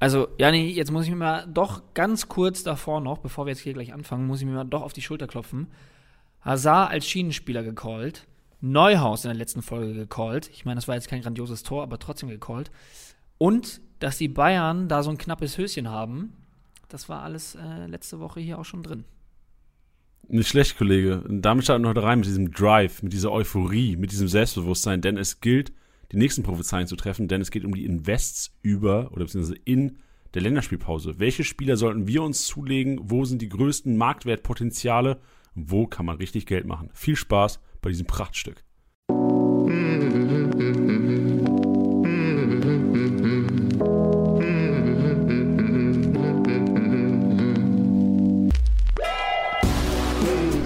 Also, Jani, jetzt muss ich mir mal doch ganz kurz davor noch, bevor wir jetzt hier gleich anfangen, muss ich mir mal doch auf die Schulter klopfen. Hazard als Schienenspieler gecallt. Neuhaus in der letzten Folge gecallt. Ich meine, das war jetzt kein grandioses Tor, aber trotzdem gecallt. Und dass die Bayern da so ein knappes Höschen haben, das war alles äh, letzte Woche hier auch schon drin. Nicht schlecht, Kollege. Damit starten wir heute rein mit diesem Drive, mit dieser Euphorie, mit diesem Selbstbewusstsein, denn es gilt, die nächsten Prophezeiungen zu treffen, denn es geht um die Invests über oder beziehungsweise in der Länderspielpause. Welche Spieler sollten wir uns zulegen? Wo sind die größten Marktwertpotenziale? Wo kann man richtig Geld machen? Viel Spaß bei diesem Prachtstück.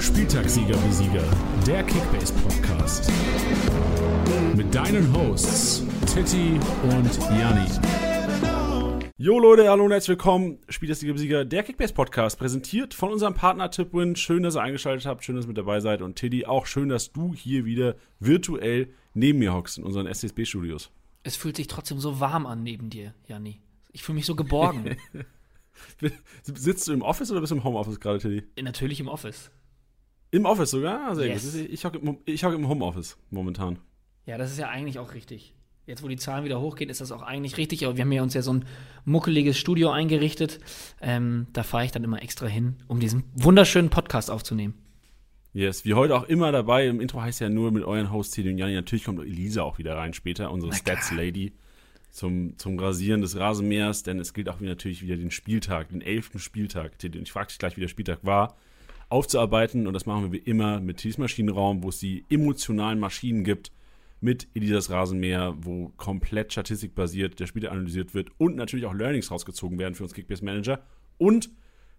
Spieltagssieger wie Sieger, der Kickbase Podcast. Mit deinen Hosts Titti und Janni. Jo Leute, hallo und herzlich willkommen. Spieltagssieger wie Sieger, der Kickbase Podcast, präsentiert von unserem Partner Tipwin. Schön, dass ihr eingeschaltet habt, schön, dass ihr mit dabei seid. Und Tiddy, auch schön, dass du hier wieder virtuell neben mir hockst in unseren SSB-Studios. Es fühlt sich trotzdem so warm an neben dir, Janni. Ich fühle mich so geborgen. Sitzt du im Office oder bist du im Homeoffice gerade, Tiddy? Natürlich im Office. Im Office sogar? Ah, Sehr Yes. gut. Ich hocke hock im Homeoffice momentan. Ja, das ist ja eigentlich auch richtig. Jetzt, wo die Zahlen wieder hochgehen, ist das auch eigentlich richtig. Aber wir haben ja uns ja so ein muckeliges Studio eingerichtet. Ähm, da fahre ich dann immer extra hin, um diesen wunderschönen Podcast aufzunehmen. Yes, wie heute auch immer dabei. Im Intro heißt ja nur mit euren Hosts Tiddy und Janni. Natürlich kommt Elisa auch wieder rein später, unsere. Stats Lady, zum, zum Rasieren des Rasenmähers. Denn es gilt auch wie natürlich wieder den Spieltag, den elften Spieltag. Tiddy. Und ich frage dich gleich, wie der Spieltag war, aufzuarbeiten. Und das machen wir wie immer mit Tiddys Maschinenraum, wo es die emotionalen Maschinen gibt. Mit Elisas Rasenmäher, wo komplett statistikbasiert der Spieler analysiert wird und natürlich auch Learnings rausgezogen werden für uns Kickbase Manager. Und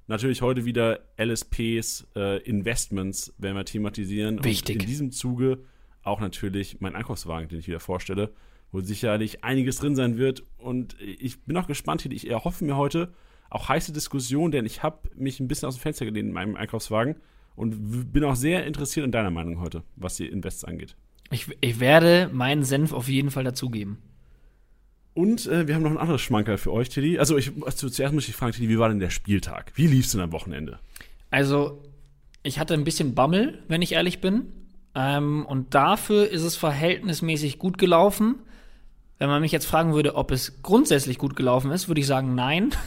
natürlich heute wieder LSPs, äh, Investments werden wir thematisieren. Wichtig. Und in diesem Zuge auch natürlich mein Einkaufswagen, den ich wieder vorstelle, wo sicherlich einiges drin sein wird. Und ich bin auch gespannt, ich erhoffe mir heute auch heiße Diskussion, denn ich habe mich ein bisschen aus dem Fenster gelehnt in meinem Einkaufswagen und bin auch sehr interessiert in deiner Meinung heute, was die Invests angeht. Ich, ich werde meinen Senf auf jeden Fall dazugeben. Und äh, wir haben noch ein anderes Schmankerl für euch, Tilly. Also, ich, also zuerst muss ich fragen, Tilly, wie war denn der Spieltag? Wie lief's denn am Wochenende? Also, ich hatte ein bisschen Bammel, wenn ich ehrlich bin. Ähm, und dafür ist es verhältnismäßig gut gelaufen. Wenn man mich jetzt fragen würde, ob es grundsätzlich gut gelaufen ist, würde ich sagen, nein.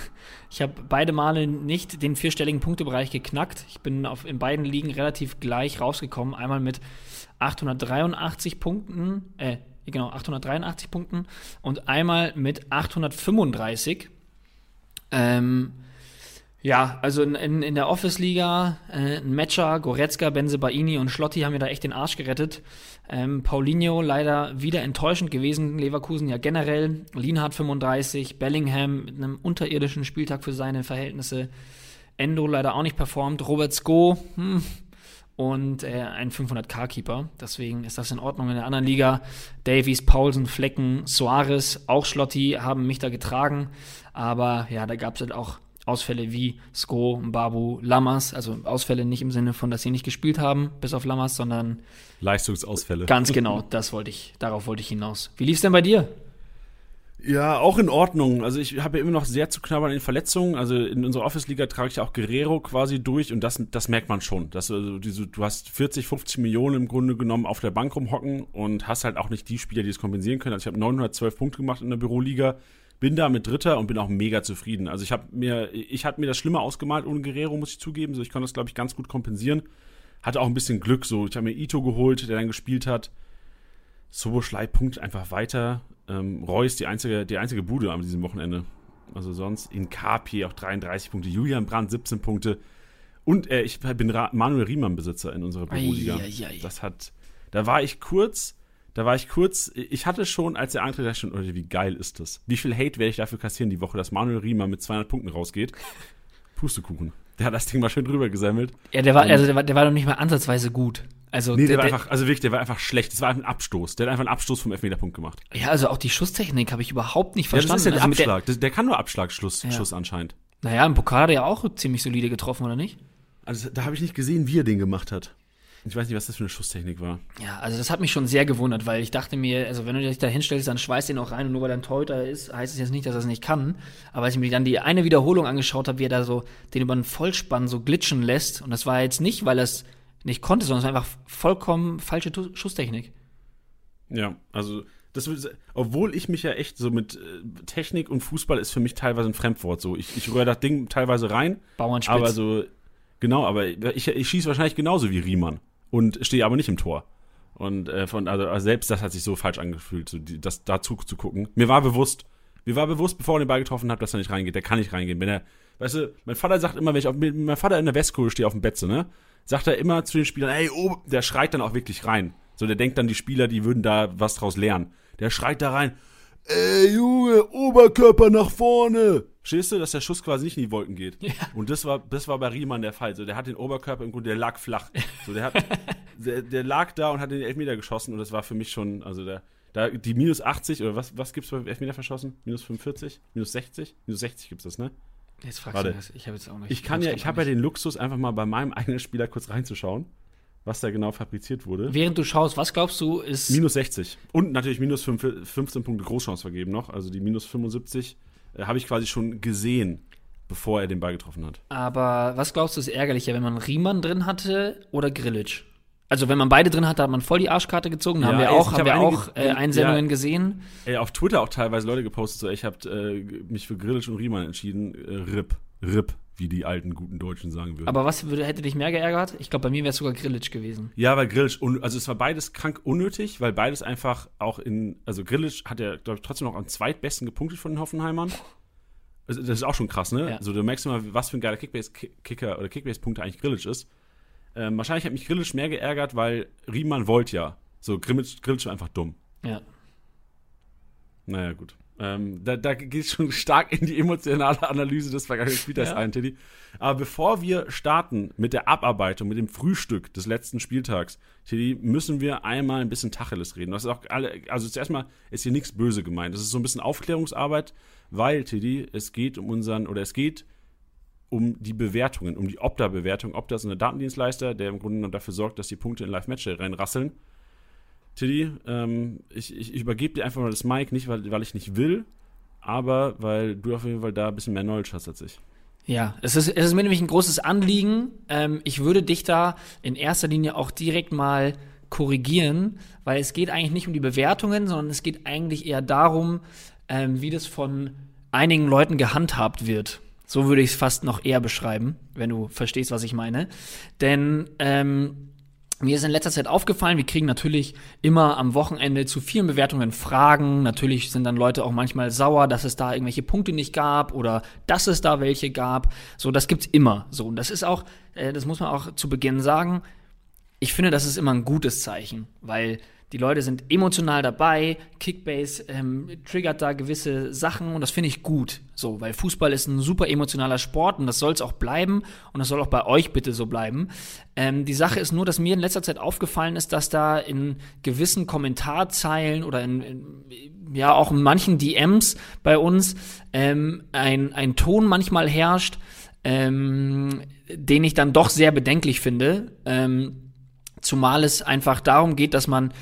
Ich habe beide Male nicht den vierstelligen Punktebereich geknackt. Ich bin auf, in beiden Ligen relativ gleich rausgekommen. Einmal mit 883 Punkten, äh, genau, 883 Punkten und einmal mit 835. Ähm, ja, also in, in, in der Office-Liga, äh, ein Matcher, Goretzka, Benzebaini und Schlotti haben mir da echt den Arsch gerettet. Ähm, Paulinho leider wieder enttäuschend gewesen, Leverkusen ja generell. Lienhardt 35, Bellingham mit einem unterirdischen Spieltag für seine Verhältnisse. Endo leider auch nicht performt. Robert Sko, hm, und äh, ein 500k-Keeper. Deswegen ist das in Ordnung in der anderen Liga. Davies, Paulsen, Flecken, Soares, auch Schlotti haben mich da getragen. Aber ja, da gab es halt auch Ausfälle wie Sko, Babu, Lammers. Also Ausfälle nicht im Sinne von, dass sie nicht gespielt haben, bis auf Lammers, sondern Leistungsausfälle. ganz genau, das wollte ich, darauf wollte ich hinaus. Wie lief's denn bei dir? Ja, auch in Ordnung. Also ich habe ja immer noch sehr zu knabbern in Verletzungen. Also in unserer Office-Liga trage ich auch Guerrero quasi durch und das, das merkt man schon. Dass, also diese, du hast 40, 50 Millionen im Grunde genommen auf der Bank rumhocken und hast halt auch nicht die Spieler, die es kompensieren können. Also ich habe 912 Punkte gemacht in der Büroliga, bin da mit Dritter und bin auch mega zufrieden. Also ich habe mir, ich hatte mir das schlimmer ausgemalt ohne Guerrero, muss ich zugeben. So, ich konnte das, glaube ich, ganz gut kompensieren. Hatte auch ein bisschen Glück. So, ich habe mir Ito geholt, der dann gespielt hat. Soboschlei punkt einfach weiter. Ähm, Reus die einzige, die einzige Bude an diesem Wochenende. Also sonst in KP auch 33 Punkte, Julian Brandt 17 Punkte. Und äh, ich bin Ra Manuel Riemann-Besitzer in unserer Büroliga. Das hat, da war ich kurz, da war ich kurz, ich hatte schon, als der Eintritt da schon, oh, wie geil ist das? Wie viel Hate werde ich dafür kassieren die Woche, dass Manuel Riemann mit 200 Punkten rausgeht? Pustekuchen. Der hat das Ding mal schön drüber gesammelt. Ja, der war, also der war, der war doch nicht mal ansatzweise gut. Also, Nee, der, war einfach, also wirklich, der war einfach schlecht. Das war einfach ein Abstoß. Der hat einfach einen Abstoß vom Elfmeterpunkt gemacht. ja, also auch die Schusstechnik habe ich überhaupt nicht Ja, das verstanden. ist ja der also Abschlag. Das, der kann nur Abschlagsschluss Ja. Schuss anscheinend. naja, im Pokal hat er ja auch ziemlich solide getroffen, oder nicht? Also da habe ich nicht gesehen, wie er den gemacht hat. Ich weiß nicht, was das für eine Schusstechnik war. Ja, also das hat mich schon sehr gewundert, weil ich dachte mir, also wenn du dich da hinstellst, dann schweißt den auch rein und nur weil er ein Torhüter ist, heißt es jetzt nicht, dass er es nicht kann. Aber als ich mir dann die eine Wiederholung angeschaut habe, wie er da so den über den Vollspann so glitschen lässt, und das war jetzt nicht, weil er es nicht konnte, sondern es war einfach vollkommen falsche Tu- Schusstechnik. Ja, also das obwohl ich mich ja echt so mit äh, Technik und Fußball ist für mich teilweise ein Fremdwort. So, ich, ich rühre das Ding teilweise rein, Bauernspitz. aber so genau, aber ich, ich schieße wahrscheinlich genauso wie Riemann und stehe aber nicht im Tor. Und äh, von also also selbst das hat sich so falsch angefühlt, so die, das dazu zu gucken. Mir war bewusst, mir war bewusst, bevor er den Ball getroffen hat, dass er nicht reingeht. Der kann nicht reingehen. Wenn er, weißt du, mein Vater sagt immer, wenn ich auf, mein Vater in der Westkurve stehe auf dem Betze, ne, sagt er immer zu den Spielern, ey, oh, der schreit dann auch wirklich rein. So, der denkt dann, die Spieler, die würden da was draus lernen. Der schreit da rein, ey, Junge, Oberkörper nach vorne. Verstehst du, dass der Schuss quasi nicht in die Wolken geht? Ja. Und das war, das war bei Riemann der Fall. So, der hat den Oberkörper im Grunde, der lag flach. So, der hat, der, der lag da und hat den Elfmeter geschossen und das war für mich schon, also der, da, die minus 80 oder was, was gibt's beim Elfmeter verschossen? Minus 45? Minus 60? Minus 60 gibt's das, ne? Jetzt fragst Warte. du das. Ich habe jetzt auch nicht. Ich kann ja, ich habe ja den Luxus, einfach mal bei meinem eigenen Spieler kurz reinzuschauen, was da genau fabriziert wurde. Während du schaust, was glaubst du, ist. Minus 60. Und natürlich minus 5, 15 Punkte Großchance vergeben noch. Also die minus 75 äh, habe ich quasi schon gesehen, bevor er den Ball getroffen hat. Aber was glaubst du, ist ärgerlicher, wenn man Riemann drin hatte oder Grillitsch? Also wenn man beide drin hatte, hat man voll die Arschkarte gezogen. Da Ja, haben wir ey, auch, haben wir hab einige- auch äh, Einsendungen ja. gesehen. Ey, auf Twitter auch teilweise Leute gepostet, so, ich habe äh, mich für Grillitsch und Riemann entschieden. Äh, RIP. RIP, wie die alten guten Deutschen sagen würden. Aber was würde, hätte dich mehr geärgert? Ich glaube, bei mir wäre es sogar Grillitsch gewesen. Ja, weil Grillitsch, un also es war beides krank unnötig, weil beides einfach auch in, also Grillitsch hat ja, glaube ich, trotzdem noch am zweitbesten gepunktet von den Hoffenheimern. Also das ist auch schon krass, ne? Ja. Also du merkst immer, was für ein geiler Kickbase-Kicker oder Kickbase-Punkte eigentlich Grillitsch ist. Ähm, wahrscheinlich hat mich Grillitsch mehr geärgert, weil Riemann wollte ja. So, Grillitsch, Grillitsch war einfach dumm. Ja. Naja, gut. Ähm, da da geht es schon stark in die emotionale Analyse des vergangenen Spieltags Ja. ein, Teddy. Aber bevor wir starten mit der Abarbeitung, mit dem Frühstück des letzten Spieltags, Teddy, müssen wir einmal ein bisschen Tacheles reden. Das ist auch alle, also zuerst mal ist hier nichts böse gemeint. Das ist so ein bisschen Aufklärungsarbeit, weil, Teddy, es geht um unseren, oder es geht um die Bewertungen, um die Opta-Bewertung. Opta ist ein Datendienstleister, der im Grunde genommen dafür sorgt, dass die Punkte in Live-Match reinrasseln. Tiddy, ähm, ich, ich, ich übergebe dir einfach mal das Mic, nicht weil, weil ich nicht will, aber weil du auf jeden Fall da ein bisschen mehr Knowledge hast als ich. Ja, es ist, es ist mir nämlich ein großes Anliegen. Ähm, ich würde dich da in erster Linie auch direkt mal korrigieren, weil es geht eigentlich nicht um die Bewertungen, sondern es geht eigentlich eher darum, ähm, wie das von einigen Leuten gehandhabt wird. So würde ich es fast noch eher beschreiben, wenn du verstehst, was ich meine. Denn ähm, mir ist in letzter Zeit aufgefallen, wir kriegen natürlich immer am Wochenende zu vielen Bewertungen Fragen. Natürlich sind dann Leute auch manchmal sauer, dass es da irgendwelche Punkte nicht gab oder dass es da welche gab. So, das gibt's immer. So, und das ist auch, äh, das muss man auch zu Beginn sagen. Ich finde, das ist immer ein gutes Zeichen, weil die Leute sind emotional dabei, Kickbase ähm, triggert da gewisse Sachen und das finde ich gut. So, weil Fußball ist ein super emotionaler Sport und das soll es auch bleiben und das soll auch bei euch bitte so bleiben. Ähm, die Sache ist nur, dass mir in letzter Zeit aufgefallen ist, dass da in gewissen Kommentarzeilen oder in, in ja auch in manchen DMs bei uns ähm, ein, ein Ton manchmal herrscht, ähm, den ich dann doch sehr bedenklich finde. Ähm, Zumal es einfach darum geht, dass man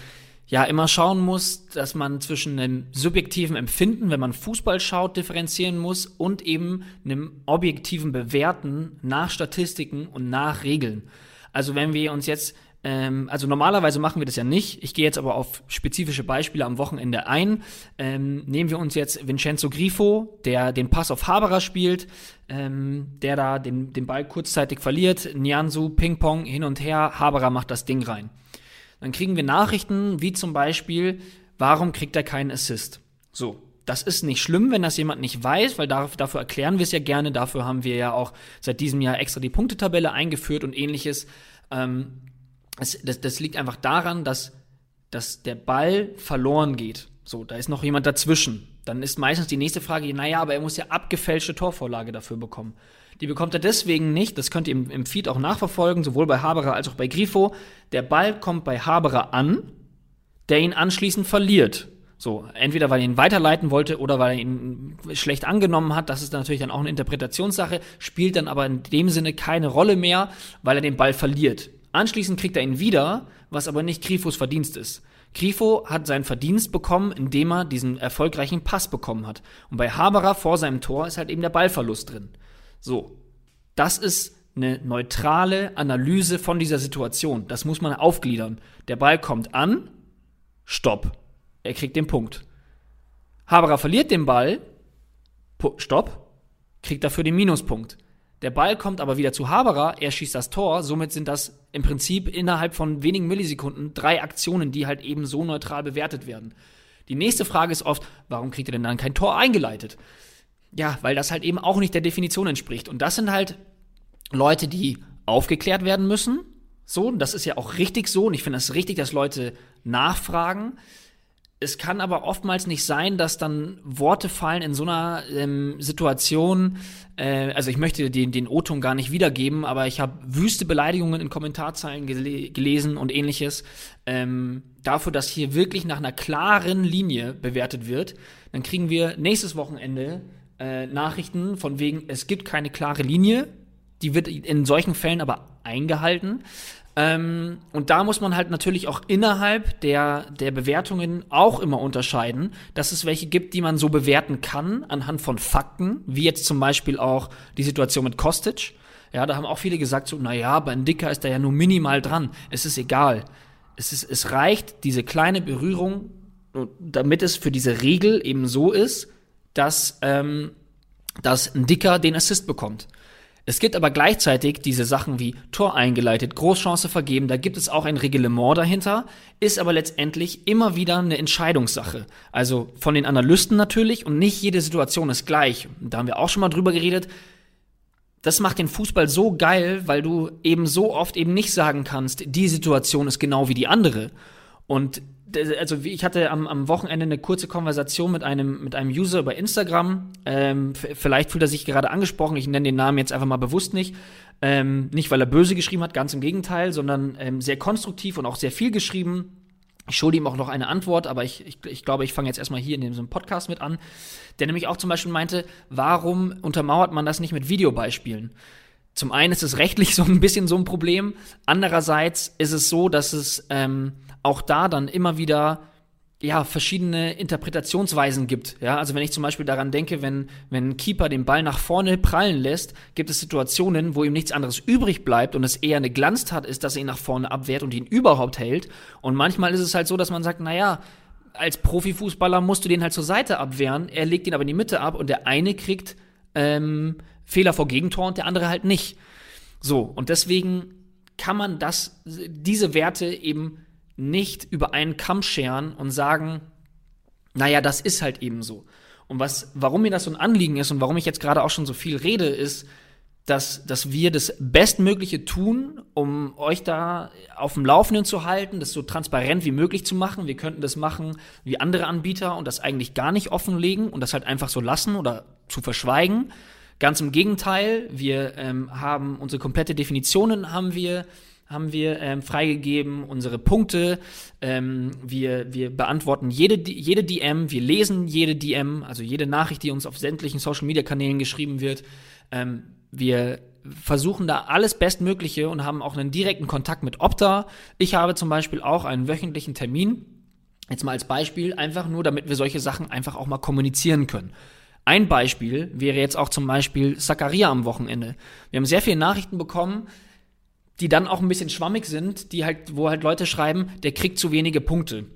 ja immer schauen muss, dass man zwischen einem subjektiven Empfinden, wenn man Fußball schaut, differenzieren muss und eben einem objektiven Bewerten nach Statistiken und nach Regeln. Also wenn wir uns jetzt, ähm, also normalerweise machen wir das ja nicht, ich gehe jetzt aber auf spezifische Beispiele am Wochenende ein. Ähm, nehmen wir uns jetzt Vincenzo Grifo, der den Pass auf Haberer spielt, ähm, der da den, den Ball kurzzeitig verliert, Nianzu, Ping-Pong, hin und her, Haberer macht das Ding rein. Dann kriegen wir Nachrichten wie zum Beispiel, warum kriegt er keinen Assist? So, das ist nicht schlimm, wenn das jemand nicht weiß, weil dafür, erklären wir es ja gerne. Dafür haben wir ja auch seit diesem Jahr extra die Punktetabelle eingeführt und ähnliches. Ähm, das, das, das liegt einfach daran, dass, dass der Ball verloren geht. So, da ist noch jemand dazwischen. Dann ist meistens die nächste Frage, naja, aber er muss ja abgefälschte Torvorlage dafür bekommen. Die bekommt er deswegen nicht, das könnt ihr im, im Feed auch nachverfolgen, sowohl bei Haberer als auch bei Grifo. Der Ball kommt bei Haberer an, der ihn anschließend verliert. So, entweder weil er ihn weiterleiten wollte oder weil er ihn schlecht angenommen hat, das ist natürlich dann auch eine Interpretationssache, spielt dann aber in dem Sinne keine Rolle mehr, weil er den Ball verliert. Anschließend kriegt er ihn wieder, was aber nicht Grifos Verdienst ist. Grifo hat seinen Verdienst bekommen, indem er diesen erfolgreichen Pass bekommen hat. Und bei Haberer vor seinem Tor ist halt eben der Ballverlust drin. So. Das ist eine neutrale Analyse von dieser Situation. Das muss man aufgliedern. Der Ball kommt an, stopp. Er kriegt den Punkt. Haberer verliert den Ball, stopp, kriegt dafür den Minuspunkt. Der Ball kommt aber wieder zu Haberer, er schießt das Tor, somit sind das im Prinzip innerhalb von wenigen Millisekunden drei Aktionen, die halt eben so neutral bewertet werden. Die nächste Frage ist oft, warum kriegt er denn dann kein Tor eingeleitet? Ja, weil das halt eben auch nicht der Definition entspricht. Und das sind halt Leute, die aufgeklärt werden müssen. So, das ist ja auch richtig so. Und ich finde es das richtig, dass Leute nachfragen es kann aber oftmals nicht sein, dass dann Worte fallen in so einer ähm, Situation. Äh, also ich möchte den, den O-Ton gar nicht wiedergeben, aber ich habe wüste Beleidigungen in Kommentarzeilen gele gelesen und ähnliches. Ähm, dafür, dass hier wirklich nach einer klaren Linie bewertet wird. Dann kriegen wir nächstes Wochenende äh, Nachrichten von wegen, es gibt keine klare Linie. Die wird in solchen Fällen aber eingehalten. Ähm, und da muss man halt natürlich auch innerhalb der, der Bewertungen auch immer unterscheiden, dass es welche gibt, die man so bewerten kann anhand von Fakten, wie jetzt zum Beispiel auch die Situation mit Kostic. Ja, da haben auch viele gesagt, so, naja, bei Dicker ist da ja nur minimal dran. Es ist egal. Es, ist, es reicht, diese kleine Berührung, damit es für diese Regel eben so ist, dass, ähm, dass ein Dicker den Assist bekommt. Es gibt aber gleichzeitig diese Sachen wie Tor eingeleitet, Großchance vergeben, da gibt es auch ein Reglement dahinter, ist aber letztendlich immer wieder eine Entscheidungssache. Also von den Analysten natürlich und nicht jede Situation ist gleich. Da haben wir auch schon mal drüber geredet. Das macht den Fußball so geil, weil du eben so oft eben nicht sagen kannst, die Situation ist genau wie die andere. Und also ich hatte am, am Wochenende eine kurze Konversation mit einem, mit einem User über Instagram. Ähm, vielleicht fühlt er sich gerade angesprochen. Ich nenne den Namen jetzt einfach mal bewusst nicht. Ähm, nicht, weil er böse geschrieben hat, ganz im Gegenteil, sondern ähm, sehr konstruktiv und auch sehr viel geschrieben. Ich schulde ihm auch noch eine Antwort, aber ich, ich, ich glaube, ich fange jetzt erstmal hier in diesem Podcast mit an. Der nämlich auch zum Beispiel meinte, warum untermauert man das nicht mit Videobeispielen? Zum einen ist es rechtlich so ein bisschen so ein Problem. Andererseits ist es so, dass es ähm, auch da dann immer wieder ja, verschiedene Interpretationsweisen gibt. Ja, also wenn ich zum Beispiel daran denke, wenn, wenn ein Keeper den Ball nach vorne prallen lässt, gibt es Situationen, wo ihm nichts anderes übrig bleibt und es eher eine Glanztat ist, dass er ihn nach vorne abwehrt und ihn überhaupt hält. Und manchmal ist es halt so, dass man sagt, naja, als Profifußballer musst du den halt zur Seite abwehren, er legt ihn aber in die Mitte ab und der eine kriegt ähm, Fehler vor Gegentor und der andere halt nicht. So, und deswegen kann man das, diese Werte eben nicht über einen Kamm scheren und sagen, naja, das ist halt eben so. Und was, warum mir das so ein Anliegen ist und warum ich jetzt gerade auch schon so viel rede, ist, dass, dass wir das Bestmögliche tun, um euch da auf dem Laufenden zu halten, das so transparent wie möglich zu machen. Wir könnten das machen wie andere Anbieter und das eigentlich gar nicht offenlegen und das halt einfach so lassen oder zu verschweigen. Ganz im Gegenteil, wir ähm, haben unsere komplette Definitionen haben wir haben wir ähm, freigegeben, unsere Punkte. Ähm, wir, wir beantworten jede, jede DM, wir lesen jede DM, also jede Nachricht, die uns auf sämtlichen Social-Media-Kanälen geschrieben wird. Ähm, wir versuchen da alles Bestmögliche und haben auch einen direkten Kontakt mit Opta. Ich habe zum Beispiel auch einen wöchentlichen Termin. Jetzt mal als Beispiel, einfach nur, damit wir solche Sachen einfach auch mal kommunizieren können. Ein Beispiel wäre jetzt auch zum Beispiel Zakaria am Wochenende. Wir haben sehr viele Nachrichten bekommen, die dann auch ein bisschen schwammig sind, die halt, wo halt Leute schreiben, der kriegt zu wenige Punkte.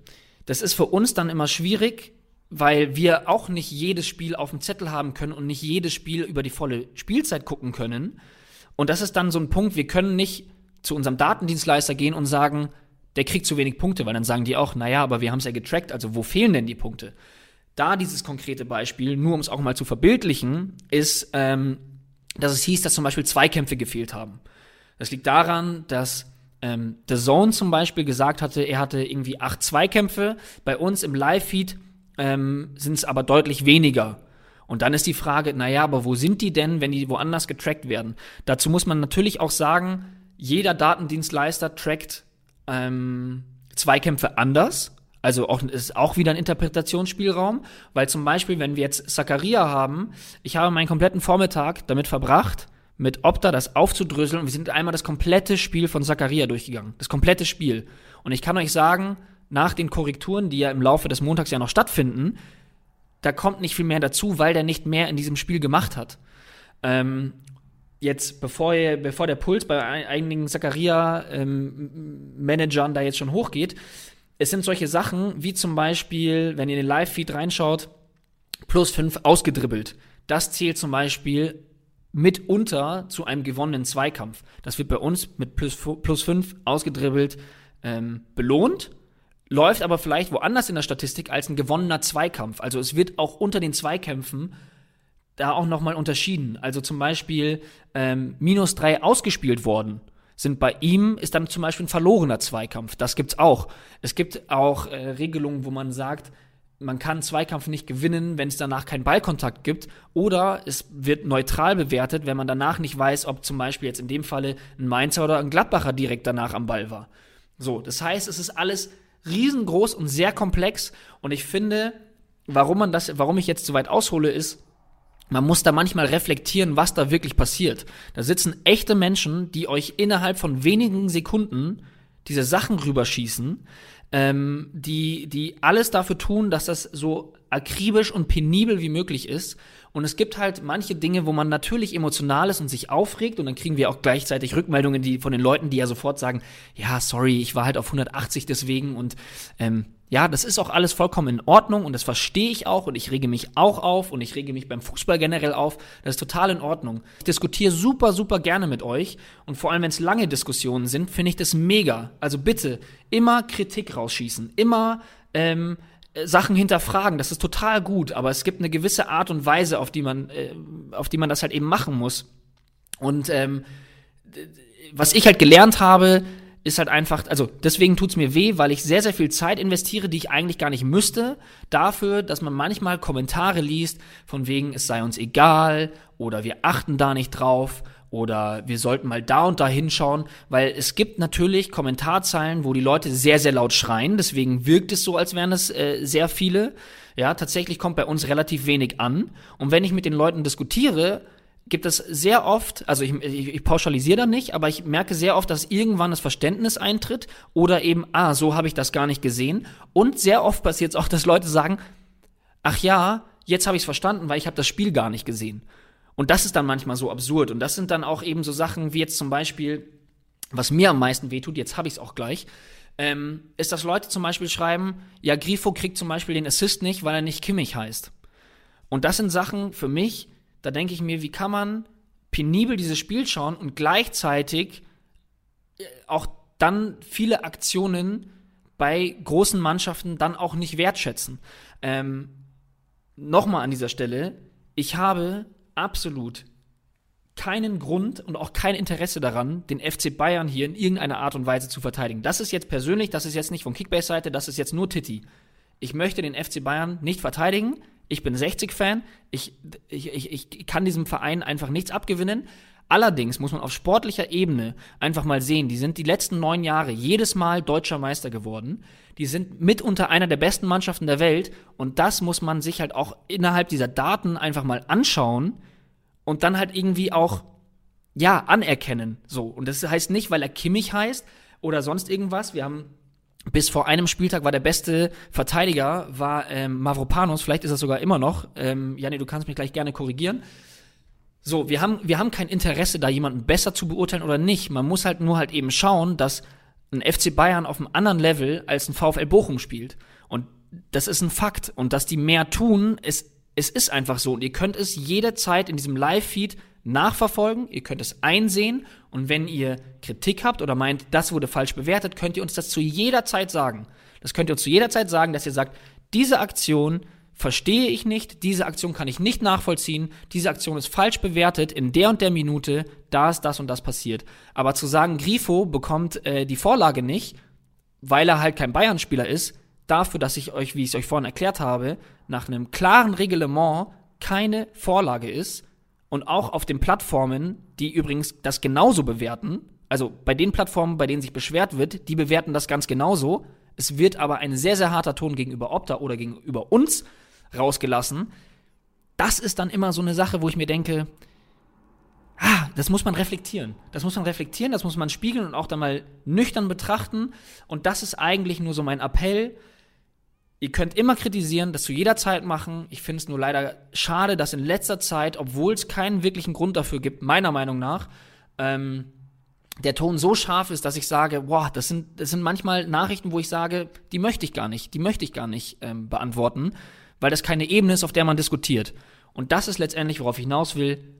Das ist für uns dann immer schwierig, weil wir auch nicht jedes Spiel auf dem Zettel haben können und nicht jedes Spiel über die volle Spielzeit gucken können. Und das ist dann so ein Punkt, wir können nicht zu unserem Datendienstleister gehen und sagen, der kriegt zu wenig Punkte, weil dann sagen die auch, naja, aber wir haben es ja getrackt, also wo fehlen denn die Punkte? Da dieses konkrete Beispiel, nur um es auch mal zu verbildlichen, ist, ähm, dass es hieß, dass zum Beispiel Zweikämpfe gefehlt haben. Das liegt daran, dass ähm, The Zone zum Beispiel gesagt hatte, er hatte irgendwie acht Zweikämpfe. Bei uns im Live-Feed ähm, sind es aber deutlich weniger. Und dann ist die Frage, naja, aber wo sind die denn, wenn die woanders getrackt werden? Dazu muss man natürlich auch sagen, jeder Datendienstleister trackt ähm, Zweikämpfe anders. Also auch, ist auch wieder ein Interpretationsspielraum, weil zum Beispiel, wenn wir jetzt Zakaria haben, ich habe meinen kompletten Vormittag damit verbracht, mit Opta das aufzudröseln und wir sind einmal das komplette Spiel von Zakaria durchgegangen. Das komplette Spiel. Und ich kann euch sagen, nach den Korrekturen, die ja im Laufe des Montags ja noch stattfinden, da kommt nicht viel mehr dazu, weil der nicht mehr in diesem Spiel gemacht hat. Ähm, jetzt, bevor, bevor der Puls bei einigen Zakaria-Managern ähm, da jetzt schon hochgeht, es sind solche Sachen, wie zum Beispiel, wenn ihr in den Live-Feed reinschaut, plus 5 ausgedribbelt. Das zählt zum Beispiel mitunter zu einem gewonnenen Zweikampf. Das wird bei uns mit plus, plus 5 ausgedribbelt ähm, belohnt, läuft aber vielleicht woanders in der Statistik als ein gewonnener Zweikampf. Also es wird auch unter den Zweikämpfen da auch nochmal unterschieden. Also zum Beispiel ähm, minus 3 ausgespielt worden sind bei ihm, ist dann zum Beispiel ein verlorener Zweikampf. Das gibt's auch. Es gibt auch äh, Regelungen, wo man sagt, man kann Zweikampf nicht gewinnen, wenn es danach keinen Ballkontakt gibt. Oder es wird neutral bewertet, wenn man danach nicht weiß, ob zum Beispiel jetzt in dem Falle ein Mainzer oder ein Gladbacher direkt danach am Ball war. So, das heißt, es ist alles riesengroß und sehr komplex. Und ich finde, warum man das, warum ich jetzt so weit aushole, ist, man muss da manchmal reflektieren, was da wirklich passiert. Da sitzen echte Menschen, die euch innerhalb von wenigen Sekunden diese Sachen rüberschießen, ähm, die, die alles dafür tun, dass das so akribisch und penibel wie möglich ist. Und es gibt halt manche Dinge, wo man natürlich emotional ist und sich aufregt und dann kriegen wir auch gleichzeitig Rückmeldungen die, von den Leuten, die ja sofort sagen, ja, sorry, ich war halt auf 180 deswegen und ähm, ja, das ist auch alles vollkommen in Ordnung und das verstehe ich auch und ich rege mich auch auf und ich rege mich beim Fußball generell auf. Das ist total in Ordnung. Ich diskutiere super, super gerne mit euch und vor allem, wenn es lange Diskussionen sind, finde ich das mega. Also bitte immer Kritik rausschießen, immer ähm, Sachen hinterfragen. Das ist total gut, aber es gibt eine gewisse Art und Weise, auf die man, äh, auf die man das halt eben machen muss. Und ähm, was ich halt gelernt habe, ist halt einfach, also deswegen tut's mir weh, weil ich sehr, sehr viel Zeit investiere, die ich eigentlich gar nicht müsste, dafür, dass man manchmal Kommentare liest, von wegen, es sei uns egal oder wir achten da nicht drauf oder wir sollten mal da und da hinschauen, weil es gibt natürlich Kommentarzeilen, wo die Leute sehr, sehr laut schreien, deswegen wirkt es so, als wären es äh, sehr viele. Ja, tatsächlich kommt bei uns relativ wenig an. Und wenn ich mit den Leuten diskutiere, gibt es sehr oft, also ich, ich, ich pauschalisiere da nicht, aber ich merke sehr oft, dass irgendwann das Verständnis eintritt oder eben, ah, so habe ich das gar nicht gesehen. Und sehr oft passiert es auch, dass Leute sagen, ach ja, jetzt habe ich es verstanden, weil ich habe das Spiel gar nicht gesehen. Und das ist dann manchmal so absurd. Und das sind dann auch eben so Sachen wie jetzt zum Beispiel, was mir am meisten wehtut, jetzt habe ich es auch gleich, ähm, ist, dass Leute zum Beispiel schreiben, ja, Grifo kriegt zum Beispiel den Assist nicht, weil er nicht Kimmich heißt. Und das sind Sachen für mich, da denke ich mir, wie kann man penibel dieses Spiel schauen und gleichzeitig äh, auch dann viele Aktionen bei großen Mannschaften dann auch nicht wertschätzen. Ähm, Nochmal an dieser Stelle, ich habe absolut keinen Grund und auch kein Interesse daran, den FC Bayern hier in irgendeiner Art und Weise zu verteidigen. Das ist jetzt persönlich, das ist jetzt nicht von Kickbase-Seite, das ist jetzt nur Titi. Ich möchte den FC Bayern nicht verteidigen. Ich bin 60-Fan. Ich, ich, ich, ich kann diesem Verein einfach nichts abgewinnen. Allerdings muss man auf sportlicher Ebene einfach mal sehen, die sind die letzten neun Jahre jedes Mal deutscher Meister geworden. Die sind mitunter einer der besten Mannschaften der Welt. Und das muss man sich halt auch innerhalb dieser Daten einfach mal anschauen und dann halt irgendwie auch, ja, anerkennen. So. Und das heißt nicht, weil er Kimmich heißt oder sonst irgendwas. Wir haben bis vor einem Spieltag war der beste Verteidiger, war ähm, Mavropanos, vielleicht ist er sogar immer noch. Ähm, Janni, du kannst mich gleich gerne korrigieren. So, wir haben, wir haben kein Interesse, da jemanden besser zu beurteilen oder nicht. Man muss halt nur halt eben schauen, dass ein FC Bayern auf einem anderen Level als ein VfL Bochum spielt. Und das ist ein Fakt. Und dass die mehr tun, ist, es ist einfach so. Und ihr könnt es jederzeit in diesem Live-Feed nachverfolgen, ihr könnt es einsehen und wenn ihr Kritik habt oder meint, das wurde falsch bewertet, könnt ihr uns das zu jeder Zeit sagen. Das könnt ihr uns zu jeder Zeit sagen, dass ihr sagt, diese Aktion verstehe ich nicht, diese Aktion kann ich nicht nachvollziehen, diese Aktion ist falsch bewertet, in der und der Minute, da ist das und das passiert. Aber zu sagen, Grifo bekommt äh, die Vorlage nicht, weil er halt kein Bayern-Spieler ist, dafür, dass ich euch, wie ich es euch vorhin erklärt habe, nach einem klaren Reglement keine Vorlage ist, und auch auf den Plattformen, die übrigens das genauso bewerten, also bei den Plattformen, bei denen sich beschwert wird, die bewerten das ganz genauso. Es wird aber ein sehr, sehr harter Ton gegenüber Opta oder gegenüber uns rausgelassen. Das ist dann immer so eine Sache, wo ich mir denke, ah, das muss man reflektieren. Das muss man reflektieren, das muss man spiegeln und auch dann mal nüchtern betrachten. Und das ist eigentlich nur so mein Appell. Ihr könnt immer kritisieren, das zu jeder Zeit machen. Ich finde es nur leider schade, dass in letzter Zeit, obwohl es keinen wirklichen Grund dafür gibt, meiner Meinung nach, ähm, der Ton so scharf ist, dass ich sage, boah, das sind, das sind manchmal Nachrichten, wo ich sage, die möchte ich gar nicht, die möchte ich gar nicht ähm, beantworten, weil das keine Ebene ist, auf der man diskutiert. Und das ist letztendlich, worauf ich hinaus will.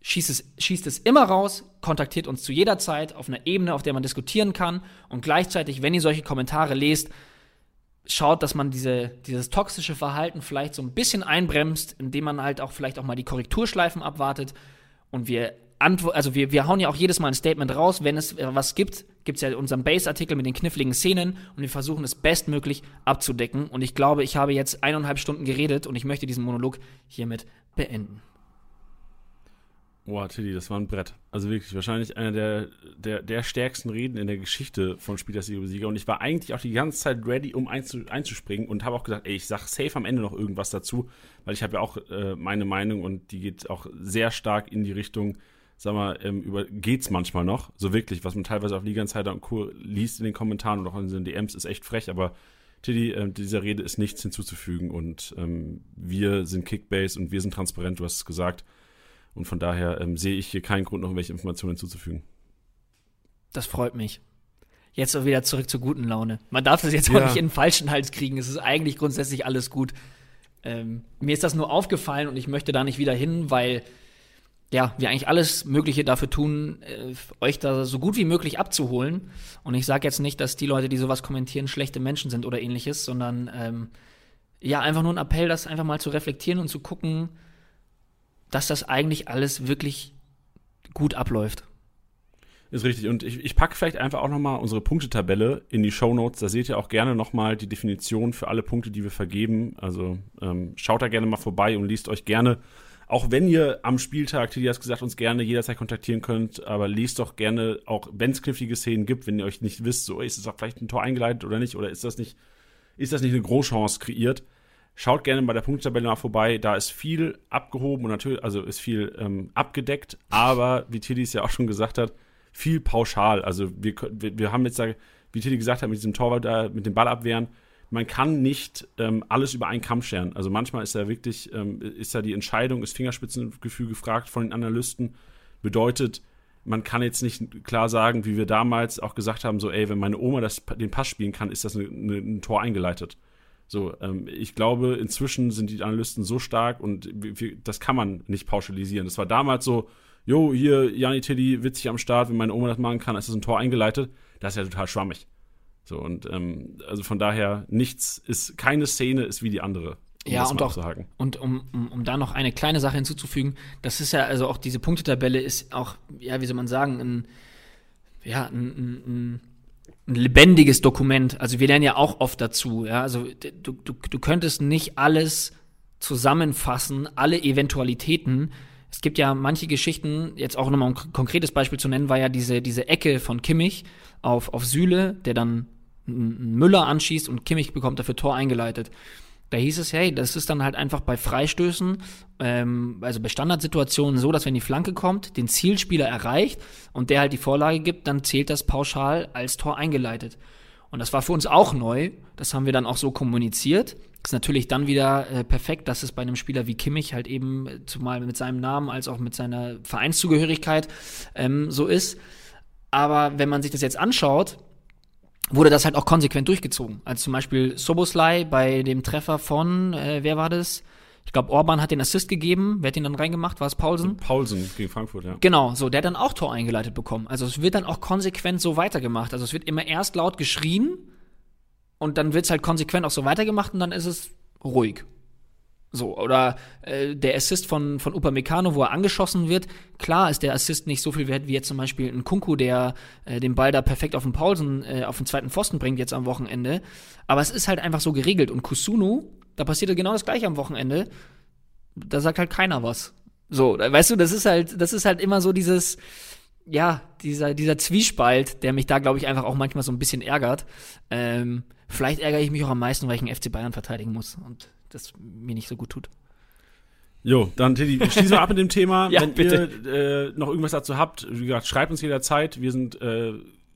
Schießt es, schießt es immer raus, kontaktiert uns zu jeder Zeit auf einer Ebene, auf der man diskutieren kann. Und gleichzeitig, wenn ihr solche Kommentare lest, schaut, dass man diese, dieses toxische Verhalten vielleicht so ein bisschen einbremst, indem man halt auch vielleicht auch mal die Korrekturschleifen abwartet. Und wir also wir, wir hauen ja auch jedes Mal ein Statement raus, wenn es was gibt, gibt es ja unseren Base-Artikel mit den kniffligen Szenen und wir versuchen es bestmöglich abzudecken. Und ich glaube, ich habe jetzt eineinhalb Stunden geredet und ich möchte diesen Monolog hiermit beenden. Boah, Tilly, das war ein Brett. Also wirklich, wahrscheinlich einer der, der, der stärksten Reden in der Geschichte von Spiel das Sieger. Und ich war eigentlich auch die ganze Zeit ready, um einzuspringen und habe auch gesagt, ey, ich sag safe am Ende noch irgendwas dazu, weil ich habe ja auch äh, meine Meinung und die geht auch sehr stark in die Richtung, sag mal, ähm, über, geht's manchmal noch. So wirklich, was man teilweise auf Liga Insider und Co. liest in den Kommentaren und auch in den DMs, ist echt frech, aber Tiddy, äh, dieser Rede ist nichts hinzuzufügen und ähm, wir sind Kickbase und wir sind transparent, du hast es gesagt. Und von daher ähm, sehe ich hier keinen Grund, noch welche Informationen hinzuzufügen. Das freut mich. Jetzt auch wieder zurück zur guten Laune. Man darf das jetzt ja. auch nicht in den falschen Hals kriegen. Es ist eigentlich grundsätzlich alles gut. Ähm, mir ist das nur aufgefallen und ich möchte da nicht wieder hin, weil ja, wir eigentlich alles Mögliche dafür tun, äh, euch da so gut wie möglich abzuholen. Und ich sage jetzt nicht, dass die Leute, die sowas kommentieren, schlechte Menschen sind oder ähnliches, sondern ähm, ja, einfach nur ein Appell, das einfach mal zu reflektieren und zu gucken, dass das eigentlich alles wirklich gut abläuft. Ist richtig. Und ich, ich packe vielleicht einfach auch nochmal unsere Punktetabelle in die Show Notes. Da seht ihr auch gerne nochmal die Definition für alle Punkte, die wir vergeben. Also ähm, schaut da gerne mal vorbei und liest euch gerne auch wenn ihr am Spieltag, Tilly hat gesagt, uns gerne jederzeit kontaktieren könnt, aber lest doch gerne, auch wenn es knifflige Szenen gibt, wenn ihr euch nicht wisst, so ist es auch vielleicht ein Tor eingeleitet oder nicht, oder ist das nicht, ist das nicht eine Großchance kreiert, schaut gerne bei der Punktabelle mal vorbei. Da ist viel abgehoben und natürlich, also ist viel ähm, abgedeckt, aber wie Tilly es ja auch schon gesagt hat, viel pauschal. Also wir, wir, wir haben jetzt wie Tilly gesagt hat, mit diesem Torwart da, mit dem Ball abwehren, man kann nicht ähm, alles über einen Kamm scheren. Also manchmal ist da wirklich, ähm, ist da die Entscheidung, ist Fingerspitzengefühl gefragt von den Analysten. Bedeutet, man kann jetzt nicht klar sagen, wie wir damals auch gesagt haben, so, ey, wenn meine Oma das, den Pass spielen kann, ist das eine, eine, ein Tor eingeleitet. So, ähm, ich glaube, inzwischen sind die Analysten so stark und wir, das kann man nicht pauschalisieren. Das war damals so, jo, hier, Jani Tilly, witzig am Start, wenn meine Oma das machen kann, ist das ein Tor eingeleitet. Das ist ja total schwammig. So, und ähm, also von daher, nichts ist, keine Szene ist wie die andere. Um ja, und auch, und um, um, um da noch eine kleine Sache hinzuzufügen, das ist ja, also auch diese Punktetabelle ist auch, ja, wie soll man sagen, ein, ja, ein, ein, ein lebendiges Dokument. Also wir lernen ja auch oft dazu, ja, also du, du, du könntest nicht alles zusammenfassen, alle Eventualitäten. Es gibt ja manche Geschichten, jetzt auch nochmal ein konkretes Beispiel zu nennen, war ja diese, diese Ecke von Kimmich auf, auf Sühle, der dann Müller anschießt und Kimmich bekommt dafür Tor eingeleitet. Da hieß es, hey, das ist dann halt einfach bei Freistößen, ähm, also bei Standardsituationen so, dass wenn die Flanke kommt, den Zielspieler erreicht und der halt die Vorlage gibt, dann zählt das pauschal als Tor eingeleitet. Und das war für uns auch neu. Das haben wir dann auch so kommuniziert. Ist natürlich dann wieder äh, perfekt, dass es bei einem Spieler wie Kimmich halt eben, äh, zumal mit seinem Namen als auch mit seiner Vereinszugehörigkeit ähm, so ist. Aber wenn man sich das jetzt anschaut, wurde das halt auch konsequent durchgezogen. Also zum Beispiel Soboslai bei dem Treffer von, äh, wer war das? Ich glaube, Orban hat den Assist gegeben. Wer hat ihn dann reingemacht? War es Paulsen? Paulsen gegen Frankfurt, ja. Genau, so, der hat dann auch Tor eingeleitet bekommen. Also es wird dann auch konsequent so weitergemacht. Also es wird immer erst laut geschrien und dann wird es halt konsequent auch so weitergemacht und dann ist es ruhig. So, oder äh, der Assist von, von Upamecano, wo er angeschossen wird. Klar ist der Assist nicht so viel wert wie jetzt zum Beispiel ein Kunku, der äh, den Ball da perfekt auf den Paulsen, äh, auf den zweiten Pfosten bringt jetzt am Wochenende. Aber es ist halt einfach so geregelt. Und Kusunu, da passiert genau das gleiche am Wochenende. Da sagt halt keiner was. So, weißt du, das ist halt, das ist halt immer so dieses, ja, dieser, dieser Zwiespalt, der mich da, glaube ich, einfach auch manchmal so ein bisschen ärgert. Ähm, vielleicht ärgere ich mich auch am meisten, weil ich einen FC Bayern verteidigen muss. Und das mir nicht so gut tut. Jo, dann Teddy, schließen wir ab mit dem Thema. Ja, Wenn bitte. ihr äh, noch irgendwas dazu habt, wie gesagt, schreibt uns jederzeit. Wir sind äh,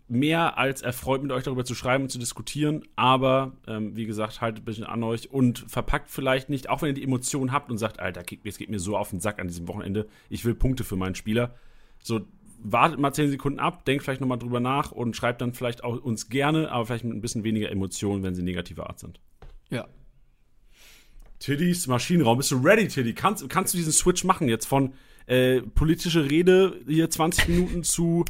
mehr als erfreut, mit euch darüber zu schreiben und zu diskutieren. Aber ähm, wie gesagt, haltet ein bisschen an euch und verpackt vielleicht nicht, auch wenn ihr die Emotionen habt und sagt, Alter, es geht mir so auf den Sack an diesem Wochenende, ich will Punkte für meinen Spieler. So, wartet mal 10 Sekunden ab, denkt vielleicht nochmal drüber nach und schreibt dann vielleicht auch uns gerne, aber vielleicht mit ein bisschen weniger Emotionen, wenn sie negativer Art sind. Ja. Tiddys Maschinenraum. Bist du ready, Tiddy? Kannst, kannst du diesen Switch machen jetzt von äh, politische Rede hier 20 Minuten zu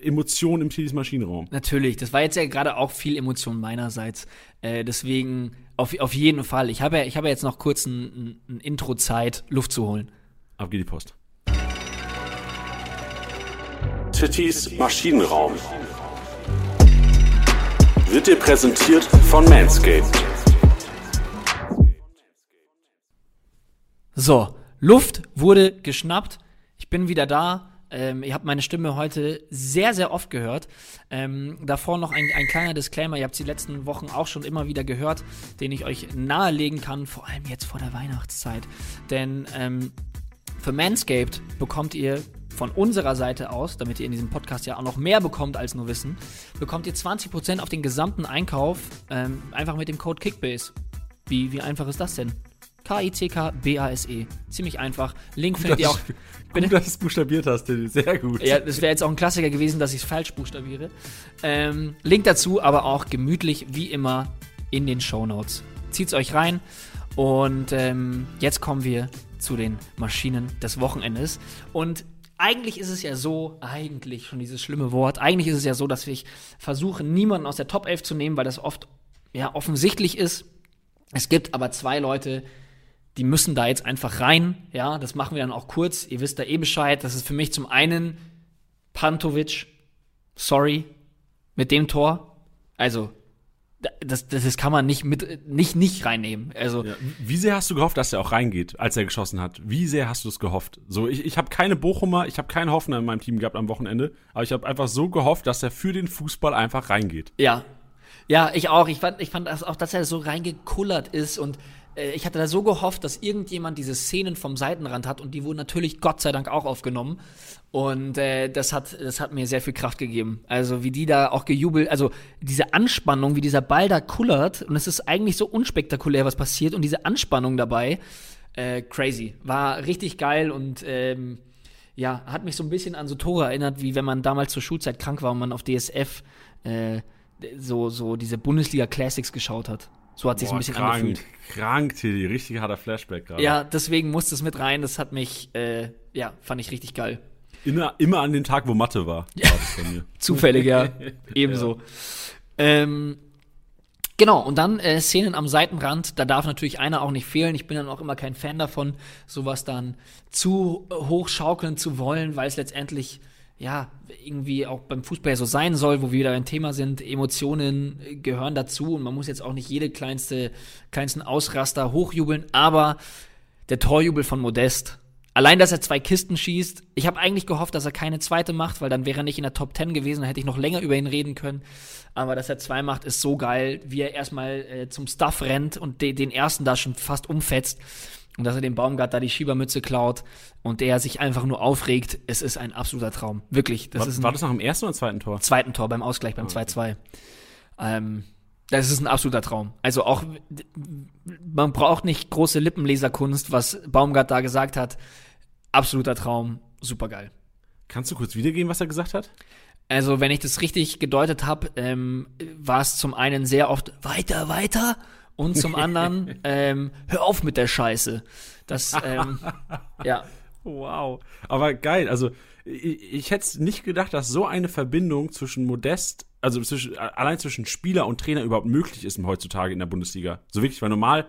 Emotionen im Tiddys Maschinenraum? Natürlich, das war jetzt ja gerade auch viel Emotion meinerseits. Äh, deswegen auf, auf jeden Fall. Ich habe ja, ich habe ja jetzt noch kurz ein, ein, ein Intro-Zeit, Luft zu holen. Ab geht die Post. Tittys Maschinenraum wird dir präsentiert von Manscaped. So, Luft wurde geschnappt. Ich bin wieder da. Ähm, ihr habt meine Stimme heute sehr, sehr oft gehört. Ähm, davor noch ein, ein kleiner Disclaimer. Ihr habt die letzten Wochen auch schon immer wieder gehört, den ich euch nahelegen kann, vor allem jetzt vor der Weihnachtszeit. Denn ähm, für Manscaped bekommt ihr von unserer Seite aus, damit ihr in diesem Podcast ja auch noch mehr bekommt als nur Wissen, bekommt ihr 20% auf den gesamten Einkauf ähm, einfach mit dem Code Kickbase. Wie, wie einfach ist das denn? K-I-C-K-B-A-S-E. Ziemlich einfach. Link findet ihr auch. Gut, dass du es buchstabiert hast. Sehr gut. Ja, das wäre jetzt auch ein Klassiker gewesen, dass ich es falsch buchstabiere. Ähm, Link dazu aber auch gemütlich wie immer in den Show Notes. Zieht's euch rein und ähm, jetzt kommen wir zu den Maschinen des Wochenendes und eigentlich ist es ja so, eigentlich schon dieses schlimme Wort, eigentlich ist es ja so, dass ich versuche, niemanden aus der Top 11 zu nehmen, weil das oft ja offensichtlich ist. Es gibt aber zwei Leute, die müssen da jetzt einfach rein. Ja, das machen wir dann auch kurz. Ihr wisst da eh Bescheid. Das ist für mich zum einen Pantovic, sorry, mit dem Tor. Also, das, das, das kann man nicht mit nicht nicht reinnehmen. Also Ja. Wie sehr hast du gehofft, dass er auch reingeht, als er geschossen hat? Wie sehr hast du es gehofft? So, ich, ich habe keine Bochumer, ich habe keinen Hoffner in meinem Team gehabt am Wochenende, aber ich habe einfach so gehofft, dass er für den Fußball einfach reingeht. Ja. Ja, ich auch. Ich fand, ich fand das auch, dass er so reingekullert ist und ich hatte da so gehofft, dass irgendjemand diese Szenen vom Seitenrand hat und die wurden natürlich Gott sei Dank auch aufgenommen. Und äh, das hat, das hat mir sehr viel Kraft gegeben. Also wie die da auch gejubelt, also diese Anspannung, wie dieser Ball da kullert und es ist eigentlich so unspektakulär, was passiert und diese Anspannung dabei, äh, crazy. War richtig geil und ähm, ja, hat mich so ein bisschen an so Tore erinnert, wie wenn man damals zur Schulzeit krank war und man auf DSF äh, so, so diese Bundesliga Classics geschaut hat. So hat sich ein bisschen krank, angefühlt. krank, Tilly, richtig harter Flashback gerade. Ja, deswegen musste es mit rein. Das hat mich, äh, ja, fand ich richtig geil. Immer, immer an dem Tag, wo Mathe war. Ja. War das bei mir. Zufällig, ja. Ebenso. Ähm, genau, und dann äh, Szenen am Seitenrand, da darf natürlich einer auch nicht fehlen. Ich bin dann auch immer kein Fan davon, sowas dann zu äh, hochschaukeln zu wollen, weil es letztendlich ja irgendwie auch beim Fußball so sein soll, wo wir wieder ein Thema sind. Emotionen gehören dazu und man muss jetzt auch nicht jede kleinste, kleinsten Ausraster hochjubeln, aber der Torjubel von Modest. Allein, dass er zwei Kisten schießt. Ich habe eigentlich gehofft, dass er keine zweite macht, weil dann wäre er nicht in der Top 10 gewesen, dann hätte ich noch länger über ihn reden können. Aber dass er zwei macht, ist so geil, wie er erstmal äh, zum Stuff rennt und de den ersten da schon fast umfetzt. Und dass er dem Baumgart da die Schiebermütze klaut und der sich einfach nur aufregt. Es ist ein absoluter Traum. Wirklich. Das War, ist ein war das noch im ersten oder zweiten Tor? zweiten Tor beim Ausgleich beim 2-2. Ähm, das ist ein absoluter Traum. Also auch, man braucht nicht große Lippenleserkunst, was Baumgart da gesagt hat. Absoluter Traum, supergeil. Kannst du kurz wiedergeben, was er gesagt hat? Also, wenn ich das richtig gedeutet habe, ähm, war es zum einen sehr oft weiter, weiter und zum anderen ähm, hör auf mit der Scheiße. Das, ähm, ja, Wow. Aber geil, also ich, ich hätte nicht gedacht, dass so eine Verbindung zwischen Modest, also zwischen, allein zwischen Spieler und Trainer überhaupt möglich ist heutzutage in der Bundesliga. So wirklich, weil normal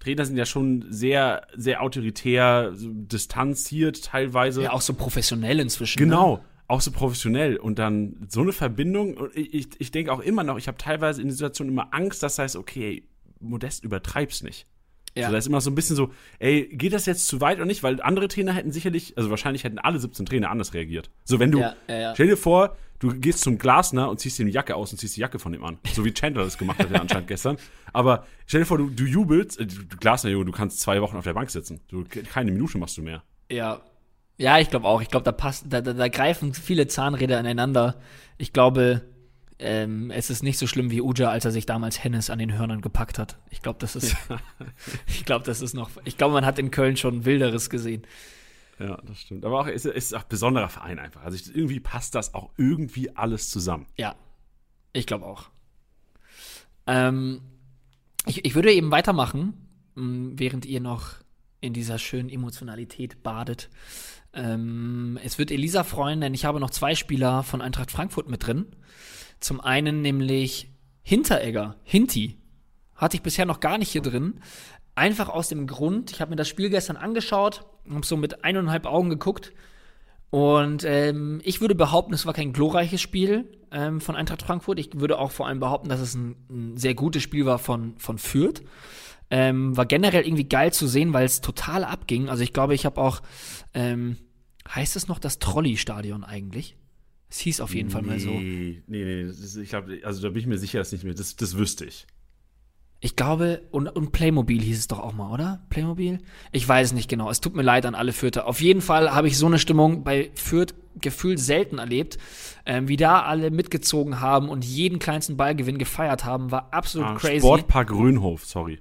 Trainer sind ja schon sehr, sehr autoritär, so distanziert teilweise. ja auch so professionell inzwischen. Genau, Ne? auch so professionell. Und dann so eine Verbindung. Und ich, ich, ich denke auch immer noch, ich habe teilweise in der Situation immer Angst, dass heißt, okay, Modest übertreib's nicht. Ja. So, da ist immer so ein bisschen so, ey, geht das jetzt zu weit oder nicht? Weil andere Trainer hätten sicherlich, also wahrscheinlich hätten alle 17 Trainer anders reagiert. So, wenn du, Ja, ja, stell dir vor, du gehst zum Glasner und ziehst ihm die Jacke aus und ziehst die Jacke von ihm an. So wie Chandler das gemacht hat ja anscheinend gestern. Aber stell dir vor, du, du jubelst, äh, du, Glasner, Junge, du kannst zwei Wochen auf der Bank sitzen. Du, keine Minute machst du mehr. Ja. Ja, ich glaube auch. Ich glaube, da passt, da, da, da greifen viele Zahnräder ineinander. Ich glaube, ähm, es ist nicht so schlimm wie Uja, als er sich damals Hennes an den Hörnern gepackt hat. Ich glaube, das ist, ich glaube, das ist noch, ich glaube, man hat in Köln schon Wilderes gesehen. Ja, das stimmt. Aber auch, es ist, ist auch ein besonderer Verein einfach. Also ich, irgendwie passt das auch irgendwie alles zusammen. Ja, ich glaube auch. Ähm, ich, ich würde eben weitermachen, mh, während ihr noch in dieser schönen Emotionalität badet. Ähm, es wird Elisa freuen, denn ich habe noch zwei Spieler von Eintracht Frankfurt mit drin. Zum einen nämlich Hinteregger, Hinti. Hatte ich bisher noch gar nicht hier drin. Einfach aus dem Grund, ich habe mir das Spiel gestern angeschaut, habe so mit eineinhalb Augen geguckt und ähm, ich würde behaupten, es war kein glorreiches Spiel ähm, von Eintracht Frankfurt. Ich würde auch vor allem behaupten, dass es ein, ein sehr gutes Spiel war von, von Fürth. Ähm, war generell irgendwie geil zu sehen, weil es total abging. Also ich glaube, ich habe auch, ähm, heißt es noch das Trolley-Stadion eigentlich? Es hieß auf jeden Fall mal so. Nee, nee, nee. Das ich glaube, also da bin ich mir sicher, dass nicht mehr. Das, das wüsste ich. Ich glaube, und, und Playmobil hieß es doch auch mal, oder? Playmobil? Ich weiß es nicht genau. Es tut mir leid an alle Fürther. Auf jeden Fall habe ich so eine Stimmung bei Fürth gefühlt selten erlebt. Ähm, wie da alle mitgezogen haben und jeden kleinsten Ballgewinn gefeiert haben, war absolut Ah, crazy. Sportpark Röhnhof, sorry.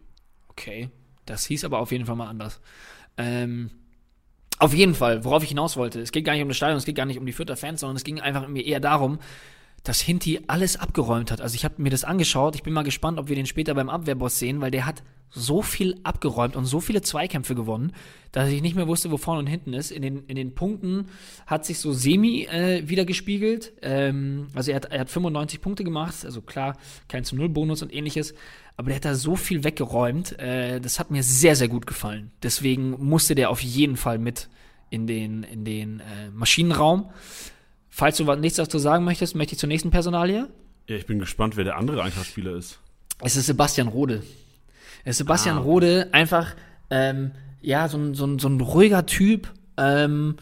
Okay, das hieß aber auf jeden Fall mal anders. Ähm, auf jeden Fall, worauf ich hinaus wollte, es geht gar nicht um das Stadion, es geht gar nicht um die Fürther Fans, sondern es ging einfach mir eher darum, dass Hinti alles abgeräumt hat. Also ich habe mir das angeschaut, ich bin mal gespannt, ob wir den später beim Abwehrboss sehen, weil der hat so viel abgeräumt und so viele Zweikämpfe gewonnen, dass ich nicht mehr wusste, wo vorne und hinten ist. In den, in den Punkten hat sich so semi äh, wieder gespiegelt. Ähm, also er hat, er hat 95 Punkte gemacht, also klar, kein zu Null Bonus und ähnliches. Aber der hat da so viel weggeräumt. Äh, das hat mir sehr, sehr gut gefallen. Deswegen musste der auf jeden Fall mit in den, in den äh, Maschinenraum. Falls du nichts dazu sagen möchtest, möchte ich zur nächsten Personalie. Ja, ich bin gespannt, wer der andere Eintracht-Spieler ist. Es ist Sebastian Rode. Es ist Sebastian Ah. Rode, einfach, ähm, ja, so ein, so, so ein ruhiger Typ, ähm,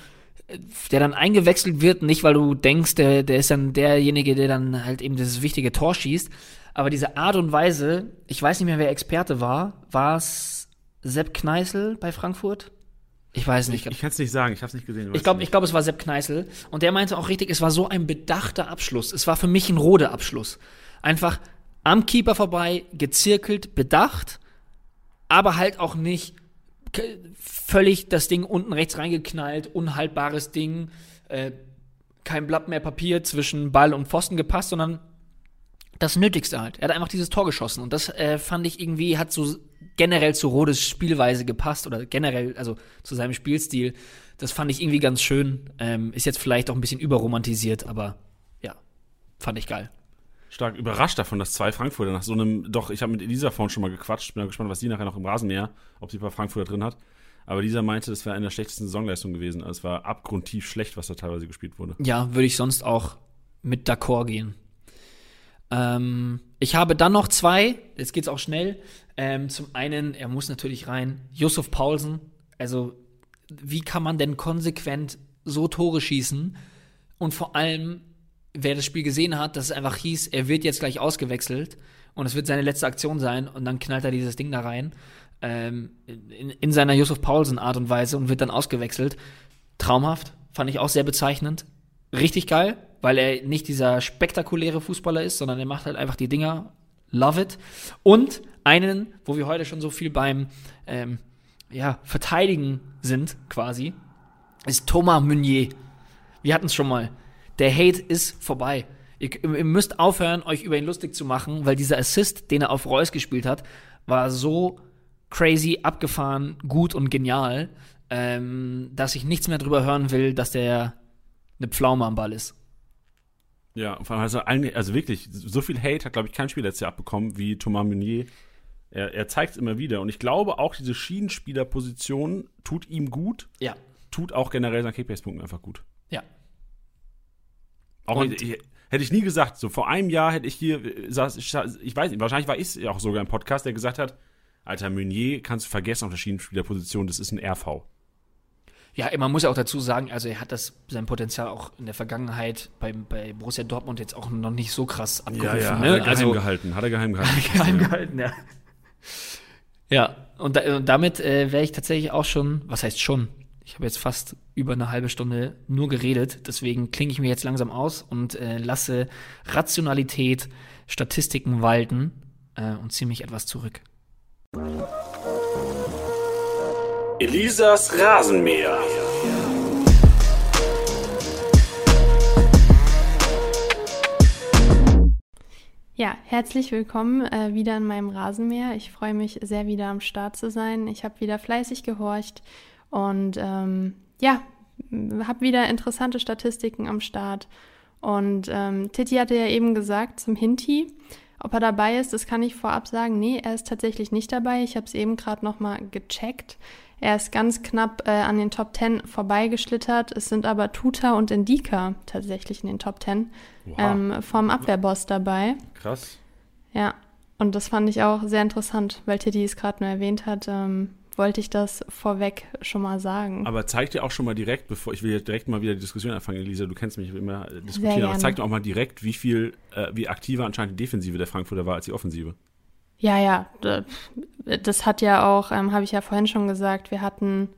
der dann eingewechselt wird, nicht weil du denkst, der, der ist dann derjenige, der dann halt eben dieses wichtige Tor schießt, aber diese Art und Weise, ich weiß nicht mehr, wer Experte war, war es Sepp Kneißl bei Frankfurt? Ich weiß nicht. Ich, ich kann es nicht sagen, ich habe es nicht gesehen. Ich glaube, ich glaube, es war Sepp Kneißl. Und der meinte auch richtig, es war so ein bedachter Abschluss. Es war für mich ein roter Abschluss. Einfach am Keeper vorbei, gezirkelt, bedacht, aber halt auch nicht völlig das Ding unten rechts reingeknallt, unhaltbares Ding, äh, kein Blatt mehr Papier zwischen Ball und Pfosten gepasst, sondern das Nötigste halt. Er hat einfach dieses Tor geschossen und das äh, fand ich irgendwie, hat so generell zu Rodes Spielweise gepasst oder generell, also zu seinem Spielstil. Das fand ich irgendwie ganz schön. Ähm, ist jetzt vielleicht auch ein bisschen überromantisiert, aber ja, fand ich geil. Stark überrascht davon, dass zwei Frankfurter nach so einem, doch, ich habe mit Elisa vorhin schon mal gequatscht, bin gespannt, was die nachher noch im Rasenmäher, ob sie ein paar Frankfurter drin hat. Aber Lisa meinte, das wäre eine der schlechtesten Saisonleistungen gewesen. Also es war abgrundtief schlecht, was da teilweise gespielt wurde. Ja, würde ich sonst auch mit d'accord gehen. Ähm, ich habe dann noch zwei, jetzt geht's auch schnell. Ähm, zum einen, er muss natürlich rein, Yusuf Paulsen. Also, wie kann man denn konsequent so Tore schießen? Und vor allem, wer das Spiel gesehen hat, dass es einfach hieß, er wird jetzt gleich ausgewechselt und es wird seine letzte Aktion sein und dann knallt er dieses Ding da rein. Ähm, in, in seiner Yusuf Paulsen Art und Weise und wird dann ausgewechselt. Traumhaft, fand ich auch sehr bezeichnend. Richtig geil, weil er nicht dieser spektakuläre Fußballer ist, sondern er macht halt einfach die Dinger. Love it. Und einen, wo wir heute schon so viel beim ähm, ja, Verteidigen sind, quasi, ist Thomas Meunier. Wir hatten es schon mal. Der Hate ist vorbei. Ihr, ihr müsst aufhören, euch über ihn lustig zu machen, weil dieser Assist, den er auf Reus gespielt hat, war so crazy, abgefahren, gut und genial, ähm, dass ich nichts mehr drüber hören will, dass der eine Pflaume am Ball ist. Ja, und vor allem also, eigentlich- also wirklich, so viel Hate hat, glaube ich, kein Spieler letztes Jahr abbekommen wie Thomas Meunier. Er, er zeigt es immer wieder. Und ich glaube, auch diese Schienenspielerposition tut ihm gut, Ja. tut auch generell seinen Kickbase-Punkten einfach gut. Ja. Auch Und- ich, hätte ich nie gesagt. So vor einem Jahr hätte ich hier, äh, saß, ich, weiß nicht, wahrscheinlich war ich ja auch sogar im Podcast, der gesagt hat, Alter, Meunier kannst du vergessen auf der Schienenspielerposition, das ist ein RV. Ja, man muss ja auch dazu sagen, also er hat das sein Potenzial auch in der Vergangenheit bei, bei Borussia Dortmund jetzt auch noch nicht so krass abgerufen. hat ne? er geheim also, gehalten, hat er geheim gehalten. geheim gehalten, ja. Ja, und, da, und damit äh, wäre ich tatsächlich auch schon, was heißt schon? Ich habe jetzt fast über eine halbe Stunde nur geredet, deswegen klinge ich mir jetzt langsam aus und äh, lasse Rationalität, Statistiken walten äh, und ziehe mich etwas zurück. Elisas Rasenmäher. Ja, herzlich willkommen äh, wieder in meinem Rasenmäher. Ich freue mich sehr, wieder am Start zu sein. Ich habe wieder fleißig gehorcht und ähm, ja, habe wieder interessante Statistiken am Start. Und ähm, Titi hatte ja eben gesagt zum Hinti, ob er dabei ist, das kann ich vorab sagen. Nee, er ist tatsächlich nicht dabei. Ich habe es eben gerade nochmal gecheckt. Er ist ganz knapp äh, an den Top 10 vorbeigeschlittert. Es sind aber Tuta und Indika tatsächlich in den Top 10 Wow. ähm, vom Abwehrboss dabei. Krass. Ja, und das fand ich auch sehr interessant, weil Titi es gerade nur erwähnt hat. Ähm, wollte ich das vorweg schon mal sagen. Aber zeig dir auch schon mal direkt, bevor ich will jetzt direkt mal wieder die Diskussion anfangen, Elisa, du kennst mich, immer äh, diskutieren, aber zeig dir auch mal direkt, wie viel, äh, wie aktiver anscheinend die Defensive der Frankfurter war als die Offensive. Ja, ja, da- das hat ja auch, ähm, habe ich ja vorhin schon gesagt, wir hatten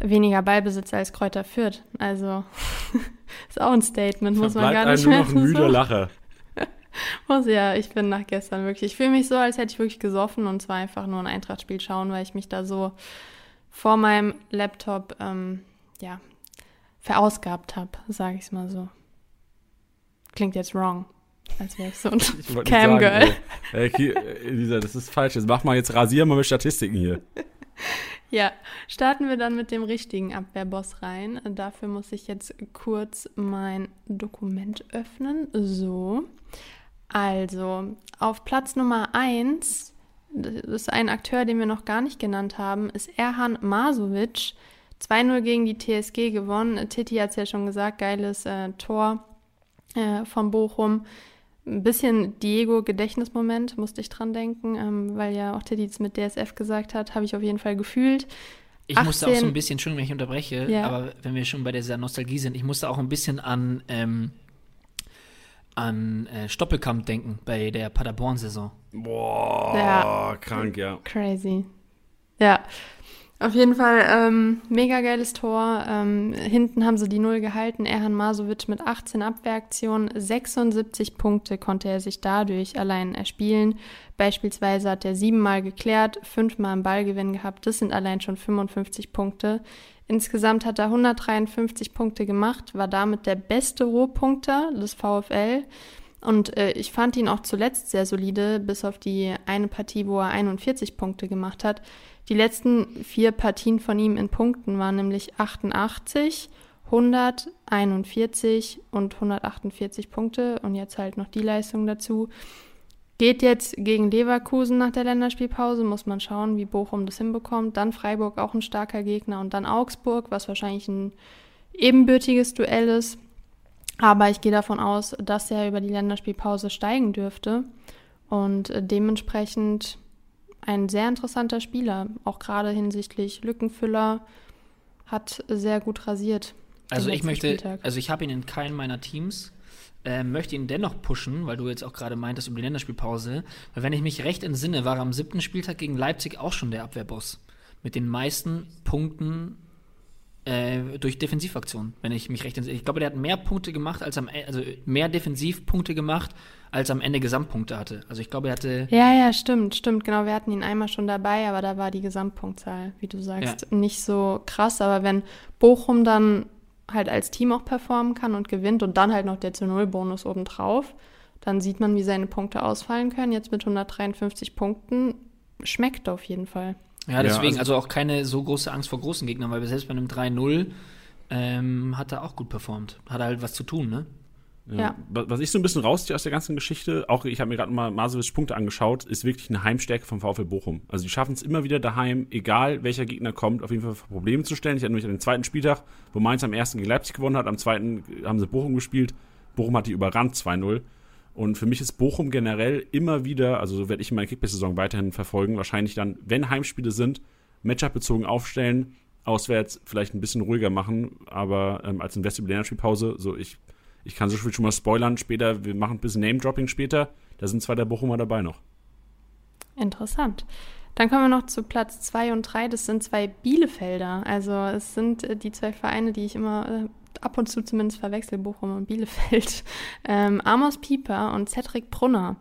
weniger Ballbesitz als Kräuter Fürth. Also ist auch ein Statement, muss man gar einem nicht nur mehr noch ein müder Lacher. Muss ja, ich bin nach gestern wirklich. Ich fühle mich so, als hätte ich wirklich gesoffen und zwar einfach nur ein Eintrachtspiel schauen, weil ich mich da so vor meinem Laptop ähm, ja verausgabt habe, sage ich es mal so. Klingt jetzt wrong, als wäre ich so ein Camgirl. äh, Elisa, das ist falsch. Jetzt mach mal jetzt rasieren wir mit Statistiken hier. Ja, starten wir dann mit dem richtigen Abwehrboss rein. Dafür muss ich jetzt kurz mein Dokument öffnen. So. Also, auf Platz Nummer 1, das ist ein Akteur, den wir noch gar nicht genannt haben, ist Erhan Masovic. 2-0 gegen die TSG gewonnen. Titi hat es ja schon gesagt, geiles äh, Tor äh, von Bochum. Ein bisschen Diego-Gedächtnismoment, musste ich dran denken, ähm, weil ja auch Titi es mit DSF gesagt hat, habe ich auf jeden Fall gefühlt. Ich musste auch so 18 ein bisschen, Entschuldigung, wenn ich unterbreche, Ja. aber wenn wir schon bei dieser Nostalgie sind, ich musste auch ein bisschen an, ähm, an äh, Stoppelkamp denken bei der Paderborn-Saison. Boah, Ja. krank, ja. Crazy. Ja, auf jeden Fall ähm, mega geiles Tor. Ähm, hinten haben sie die Null gehalten. Erhan Masovic mit 18 Abwehraktionen, 76 Punkte konnte er sich dadurch allein erspielen. Beispielsweise hat er siebenmal geklärt, fünfmal einen Ballgewinn gehabt. Das sind allein schon 55 Punkte. Insgesamt hat er 153 Punkte gemacht, war damit der beste Rohpunkter des VfL. Und äh, ich fand ihn auch zuletzt sehr solide, bis auf die eine Partie, wo er 41 Punkte gemacht hat. Die letzten vier Partien von ihm in Punkten waren nämlich 88, 141 und 148 Punkte. Und jetzt halt noch die Leistung dazu. Geht jetzt gegen Leverkusen nach der Länderspielpause, muss man schauen, wie Bochum das hinbekommt. Dann Freiburg auch ein starker Gegner und dann Augsburg, was wahrscheinlich ein ebenbürtiges Duell ist. Aber ich gehe davon aus, dass er über die Länderspielpause steigen dürfte und dementsprechend ein sehr interessanter Spieler, auch gerade hinsichtlich Lückenfüller, hat sehr gut rasiert. Also ich möchte, Spieltag. also ich habe ihn in keinem meiner Teams, äh, möchte ihn dennoch pushen, weil du jetzt auch gerade meintest über die Länderspielpause. Weil wenn ich mich recht entsinne, war er am siebten Spieltag gegen Leipzig auch schon der Abwehrboss. Mit den meisten Punkten äh, durch Defensivaktionen, wenn ich mich recht entsinne. Ich glaube, der hat mehr Punkte gemacht als am also mehr Defensivpunkte gemacht, als am Ende Gesamtpunkte hatte. Also ich glaube, er hatte Ja, ja, stimmt, stimmt. Genau, wir hatten ihn einmal schon dabei, aber da war die Gesamtpunktzahl, wie du sagst, nicht so krass. Aber wenn Bochum dann halt als Team auch performen kann und gewinnt und dann halt noch der zu Null Bonus obendrauf, dann sieht man, wie seine Punkte ausfallen können. Jetzt mit 153 Punkten schmeckt auf jeden Fall. Ja, deswegen, Ja, also, auch keine so große Angst vor großen Gegnern, weil selbst bei einem 3-0 ähm, hat er auch gut performt. Hat er halt was zu tun, ne? Ja. Wa- Was ich so ein bisschen rausziehe aus der ganzen Geschichte, auch ich habe mir gerade mal Masovic Punkte angeschaut, ist wirklich eine Heimstärke vom VfL Bochum. Also die schaffen es immer wieder daheim, egal welcher Gegner kommt, auf jeden Fall Probleme zu stellen. Ich hatte nämlich an den zweiten Spieltag, wo Mainz am ersten gegen Leipzig gewonnen hat, am zweiten haben sie Bochum gespielt. Bochum hat die überrannt 2-0. Und für mich ist Bochum generell immer wieder, also so werde ich meine Kickbase-Saison weiterhin verfolgen, wahrscheinlich dann, wenn Heimspiele sind, Matchup-bezogen aufstellen, auswärts vielleicht ein bisschen ruhiger machen, aber ähm, als die Länderspielpause, so ich, ich kann so viel schon mal spoilern später, wir machen ein bisschen Name-Dropping später, da sind zwei der Bochumer dabei noch. Interessant. Dann kommen wir noch zu Platz 2 und 3. Das sind zwei Bielefelder. Also es sind äh, die zwei Vereine, die ich immer äh, ab und zu zumindest verwechsel, Bochum und Bielefeld. Ähm, Amos Pieper und Cedric Brunner.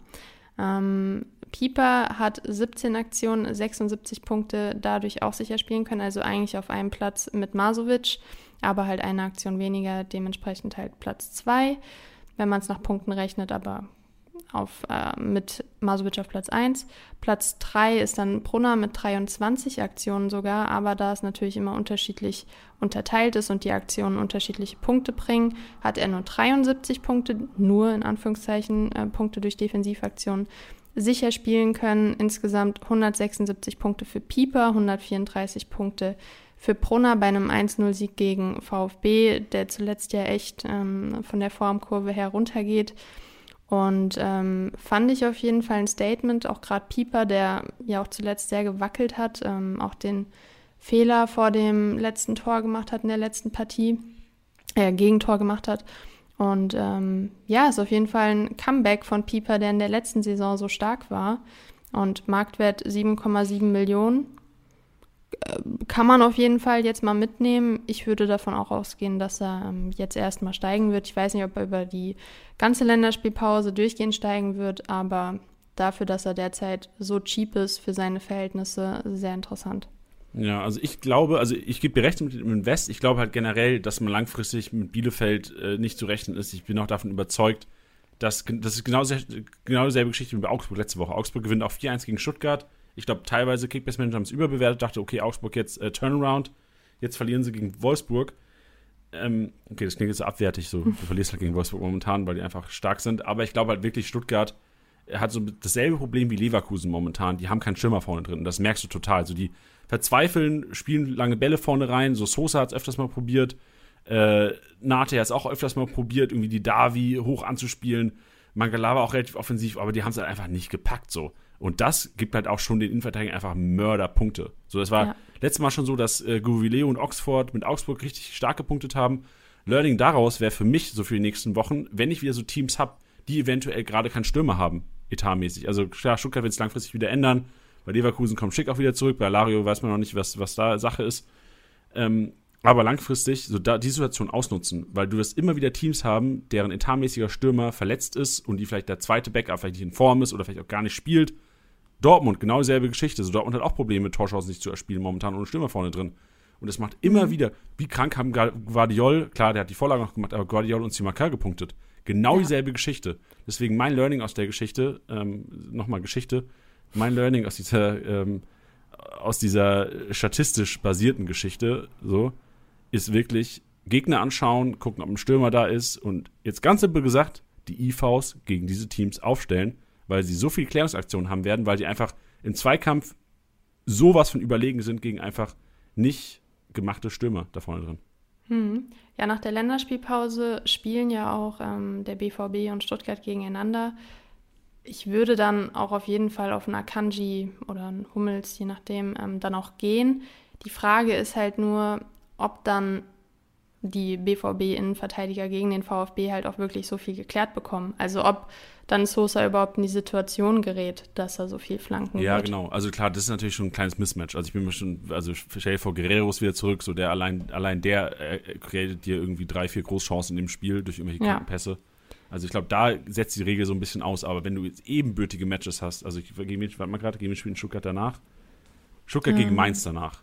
Ähm, Pieper hat 17 Aktionen, 76 Punkte dadurch auch sicher spielen können, also eigentlich auf einem Platz mit Masovic, aber halt eine Aktion weniger, dementsprechend halt Platz 2, wenn man es nach Punkten rechnet, aber auf, äh, mit Masovic auf Platz 1. Platz 3 ist dann Brunner mit 23 Aktionen sogar, aber da es natürlich immer unterschiedlich unterteilt ist und die Aktionen unterschiedliche Punkte bringen, hat er nur 73 Punkte, nur in Anführungszeichen äh, Punkte durch Defensivaktionen sicher spielen können. Insgesamt 176 Punkte für Pieper, 134 Punkte für Brunner bei einem 1-0-Sieg gegen VfB, der zuletzt ja echt ähm, von der Formkurve her runtergeht. Und ähm, fand ich auf jeden Fall ein Statement, auch gerade Pieper, der ja auch zuletzt sehr gewackelt hat, ähm, auch den Fehler vor dem letzten Tor gemacht hat in der letzten Partie, äh, Gegentor gemacht hat. Und ähm, ja, ist auf jeden Fall ein Comeback von Pieper, der in der letzten Saison so stark war. Und Marktwert 7,7 Millionen kann man auf jeden Fall jetzt mal mitnehmen. Ich würde davon auch ausgehen, dass er ähm, jetzt erstmal steigen wird. Ich weiß nicht, ob er über die ganze Länderspielpause durchgehend steigen wird, aber dafür, dass er derzeit so cheap ist für seine Verhältnisse, sehr interessant. Ja, also ich glaube, also ich gebe dir recht mit dem Invest. Ich glaube halt generell, dass man langfristig mit Bielefeld äh, nicht zu rechnen ist. Ich bin auch davon überzeugt, dass das ist genau, genau dieselbe Geschichte wie bei Augsburg letzte Woche. Augsburg gewinnt auch 4-1 gegen Stuttgart ich glaube, teilweise Kickbase-Manager haben es überbewertet, dachte, okay, Augsburg jetzt äh, Turnaround, jetzt verlieren sie gegen Wolfsburg. Ähm, okay, das klingt jetzt abwertig, so, du verlierst halt gegen Wolfsburg momentan, weil die einfach stark sind. Aber ich glaube halt wirklich, Stuttgart hat so dasselbe Problem wie Leverkusen momentan. Die haben keinen Schimmer vorne drin. Das merkst du total. Also die verzweifeln, spielen lange Bälle vorne rein. So Sosa hat es öfters mal probiert. Äh, Nate hat es auch öfters mal probiert, irgendwie die Davi hoch anzuspielen. Mangala war auch relativ offensiv, aber die haben es halt einfach nicht gepackt so. Und das gibt halt auch schon den Innenverteidigern einfach Mörderpunkte. So, das war ja. letztes Mal schon so, dass äh, Gouvileo und Oxford mit Augsburg richtig stark gepunktet haben. Learning daraus wäre für mich so für die nächsten Wochen, wenn ich wieder so Teams habe, die eventuell gerade keinen Stürmer haben, etatmäßig. Also klar, Stuttgart wird es langfristig wieder ändern. Bei Leverkusen kommt Schick auch wieder zurück. Bei Lario weiß man noch nicht, was, was da Sache ist. Ähm, aber langfristig so da die Situation ausnutzen, weil du wirst immer wieder Teams haben, deren etatmäßiger Stürmer verletzt ist und die vielleicht der zweite Backup vielleicht nicht in Form ist oder vielleicht auch gar nicht spielt. Dortmund, genau dieselbe Geschichte. So, Dortmund hat auch Probleme, Torchancen nicht zu erspielen, momentan ohne Stürmer vorne drin. Und es macht immer mhm. wieder, wie krank haben Guardiol, klar, der hat die Vorlage noch gemacht, aber Guardiol und Simakar gepunktet. Genau ja. dieselbe Geschichte. Deswegen mein Learning aus der Geschichte, ähm, nochmal Geschichte, mein Learning aus dieser, ähm, aus dieser statistisch basierten Geschichte, so, ist wirklich Gegner anschauen, gucken, ob ein Stürmer da ist und jetzt ganz simpel gesagt, die IVs gegen diese Teams aufstellen, weil sie so viel Klärungsaktionen haben werden, weil sie einfach im Zweikampf sowas von überlegen sind gegen einfach nicht gemachte Stürmer da vorne drin. Hm. Ja, nach der Länderspielpause spielen ja auch ähm, der BVB und Stuttgart gegeneinander. Ich würde dann auch auf jeden Fall auf einen Akanji oder einen Hummels, je nachdem, ähm, dann auch gehen. Die Frage ist halt nur, ob dann die BVB-Innenverteidiger gegen den VfB halt auch wirklich so viel geklärt bekommen. Also ob dann Sosa überhaupt in die Situation gerät, dass er so viel flanken Ja, wird. genau. Also klar, das ist natürlich schon ein kleines Mismatch. Also ich bin mir schon, also stell vor, Guerrero ist wieder zurück, so der allein, allein der äh, kreiert dir irgendwie drei, vier Großchancen in dem Spiel durch irgendwelche ja. Pässe. Also ich glaube, da setzt die Regel so ein bisschen aus. Aber wenn du jetzt ebenbürtige Matches hast, also ich gegen wen, warte mal gerade, gegen wen spielt Stuttgart danach? Stuttgart ähm, gegen Mainz danach.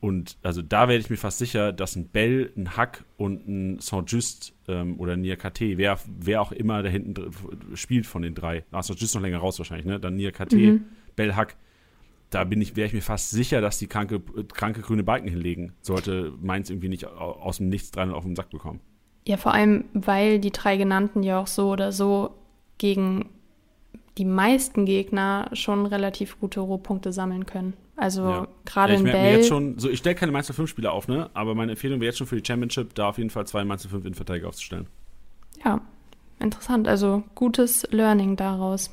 Und also da werde ich mir fast sicher, dass ein Bell, ein Hack und ein Saint-Just ähm, oder ein Niakate, wer, wer auch immer da hinten spielt von den drei, ah, Saint-Just noch länger raus wahrscheinlich, ne? Dann Niakate, mhm. Bell, Hack, da bin ich, wäre ich mir fast sicher, dass die kranke, kranke grüne Balken hinlegen, sollte Mainz irgendwie nicht aus dem Nichts dran auf den Sack bekommen. Ja, vor allem, weil die drei genannten ja auch so oder so gegen die meisten Gegner schon relativ gute Rohpunkte sammeln können. Also ja. gerade ja, in Bell. Jetzt schon, so, ich stelle keine Meister 5 Spieler auf, ne? Aber meine Empfehlung wäre jetzt schon für die Championship, da auf jeden Fall zwei Meister 5 Innenverteidiger aufzustellen. Ja, interessant. Also gutes Learning daraus.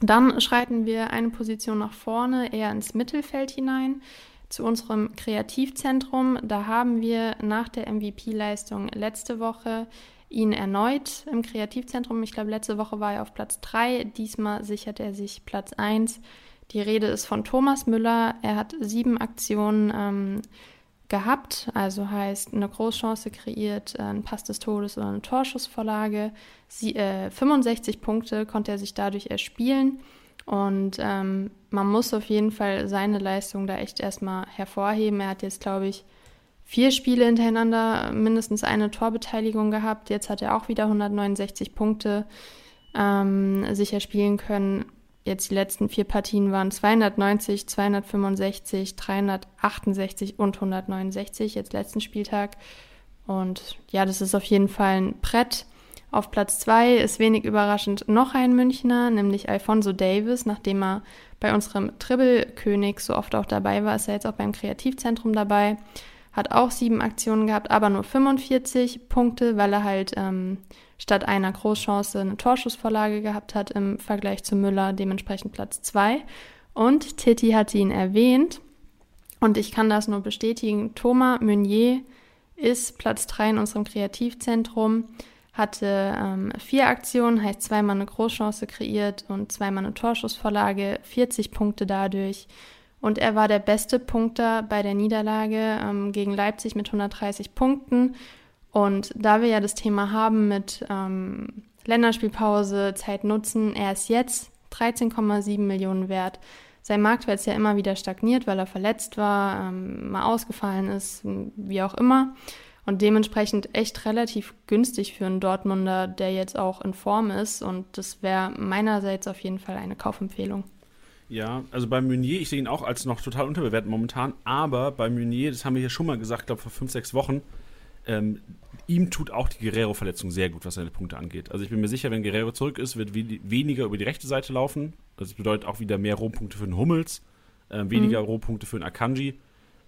Dann schreiten wir eine Position nach vorne, eher ins Mittelfeld hinein, zu unserem Kreativzentrum. Da haben wir nach der MVP-Leistung letzte Woche ihn erneut im Kreativzentrum. Ich glaube, letzte Woche war er auf Platz 3. Diesmal sichert er sich Platz 1. Die Rede ist von Thomas Müller. Er hat sieben Aktionen ähm, gehabt, also heißt eine Großchance kreiert, äh, ein Pass des Todes oder eine Torschussvorlage. Sie, äh, 65 Punkte konnte er sich dadurch erspielen. Und ähm, man muss auf jeden Fall seine Leistung da echt erstmal hervorheben. Er hat jetzt, glaube ich, vier Spiele hintereinander mindestens eine Torbeteiligung gehabt. Jetzt hat er auch wieder 169 Punkte ähm, sich erspielen können. Jetzt die letzten vier Partien waren 290, 265, 368 und 169, jetzt letzten Spieltag. Und ja, das ist auf jeden Fall ein Brett. Auf Platz zwei ist wenig überraschend noch ein Münchner, nämlich Alfonso Davis. Nachdem er bei unserem Dribbelkönig so oft auch dabei war, ist er jetzt auch beim Kreativzentrum dabei. Hat auch sieben Aktionen gehabt, aber nur 45 Punkte, weil er halt ähm, statt einer Großchance eine Torschussvorlage gehabt hat im Vergleich zu Müller, dementsprechend Platz 2. Und Titi hat ihn erwähnt und ich kann das nur bestätigen. Thomas Meunier ist Platz 3 in unserem Kreativzentrum, hatte ähm, vier Aktionen, heißt zweimal eine Großchance kreiert und zweimal eine Torschussvorlage, 40 Punkte dadurch. Und er war der beste Punkter bei der Niederlage ähm, gegen Leipzig mit 130 Punkten und da wir ja das Thema haben mit ähm, Länderspielpause, Zeit nutzen, er ist jetzt 13,7 Millionen wert. Sein Marktwert ist ja immer wieder stagniert, weil er verletzt war, ähm, mal ausgefallen ist, wie auch immer. Und dementsprechend echt relativ günstig für einen Dortmunder, der jetzt auch in Form ist. Und das wäre meinerseits auf jeden Fall eine Kaufempfehlung. Ja, also bei Meunier, ich sehe ihn auch als noch total unterbewertet momentan, aber bei Meunier, das haben wir hier schon mal gesagt, glaube vor fünf, sechs Wochen, ähm, ihm tut auch die Guerrero-Verletzung sehr gut, was seine Punkte angeht. Also ich bin mir sicher, wenn Guerrero zurück ist, wird weniger über die rechte Seite laufen. Das bedeutet auch wieder mehr Rohpunkte für den Hummels, äh, weniger mhm. Rohpunkte für den Akanji.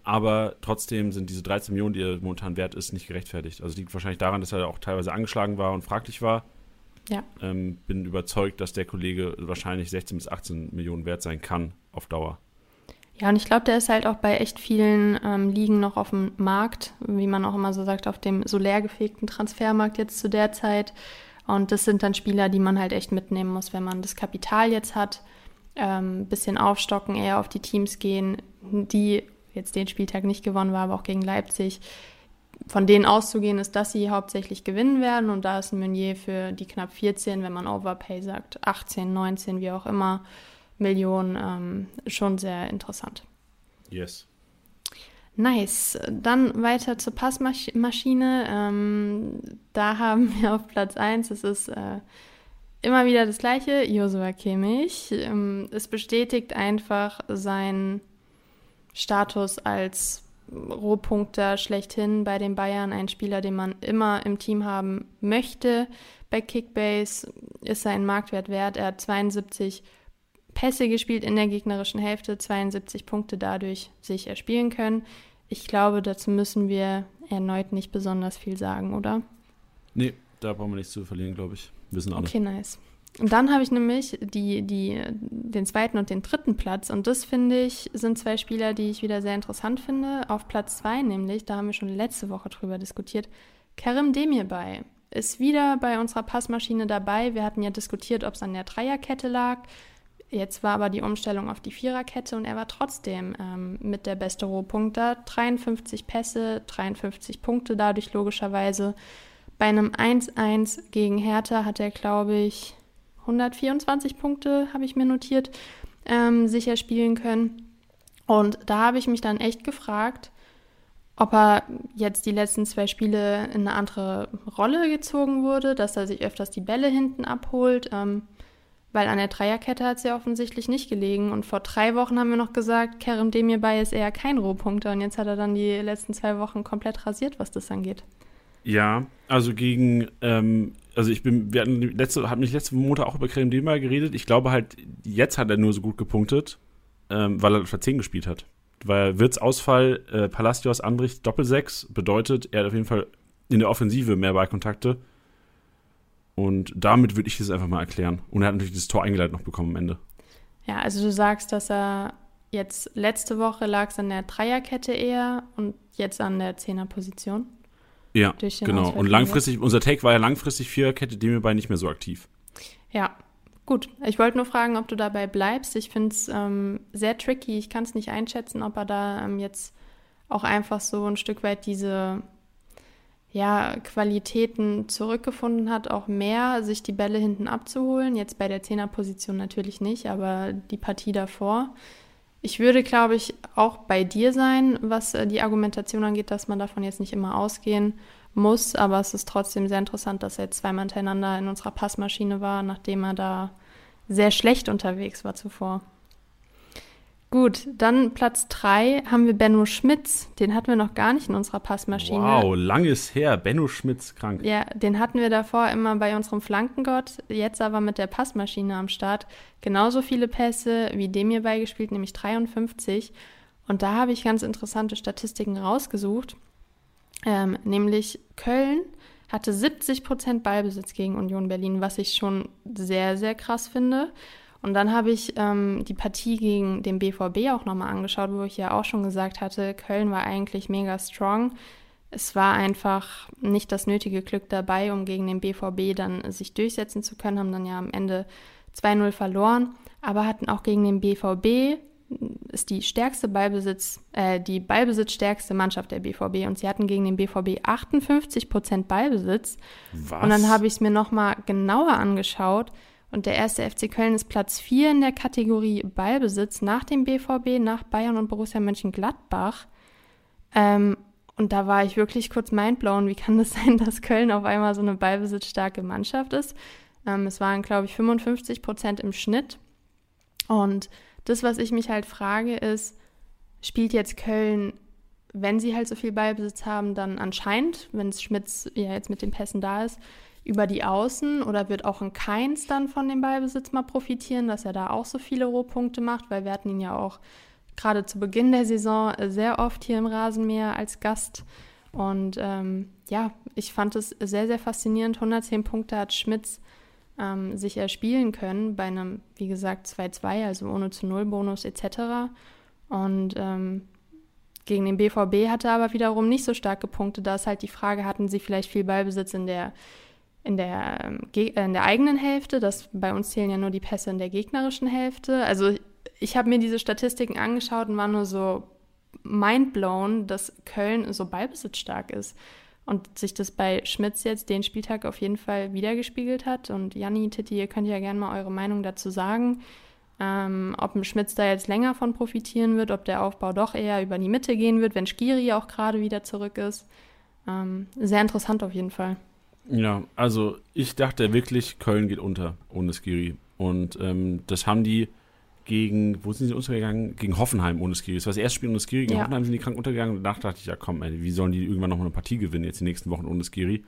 Aber trotzdem sind diese 13 Millionen, die er momentan wert ist, nicht gerechtfertigt. Also liegt wahrscheinlich daran, dass er auch teilweise angeschlagen war und fraglich war. Ja. Ähm, bin überzeugt, dass der Kollege wahrscheinlich 16 bis 18 Millionen wert sein kann auf Dauer. Ja, und ich glaube, der ist halt auch bei echt vielen ähm, Ligen noch auf dem Markt, wie man auch immer so sagt, auf dem so leer gefegten Transfermarkt jetzt zu der Zeit. Und das sind dann Spieler, die man halt echt mitnehmen muss, wenn man das Kapital jetzt hat. Ähm, bisschen aufstocken, eher auf die Teams gehen, die jetzt den Spieltag nicht gewonnen war, aber auch gegen Leipzig. Von denen auszugehen ist, dass sie hauptsächlich gewinnen werden. Und da ist ein Meunier für die knapp 14, wenn man Overpay sagt, 18, 19, wie auch immer, Millionen ähm, schon sehr interessant. Yes. Nice. Dann weiter zur Passmaschine. Ähm, da haben wir auf Platz 1, es ist äh, immer wieder das gleiche, Josua Kimmich. Ähm, es bestätigt einfach seinen Status als Rohpunkter schlechthin bei den Bayern, ein Spieler, den man immer im Team haben möchte. Bei Kickbase ist sein Marktwert wert. Er hat 72 Pässe gespielt in der gegnerischen Hälfte, 72 Punkte dadurch sich erspielen können. Ich glaube, dazu müssen wir erneut nicht besonders viel sagen, oder? Nee, da brauchen wir nichts zu verlieren, glaube ich. Wissen alle. Okay, nice. Und dann habe ich nämlich die, die, den zweiten und den dritten Platz. Und das finde ich, sind zwei Spieler, die ich wieder sehr interessant finde. Auf Platz zwei nämlich, da haben wir schon letzte Woche drüber diskutiert, Karim Demirbay ist wieder bei unserer Passmaschine dabei. Wir hatten ja diskutiert, ob es an der Dreierkette lag. Jetzt war aber die Umstellung auf die Viererkette und er war trotzdem ähm, mit der beste Rohpunkter. 53 Pässe, 53 Punkte dadurch logischerweise. Bei einem 1-1 gegen Hertha hat er, glaube ich, 124 Punkte, habe ich mir notiert, ähm, sicher spielen können. Und da habe ich mich dann echt gefragt, ob er jetzt die letzten zwei Spiele in eine andere Rolle gezogen wurde, dass er sich öfters die Bälle hinten abholt. Ähm, weil an der Dreierkette hat es ja offensichtlich nicht gelegen. Und vor drei Wochen haben wir noch gesagt, Kerem Demirbay ist eher kein Rohpunkter. Und jetzt hat er dann die letzten zwei Wochen komplett rasiert, was das angeht. Ja, also gegen, ähm, also ich bin, wir hatten letzte, haben nicht letzte Monat auch über Kerem Demirbay geredet. Ich glaube halt, jetzt hat er nur so gut gepunktet, ähm, weil er für 10 gespielt hat. Weil Wirts Ausfall, äh, Palacios Anbricht Doppelsechs bedeutet, er hat auf jeden Fall in der Offensive mehr Ballkontakte Und damit würde ich das einfach mal erklären. Und er hat natürlich das Tor eingeleitet noch bekommen am Ende. Ja, also du sagst, dass er jetzt letzte Woche lag es an der Dreierkette eher und jetzt an der Zehnerposition. Ja, genau. Ausfall Und langfristig, unser Take war ja langfristig Viererkette, dem wir bei nicht mehr so aktiv. Ja, gut. Ich wollte nur fragen, ob du dabei bleibst. Ich finde es ähm, sehr tricky. Ich kann es nicht einschätzen, ob er da ähm, jetzt auch einfach so ein Stück weit diese ja, Qualitäten zurückgefunden hat, auch mehr sich die Bälle hinten abzuholen. Jetzt bei der Zehnerposition natürlich nicht, aber die Partie davor. Ich würde, glaube ich, auch bei dir sein, was äh, die Argumentation angeht, dass man davon jetzt nicht immer ausgehen muss. Aber es ist trotzdem sehr interessant, dass er jetzt zweimal hintereinander in unserer Passmaschine war, nachdem er da sehr schlecht unterwegs war zuvor. Gut, dann Platz 3 haben wir Benno Schmitz. Den hatten wir noch gar nicht in unserer Passmaschine. Wow, langes her. Benno Schmitz krank. Ja, den hatten wir davor immer bei unserem Flankengott, jetzt aber mit der Passmaschine am Start. Genauso viele Pässe wie dem hier beigespielt, nämlich 53. Und da habe ich ganz interessante Statistiken rausgesucht. Ähm, nämlich Köln hatte 70% Ballbesitz gegen Union Berlin, was ich schon sehr, sehr krass finde. Und dann habe ich ähm, die Partie gegen den BVB auch nochmal angeschaut, wo ich ja auch schon gesagt hatte, Köln war eigentlich mega strong. Es war einfach nicht das nötige Glück dabei, um gegen den BVB dann sich durchsetzen zu können, haben dann ja am Ende 2-0 verloren, aber hatten auch gegen den BVB ist die stärkste Ballbesitz, äh, die Ballbesitzstärkste Mannschaft der BVB und sie hatten gegen den BVB 58 Prozent Ballbesitz. Was? Und dann habe ich es mir nochmal genauer angeschaut und der erste FC Köln ist Platz 4 in der Kategorie Ballbesitz nach dem BVB, nach Bayern und Borussia Mönchengladbach. Ähm, und da war ich wirklich kurz mindblown. Wie kann das sein, dass Köln auf einmal so eine ballbesitzstarke Mannschaft ist? Ähm, es waren, glaube ich, 55 Prozent im Schnitt. Und das, was ich mich halt frage, ist, spielt jetzt Köln, wenn sie halt so viel Ballbesitz haben, dann anscheinend, wenn es Schmitz ja jetzt mit den Pässen da ist, über die Außen oder wird auch ein Keins dann von dem Ballbesitz mal profitieren, dass er da auch so viele Rohpunkte macht, weil wir hatten ihn ja auch gerade zu Beginn der Saison sehr oft hier im Rasenmäher als Gast. Und ähm, ja, ich fand es sehr, sehr faszinierend. 110 Punkte hat Schmitz ähm, sich erspielen können bei einem, wie gesagt, 2-2, also ohne zu Null Bonus etc. Und ähm, gegen den BVB hatte er aber wiederum nicht so stark gepunktet. Da ist halt die Frage, hatten sie vielleicht viel Ballbesitz in der, in der, ähm, äh, in der eigenen Hälfte? Das, bei uns zählen ja nur die Pässe in der gegnerischen Hälfte. Also ich habe mir diese Statistiken angeschaut und war nur so mindblown, dass Köln so ballbesitzstark ist. Und sich das bei Schmitz jetzt den Spieltag auf jeden Fall wiedergespiegelt hat. Und Janni, Titti, ihr könnt ja gerne mal eure Meinung dazu sagen. Ähm, ob Schmitz da jetzt länger von profitieren wird, ob der Aufbau doch eher über die Mitte gehen wird, wenn Skiri auch gerade wieder zurück ist. Ähm, sehr interessant auf jeden Fall. Ja, also ich dachte wirklich, Köln geht unter ohne Skiri. Und ähm, das haben die gegen, wo sind sie untergegangen? Gegen Hoffenheim ohne Skiri. Das war das erste Spiel ohne Skiri. Gegen Ja. Hoffenheim sind die krank untergegangen. Und danach dachte ich, ja komm, ey, wie sollen die irgendwann noch mal eine Partie gewinnen jetzt die nächsten Wochen ohne Skiri?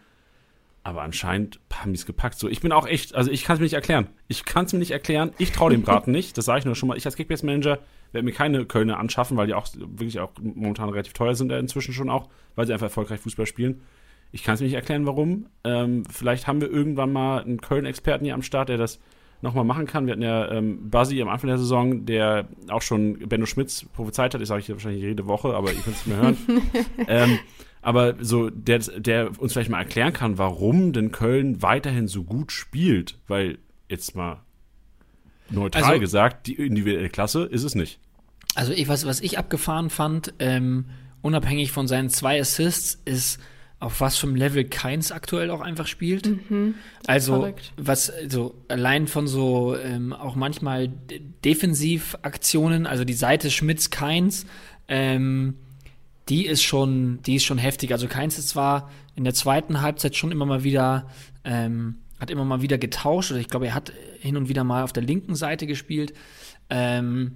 Aber anscheinend haben die es gepackt. So, ich bin auch echt, also ich kann es mir nicht erklären. Ich kann es mir nicht erklären. Ich traue dem Braten nicht. Das sage ich nur schon mal. Ich als Kickbase-Manager werde mir keine Kölner anschaffen, weil die auch wirklich auch momentan relativ teuer sind, inzwischen schon auch, weil sie einfach erfolgreich Fußball spielen. Ich kann es mir nicht erklären, warum. Ähm, vielleicht haben wir irgendwann mal einen Köln-Experten hier am Start, der das nochmal machen kann. Wir hatten ja ähm, Buzzy am Anfang der Saison, der auch schon Benno Schmitz prophezeit hat. Ich sage ich wahrscheinlich jede Woche, aber ihr könnt es nicht mehr hören. ähm, aber so, der, der uns vielleicht mal erklären kann, warum denn Köln weiterhin so gut spielt. Weil, jetzt mal neutral Also- gesagt, die individuelle Klasse ist es nicht. Also ich, was, was ich abgefahren fand, ähm, unabhängig von seinen zwei Assists, ist auf was für einem Level Keins aktuell auch einfach spielt. Also Verrückt. was also allein von so ähm, auch manchmal Defensivaktionen, also die Seite Schmitz Keins, ähm, die ist schon, die ist schon heftig. Also Keins ist zwar in der zweiten Halbzeit schon immer mal wieder, ähm, hat immer mal wieder getauscht, oder ich glaube, er hat hin und wieder mal auf der linken Seite gespielt. Ähm,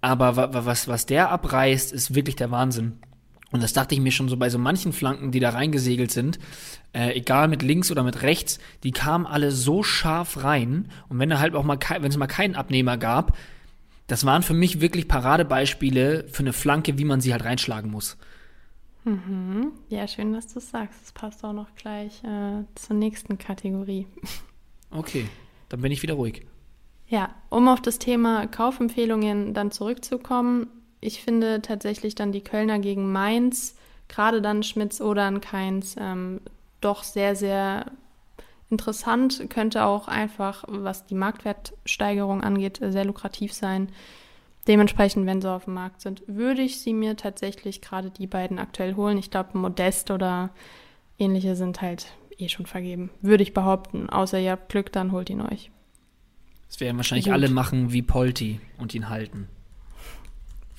aber wa wa was, was der abreißt, ist wirklich der Wahnsinn. Und das dachte ich mir schon so bei so manchen Flanken, die da reingesegelt sind, äh, egal mit links oder mit rechts, die kamen alle so scharf rein. Und wenn er halt auch mal, wenn es mal keinen Abnehmer gab, das waren für mich wirklich Paradebeispiele für eine Flanke, wie man sie halt reinschlagen muss. Ja, schön, dass du es sagst. Das passt auch noch gleich äh, zur nächsten Kategorie. Okay, dann bin ich wieder ruhig. Ja, um auf das Thema Kaufempfehlungen dann zurückzukommen, ich finde tatsächlich dann die Kölner gegen Mainz, gerade dann Schmitz oder ein Keins, ähm, doch sehr, sehr interessant. Könnte auch einfach, was die Marktwertsteigerung angeht, sehr lukrativ sein. Dementsprechend, wenn sie auf dem Markt sind, würde ich sie mir tatsächlich gerade die beiden aktuell holen. Ich glaube, Modest oder ähnliche sind halt eh schon vergeben. Würde ich behaupten. Außer ihr habt Glück, dann holt ihn euch. Das werden wahrscheinlich Gut. alle machen wie Polti und ihn halten.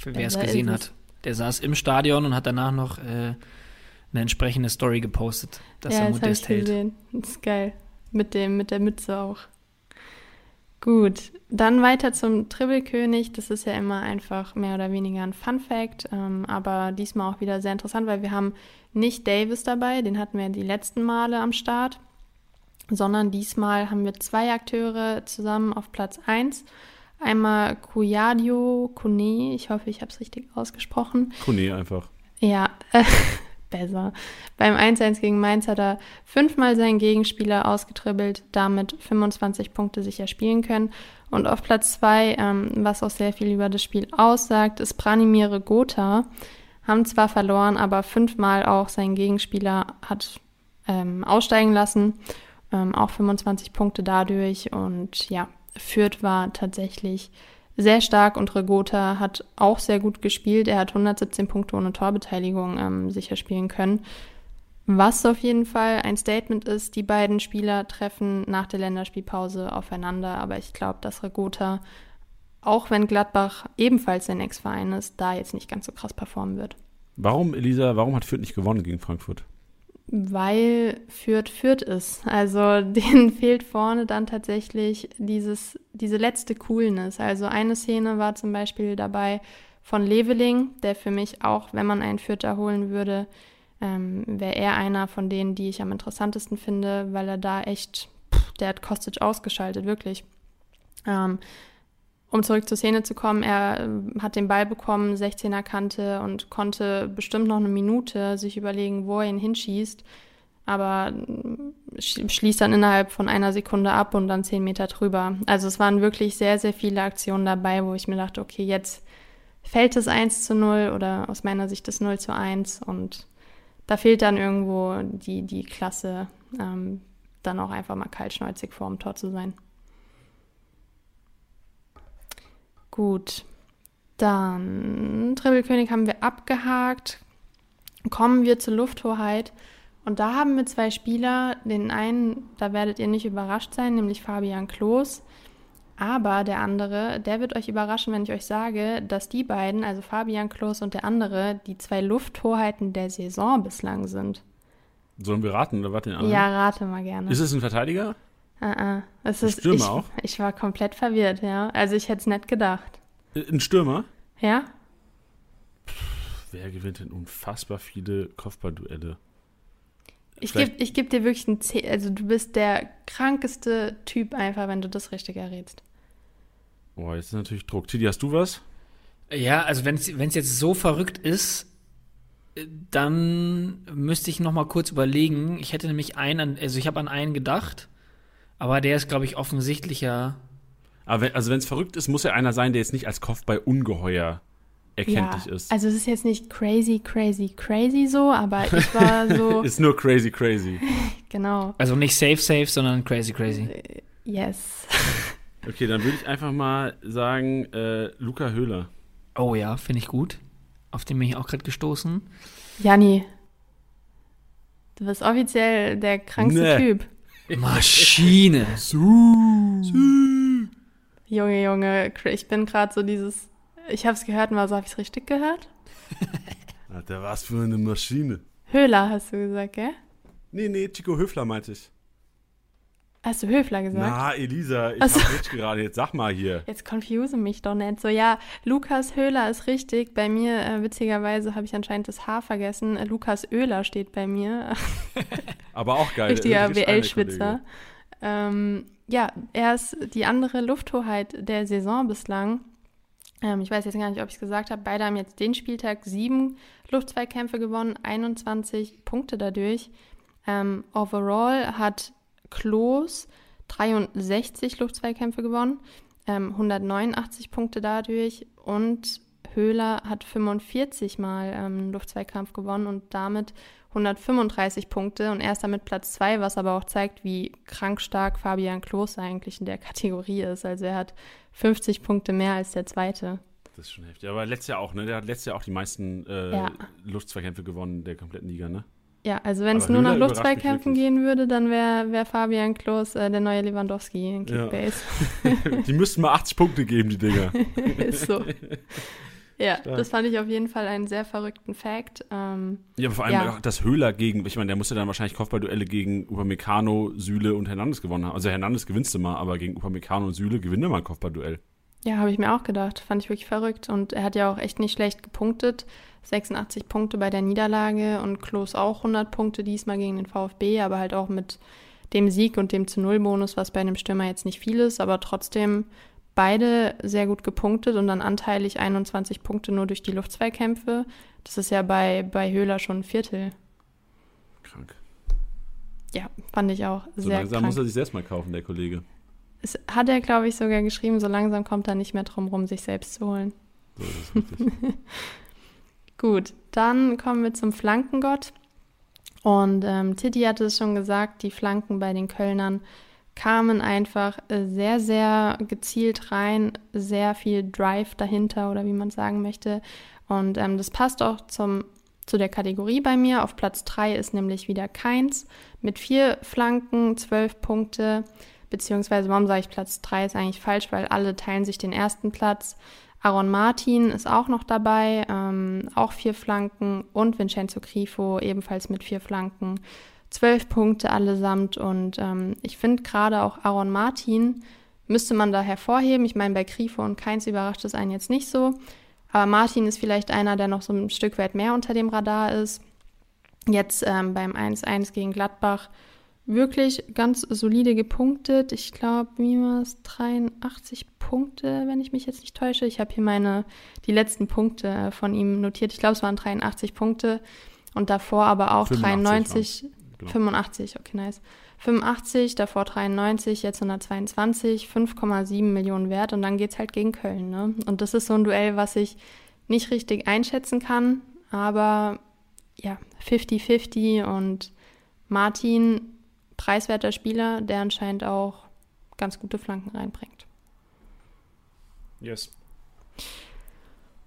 Für wer es gesehen hat. Der saß im Stadion und hat danach noch äh, eine entsprechende Story gepostet, dass ja, er das Modest hält. gesehen. Das ist geil. Mit, dem, mit der Mütze auch. Gut, dann weiter zum Tribbelkönig. Das ist ja immer einfach mehr oder weniger ein Fun Fact, ähm, aber diesmal auch wieder sehr interessant, weil wir haben nicht Davis dabei, den hatten wir die letzten Male am Start, sondern diesmal haben wir zwei Akteure zusammen auf Platz 1. Einmal Kuyadio Kone, ich hoffe, ich habe es richtig ausgesprochen. Kone einfach. Ja, äh, besser. Beim 1-1 gegen Mainz hat er fünfmal seinen Gegenspieler ausgetribbelt, damit 25 Punkte sicher spielen können. Und auf Platz 2, ähm, was auch sehr viel über das Spiel aussagt, ist Branimir Gotha. Haben zwar verloren, aber fünfmal auch seinen Gegenspieler hat ähm, aussteigen lassen. Ähm, auch 25 Punkte dadurch. Und ja, Fürth war tatsächlich sehr stark und Regota hat auch sehr gut gespielt. Er hat 117 Punkte ohne Torbeteiligung ähm, sicher spielen können. Was auf jeden Fall ein Statement ist, die beiden Spieler treffen nach der Länderspielpause aufeinander, aber ich glaube, dass Regota, auch wenn Gladbach ebenfalls sein Ex-Verein ist, da jetzt nicht ganz so krass performen wird. Warum, Elisa, warum hat Fürth nicht gewonnen gegen Frankfurt? Weil Fürth Fürth ist. Also denen fehlt vorne dann tatsächlich dieses, diese letzte Coolness. Also eine Szene war zum Beispiel dabei von Leveling, der für mich auch, wenn man einen Fürther holen würde, ähm, wäre er einer von denen, die ich am interessantesten finde, weil er da echt, pff, der hat Kostic ausgeschaltet, wirklich. Ähm, um zurück zur Szene zu kommen, er ähm, hat den Ball bekommen, 16er Kante und konnte bestimmt noch eine Minute sich überlegen, wo er ihn hinschießt, aber sch- schließt dann innerhalb von einer Sekunde ab und dann 10 Meter drüber. Also es waren wirklich sehr, sehr viele Aktionen dabei, wo ich mir dachte, okay, jetzt fällt es 1 zu 0 oder aus meiner Sicht das 0 zu 1 und da fehlt dann irgendwo die, die Klasse, ähm, dann auch einfach mal kaltschnäuzig vor dem Tor zu sein. Gut, dann Dribbelkönig haben wir abgehakt. Kommen wir zur Lufthoheit. Und da haben wir zwei Spieler. Den einen, da werdet ihr nicht überrascht sein, nämlich Fabian Klos. Aber der andere, der wird euch überraschen, wenn ich euch sage, dass die beiden, also Fabian Klos und der andere, die zwei Lufthoheiten der Saison bislang sind. Sollen wir raten oder was den anderen? Ja, rate mal gerne. Ist es ein Verteidiger? Es Ein ist, Stürmer ich, auch? ich war komplett verwirrt, ja. Also ich hätte es nicht gedacht. Äh, Ein Stürmer? Ja? Wer gewinnt denn unfassbar viele Kopfballduelle? Ich gebe ich geb dir wirklich ein C. Also du bist der krankeste Typ einfach, wenn du das richtig errätst. Boah, jetzt ist natürlich Druck. Titi, hast du was? Ja, also wenn es jetzt so verrückt ist, äh, dann müsste ich noch mal kurz überlegen. Ich hätte nämlich einen, also ich habe an einen gedacht, aber der ist, glaube ich, offensichtlicher. Aber wenn, also wenn es verrückt ist, muss ja einer sein, der jetzt nicht als Kopfball ungeheuer erkenntlich ist. Also es ist jetzt nicht crazy, crazy, crazy so, aber ich war so, ist nur crazy, crazy. genau. Also nicht safe, safe, sondern crazy, crazy. Yes. Okay, dann würde ich einfach mal sagen, äh, Luca Höhler. Oh ja, finde ich gut. Auf den bin ich auch gerade gestoßen. Janni, du bist offiziell der krankste Nee. Typ. Maschine. Junge, Junge, ich bin gerade so dieses, ich habe es gehört und war so, habe ich es richtig gehört? Alter, was für eine Maschine. Höhler hast du gesagt, gell? Nee, nee, Chico Höfler meinte ich. Hast du Höfler gesagt? Na, Elisa, ich Ach so. hab gerade. Jetzt sag mal hier. Jetzt confuse mich doch nicht. So, ja, Lukas Höhler ist richtig. Bei mir, äh, witzigerweise, habe ich anscheinend das H vergessen. Äh, Lukas Oehler steht bei mir. Aber auch geil. Richtiger richtig WL-Schwitzer. Ähm, ja, er ist die andere Lufthoheit der Saison bislang. Ähm, ich weiß jetzt gar nicht, ob ich es gesagt habe. Beide haben jetzt den Spieltag sieben Luftzweikämpfe gewonnen, 21 Punkte dadurch. Ähm, overall hat Klos 63 Luftzweikämpfe gewonnen, ähm, 189 Punkte dadurch und Höhler hat 45 Mal ähm, Luftzweikampf gewonnen und damit 135 Punkte und er ist damit Platz 2, was aber auch zeigt, wie krank stark Fabian Klos eigentlich in der Kategorie ist. Also er hat 50 Punkte mehr als der zweite. Das ist schon heftig. Aber letztes Jahr auch, ne? Der hat letztes Jahr auch die meisten äh, Ja. Luftzweikämpfe gewonnen der kompletten Liga, ne? Ja, also wenn es nur nach Luftzweikämpfen gehen würde, dann wäre wär Fabian Klos äh, der neue Lewandowski in Ja. Kickbase. die müssten mal 80 Punkte geben, die Dinger. ist so. Ja, Stark. das fand ich auf jeden Fall einen sehr verrückten Fact. Ähm, Ja, aber vor allem Ja. auch das Höhler gegen, ich meine, der musste dann wahrscheinlich Kopfballduelle gegen Upamecano, Süle und Hernandez gewonnen haben. Also Hernandez gewinnst du mal, aber gegen Upamecano und Süle gewinnt er mal ein Kopfballduell. ja, habe ich mir auch gedacht. Fand ich wirklich verrückt. Und er hat ja auch echt nicht schlecht gepunktet. 86 Punkte bei der Niederlage und Klos auch 100 Punkte diesmal gegen den VfB, aber halt auch mit dem Sieg und dem zu Null Bonus, was bei einem Stürmer jetzt nicht viel ist, aber trotzdem beide sehr gut gepunktet und dann anteilig 21 Punkte nur durch die Luftzweikämpfe. Das ist ja bei, bei Höhler schon ein Viertel. Krank. Ja, fand ich auch So sehr langsam krank. muss er sich selbst mal kaufen, der Kollege. Es hat er, glaube ich, sogar geschrieben, so langsam kommt er nicht mehr drum rum, sich selbst zu holen. So ist es richtig. Gut, dann kommen wir zum Flankengott. Und ähm, Titi hatte es schon gesagt, die Flanken bei den Kölnern kamen einfach äh, sehr, sehr gezielt rein, sehr viel Drive dahinter oder wie man sagen möchte. Und ähm, das passt auch zum, zu der Kategorie bei mir. Auf Platz 3 ist nämlich wieder Keins mit vier Flanken, zwölf Punkte. Beziehungsweise, warum sage ich Platz 3 ist eigentlich falsch, weil alle teilen sich den ersten Platz. Aaron Martin ist auch noch dabei, ähm, auch vier Flanken und Vincenzo Grifo ebenfalls mit vier Flanken. Zwölf Punkte allesamt und ähm, ich finde gerade auch Aaron Martin müsste man da hervorheben. Ich meine, bei Grifo und Keins überrascht es einen jetzt nicht so, aber Martin ist vielleicht einer, der noch so ein Stück weit mehr unter dem Radar ist. Jetzt ähm, beim 1-1 gegen Gladbach wirklich ganz solide gepunktet. Ich glaube, wie war es? 83 Punkte, wenn ich mich jetzt nicht täusche. Ich habe hier meine, die letzten Punkte äh, von ihm notiert. Ich glaube, es waren 83 Punkte und davor aber auch 85 93, Genau. 85, okay, nice. 85, davor 93, jetzt 122, 5,7 Millionen wert und dann geht's halt gegen Köln, ne? Und das ist so ein Duell, was ich nicht richtig einschätzen kann, aber ja, 50-50 und Martin, preiswerter Spieler, der anscheinend auch ganz gute Flanken reinbringt. Yes.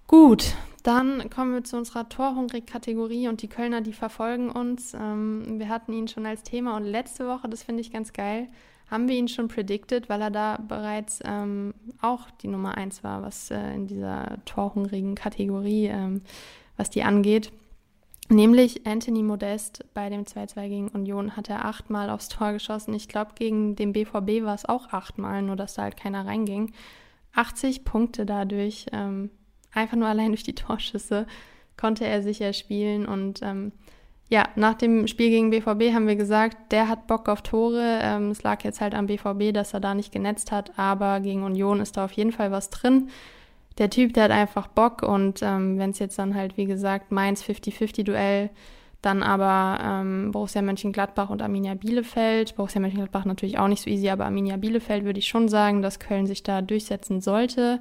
Gut, dann kommen wir zu unserer Torhungrig-Kategorie und die Kölner, die verfolgen uns. Ähm, wir hatten ihn schon als Thema und letzte Woche, das finde ich ganz geil, haben wir ihn schon predicted, weil er da bereits ähm, auch die Nummer eins war, was äh, in dieser torhungrigen Kategorie, ähm, was die angeht. Nämlich Anthony Modest bei dem 2-2 gegen Union hat er achtmal aufs Tor geschossen. Ich glaube, gegen den BVB war es auch achtmal, nur dass da halt keiner reinging. 80 Punkte dadurch, ähm, einfach nur allein durch die Torschüsse konnte er sicher spielen. Und ähm, ja, nach dem Spiel gegen BVB haben wir gesagt, der hat Bock auf Tore. Ähm, es lag jetzt halt am BVB, dass er da nicht genetzt hat, aber gegen Union ist da auf jeden Fall was drin. Der Typ, der hat einfach Bock und ähm, wenn es jetzt dann halt, wie gesagt, Mainz 50-50-Duell, dann aber ähm, Borussia Mönchengladbach und Arminia Bielefeld. Borussia Mönchengladbach natürlich auch nicht so easy, aber Arminia Bielefeld würde ich schon sagen, dass Köln sich da durchsetzen sollte.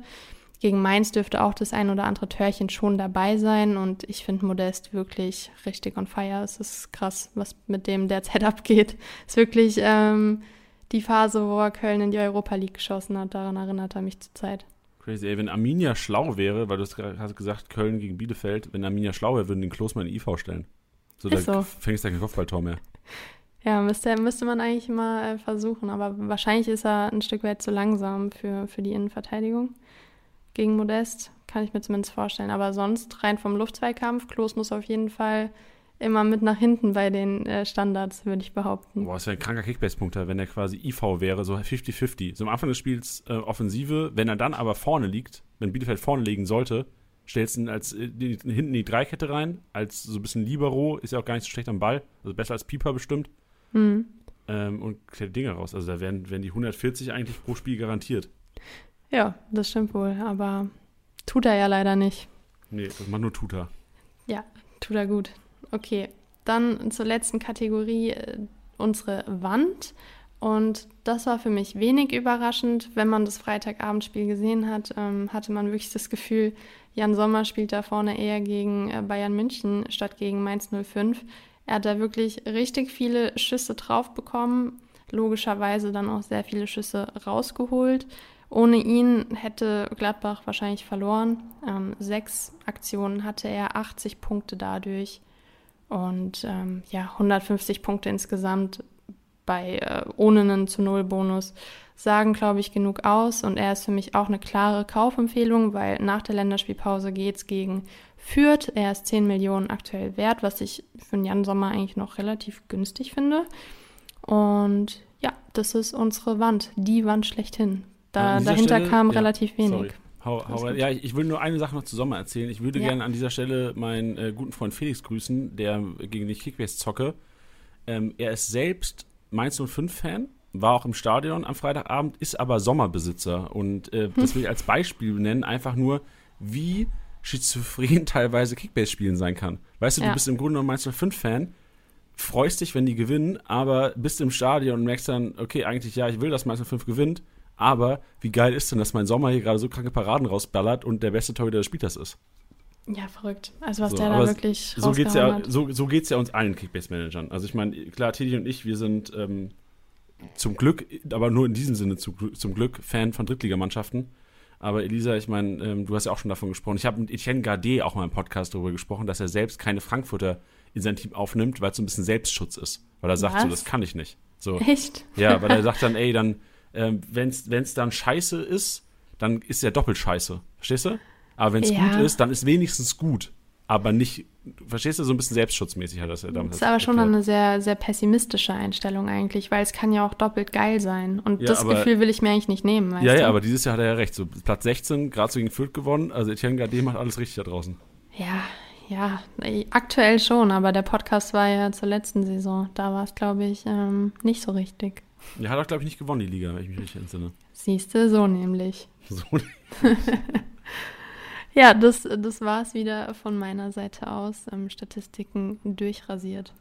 Gegen Mainz dürfte auch das ein oder andere Törchen schon dabei sein und ich finde Modest wirklich richtig on fire. Es ist krass, was mit dem derzeit abgeht. Es ist wirklich ähm, die Phase, wo er Köln in die Europa League geschossen hat. Daran erinnert er mich zurzeit. Crazy, ey, wenn Arminia schlau wäre, weil du hast gesagt, Köln gegen Bielefeld, wenn Arminia schlau wäre, würden den Klos mal in die IV stellen. So, da so. fängst du kein Kopfballtor mehr. Ja, müsste, müsste man eigentlich mal äh, versuchen, aber wahrscheinlich ist er ein Stück weit zu langsam für, für die Innenverteidigung. Gegen Modest kann ich mir zumindest vorstellen. Aber sonst rein vom Luftzweikampf, Klos muss auf jeden Fall immer mit nach hinten bei den äh, Standards, würde ich behaupten. Boah, das wäre ein kranker Kickbase-Punkter, wenn er quasi IV wäre, so 50-50. So am Anfang des Spiels äh, Offensive, wenn er dann aber vorne liegt, wenn Bielefeld vorne liegen sollte, stellst du ihn als äh, die, hinten in die Dreikette rein, als so ein bisschen Libero, ist ja auch gar nicht so schlecht am Ball, also besser als Pieper bestimmt, Hm. ähm, und klärt Dinge raus. Also da wären, wären die 140 eigentlich pro Spiel garantiert. Ja, das stimmt wohl, aber tut er ja leider nicht. Nee, das macht nur Tuta. Tut er gut. Okay, dann zur letzten Kategorie, äh, unsere Wand. Und das war für mich wenig überraschend. Wenn man das Freitagabendspiel gesehen hat, ähm, hatte man wirklich das Gefühl, Jan Sommer spielt da vorne eher gegen äh, Bayern München statt gegen Mainz 05. Er hat da wirklich richtig viele Schüsse drauf bekommen, logischerweise dann auch sehr viele Schüsse rausgeholt. Ohne ihn hätte Gladbach wahrscheinlich verloren. Ähm, sechs Aktionen hatte er, 80 Punkte dadurch und ähm, ja, 150 Punkte insgesamt bei äh, ohne einen zu Null Bonus sagen, glaube ich, genug aus. Und er ist für mich auch eine klare Kaufempfehlung, weil nach der Länderspielpause geht es gegen Fürth. Er ist 10 Millionen aktuell wert, was ich für den Jan Sommer eigentlich noch relativ günstig finde. Und ja, das ist unsere Wand, die Wand schlechthin. Da, dahinter Stelle, kam ja, relativ wenig. Sorry. Hau, hau, ja, ich will nur eine Sache noch zu Sommer erzählen. Ich würde ja. gerne an dieser Stelle meinen äh, guten Freund Felix grüßen, der gegen die Kickbase zocke. Ähm, er ist selbst Mainz 05-Fan, war auch im Stadion am Freitagabend, ist aber Sommerbesitzer. Und äh, hm. das will ich als Beispiel nennen, einfach nur, wie schizophren teilweise Kickbase-Spielen sein kann. Weißt du, ja. du bist im Grunde genommen Mainz 05-Fan, freust dich, wenn die gewinnen, aber bist im Stadion und merkst dann, okay, eigentlich ja, ich will, dass Mainz 05 gewinnt, aber wie geil ist denn, dass mein Sommer hier gerade so kranke Paraden rausballert und der beste Torhüter des Spielers ist? Ja, verrückt. Also was so, der da wirklich so geht's ja, hat. So, so geht's ja uns allen Kickbase-Managern. Also ich meine, klar, Teddy und ich, wir sind ähm, zum Glück, aber nur in diesem Sinne zu, zum Glück Fan von Drittligamannschaften. Aber Elisa, ich meine, ähm, du hast ja auch schon davon gesprochen. Ich habe mit Etienne Gardet auch mal im Podcast darüber gesprochen, dass er selbst keine Frankfurter in sein Team aufnimmt, weil es so ein bisschen Selbstschutz ist. Weil er sagt Was? so, das kann ich nicht. So. Echt? Ja, weil er sagt dann, ey, dann, ähm, wenn es dann scheiße ist, dann ist er doppelt scheiße. Verstehst du? Aber wenn es ja. gut ist, dann ist wenigstens gut. Aber nicht, verstehst du, so ein bisschen selbstschutzmäßig hat das ja damals. Das ist aber schon eine sehr, sehr pessimistische Einstellung eigentlich, weil es kann ja auch doppelt geil sein. Und ja, das aber, Gefühl will ich mir eigentlich nicht nehmen, weißt Ja, du? ja, aber dieses Jahr hat er ja recht. So Platz 16, gerade so gegen Fürth gewonnen. Also Etienne Gade macht alles richtig da draußen. Ja, ja, aktuell schon, aber der Podcast war ja zur letzten Saison. Da war es, glaube ich, ähm, nicht so richtig. Er hat auch, glaube ich, nicht gewonnen, die Liga, wenn ich mich richtig entsinne. Siehst du, so nämlich. So Ja, das, das war es wieder von meiner Seite aus. Ähm, Statistiken durchrasiert.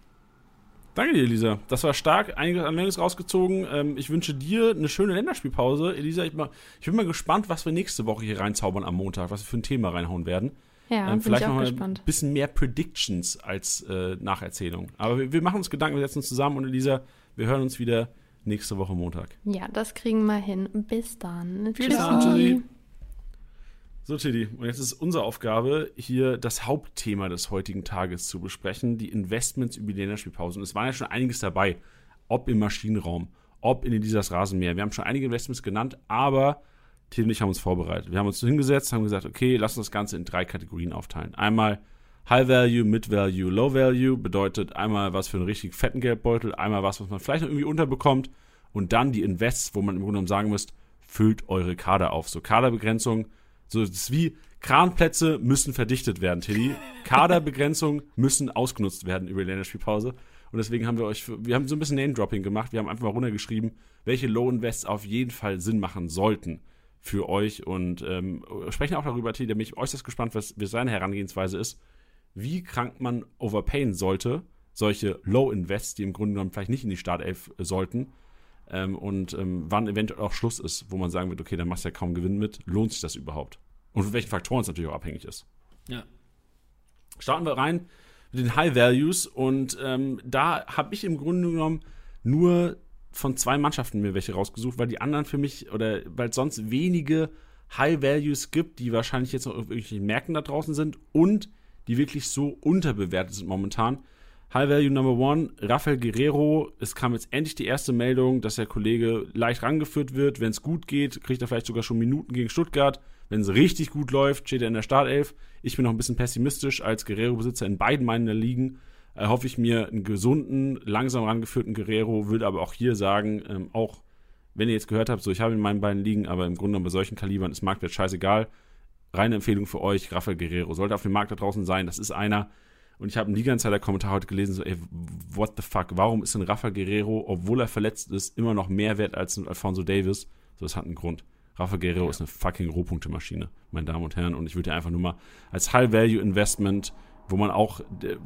Danke dir, Elisa. Das war stark. Einiges an Meldungs rausgezogen. Ähm, ich wünsche dir eine schöne Länderspielpause. Elisa, ich, mal, ich, bin mal gespannt, was wir nächste Woche hier reinzaubern am Montag, was wir für ein Thema reinhauen werden. Ja, ähm, vielleicht noch gespannt. ein bisschen mehr Predictions als äh, Nacherzählung. Aber wir, wir, machen uns Gedanken, wir setzen uns zusammen und Elisa, wir hören uns wieder nächste Woche Montag. Ja, das kriegen wir hin. Bis dann. Bis dann. So, Tilly, und jetzt ist unsere Aufgabe, hier das Hauptthema des heutigen Tages zu besprechen, die Investments über die Länderspielpause. Und es war ja schon einiges dabei, ob im Maschinenraum, ob in dieses Rasenmäher. Wir haben schon einige Investments genannt, aber Tilly und ich haben uns vorbereitet. Wir haben uns hingesetzt, haben gesagt, okay, lass uns das Ganze in drei Kategorien aufteilen. Einmal High Value, Mid Value, Low Value bedeutet einmal was für einen richtig fetten Geldbeutel, einmal was, was man vielleicht noch irgendwie unterbekommt und dann die Invests, wo man im Grunde genommen sagen muss, füllt eure Kader auf. So Kaderbegrenzung so, das ist wie Kranplätze müssen verdichtet werden, Tilly. Kaderbegrenzungen müssen ausgenutzt werden über die Länderspielpause. Und deswegen haben wir euch, wir haben so ein bisschen Name-Dropping gemacht. Wir haben einfach mal runtergeschrieben, welche Low-Invests auf jeden Fall Sinn machen sollten für euch und ähm, sprechen auch darüber, Tilly, da bin ich äußerst gespannt, was, was seine Herangehensweise ist, wie krank man overpayen sollte, solche Low-Invests, die im Grunde genommen vielleicht nicht in die Startelf sollten, ähm, und ähm, wann eventuell auch Schluss ist, wo man sagen wird, okay, dann machst du ja kaum Gewinn mit, lohnt sich das überhaupt? Und von welchen Faktoren es natürlich auch abhängig ist. Ja. Starten wir rein mit den High Values und ähm, da habe ich im Grunde genommen nur von zwei Mannschaften mir welche rausgesucht, weil die anderen für mich oder weil es sonst wenige High Values gibt, die wahrscheinlich jetzt noch auf irgendwelchen Märkten da draußen sind und die wirklich so unterbewertet sind momentan, High Value Number One, Rafael Guerrero. Es kam jetzt endlich die erste Meldung, dass der Kollege leicht rangeführt wird. Wenn es gut geht, kriegt er vielleicht sogar schon Minuten gegen Stuttgart. Wenn es richtig gut läuft, steht er in der Startelf. Ich bin noch ein bisschen pessimistisch. Als Guerrero-Besitzer in beiden meinen Ligen erhoffe ich mir einen gesunden, langsam rangeführten Guerrero. Würde aber auch hier sagen, ähm, auch wenn ihr jetzt gehört habt, so ich habe in meinen beiden Ligen, aber im Grunde bei solchen Kalibern ist Marktwert scheißegal. Reine Empfehlung für euch, Rafael Guerrero. Sollte auf dem Markt da draußen sein. Das ist einer, und ich habe einen Liga-Insider-Kommentar heute gelesen, so, ey, what the fuck, warum ist denn Rafa Guerrero, obwohl er verletzt ist, immer noch mehr wert als ein Alfonso Davis? So, das hat einen Grund. Rafa Guerrero ja. ist eine fucking Rohpunkte-Maschine, meine Damen und Herren. Und ich würde einfach nur mal als High-Value-Investment, wo man auch,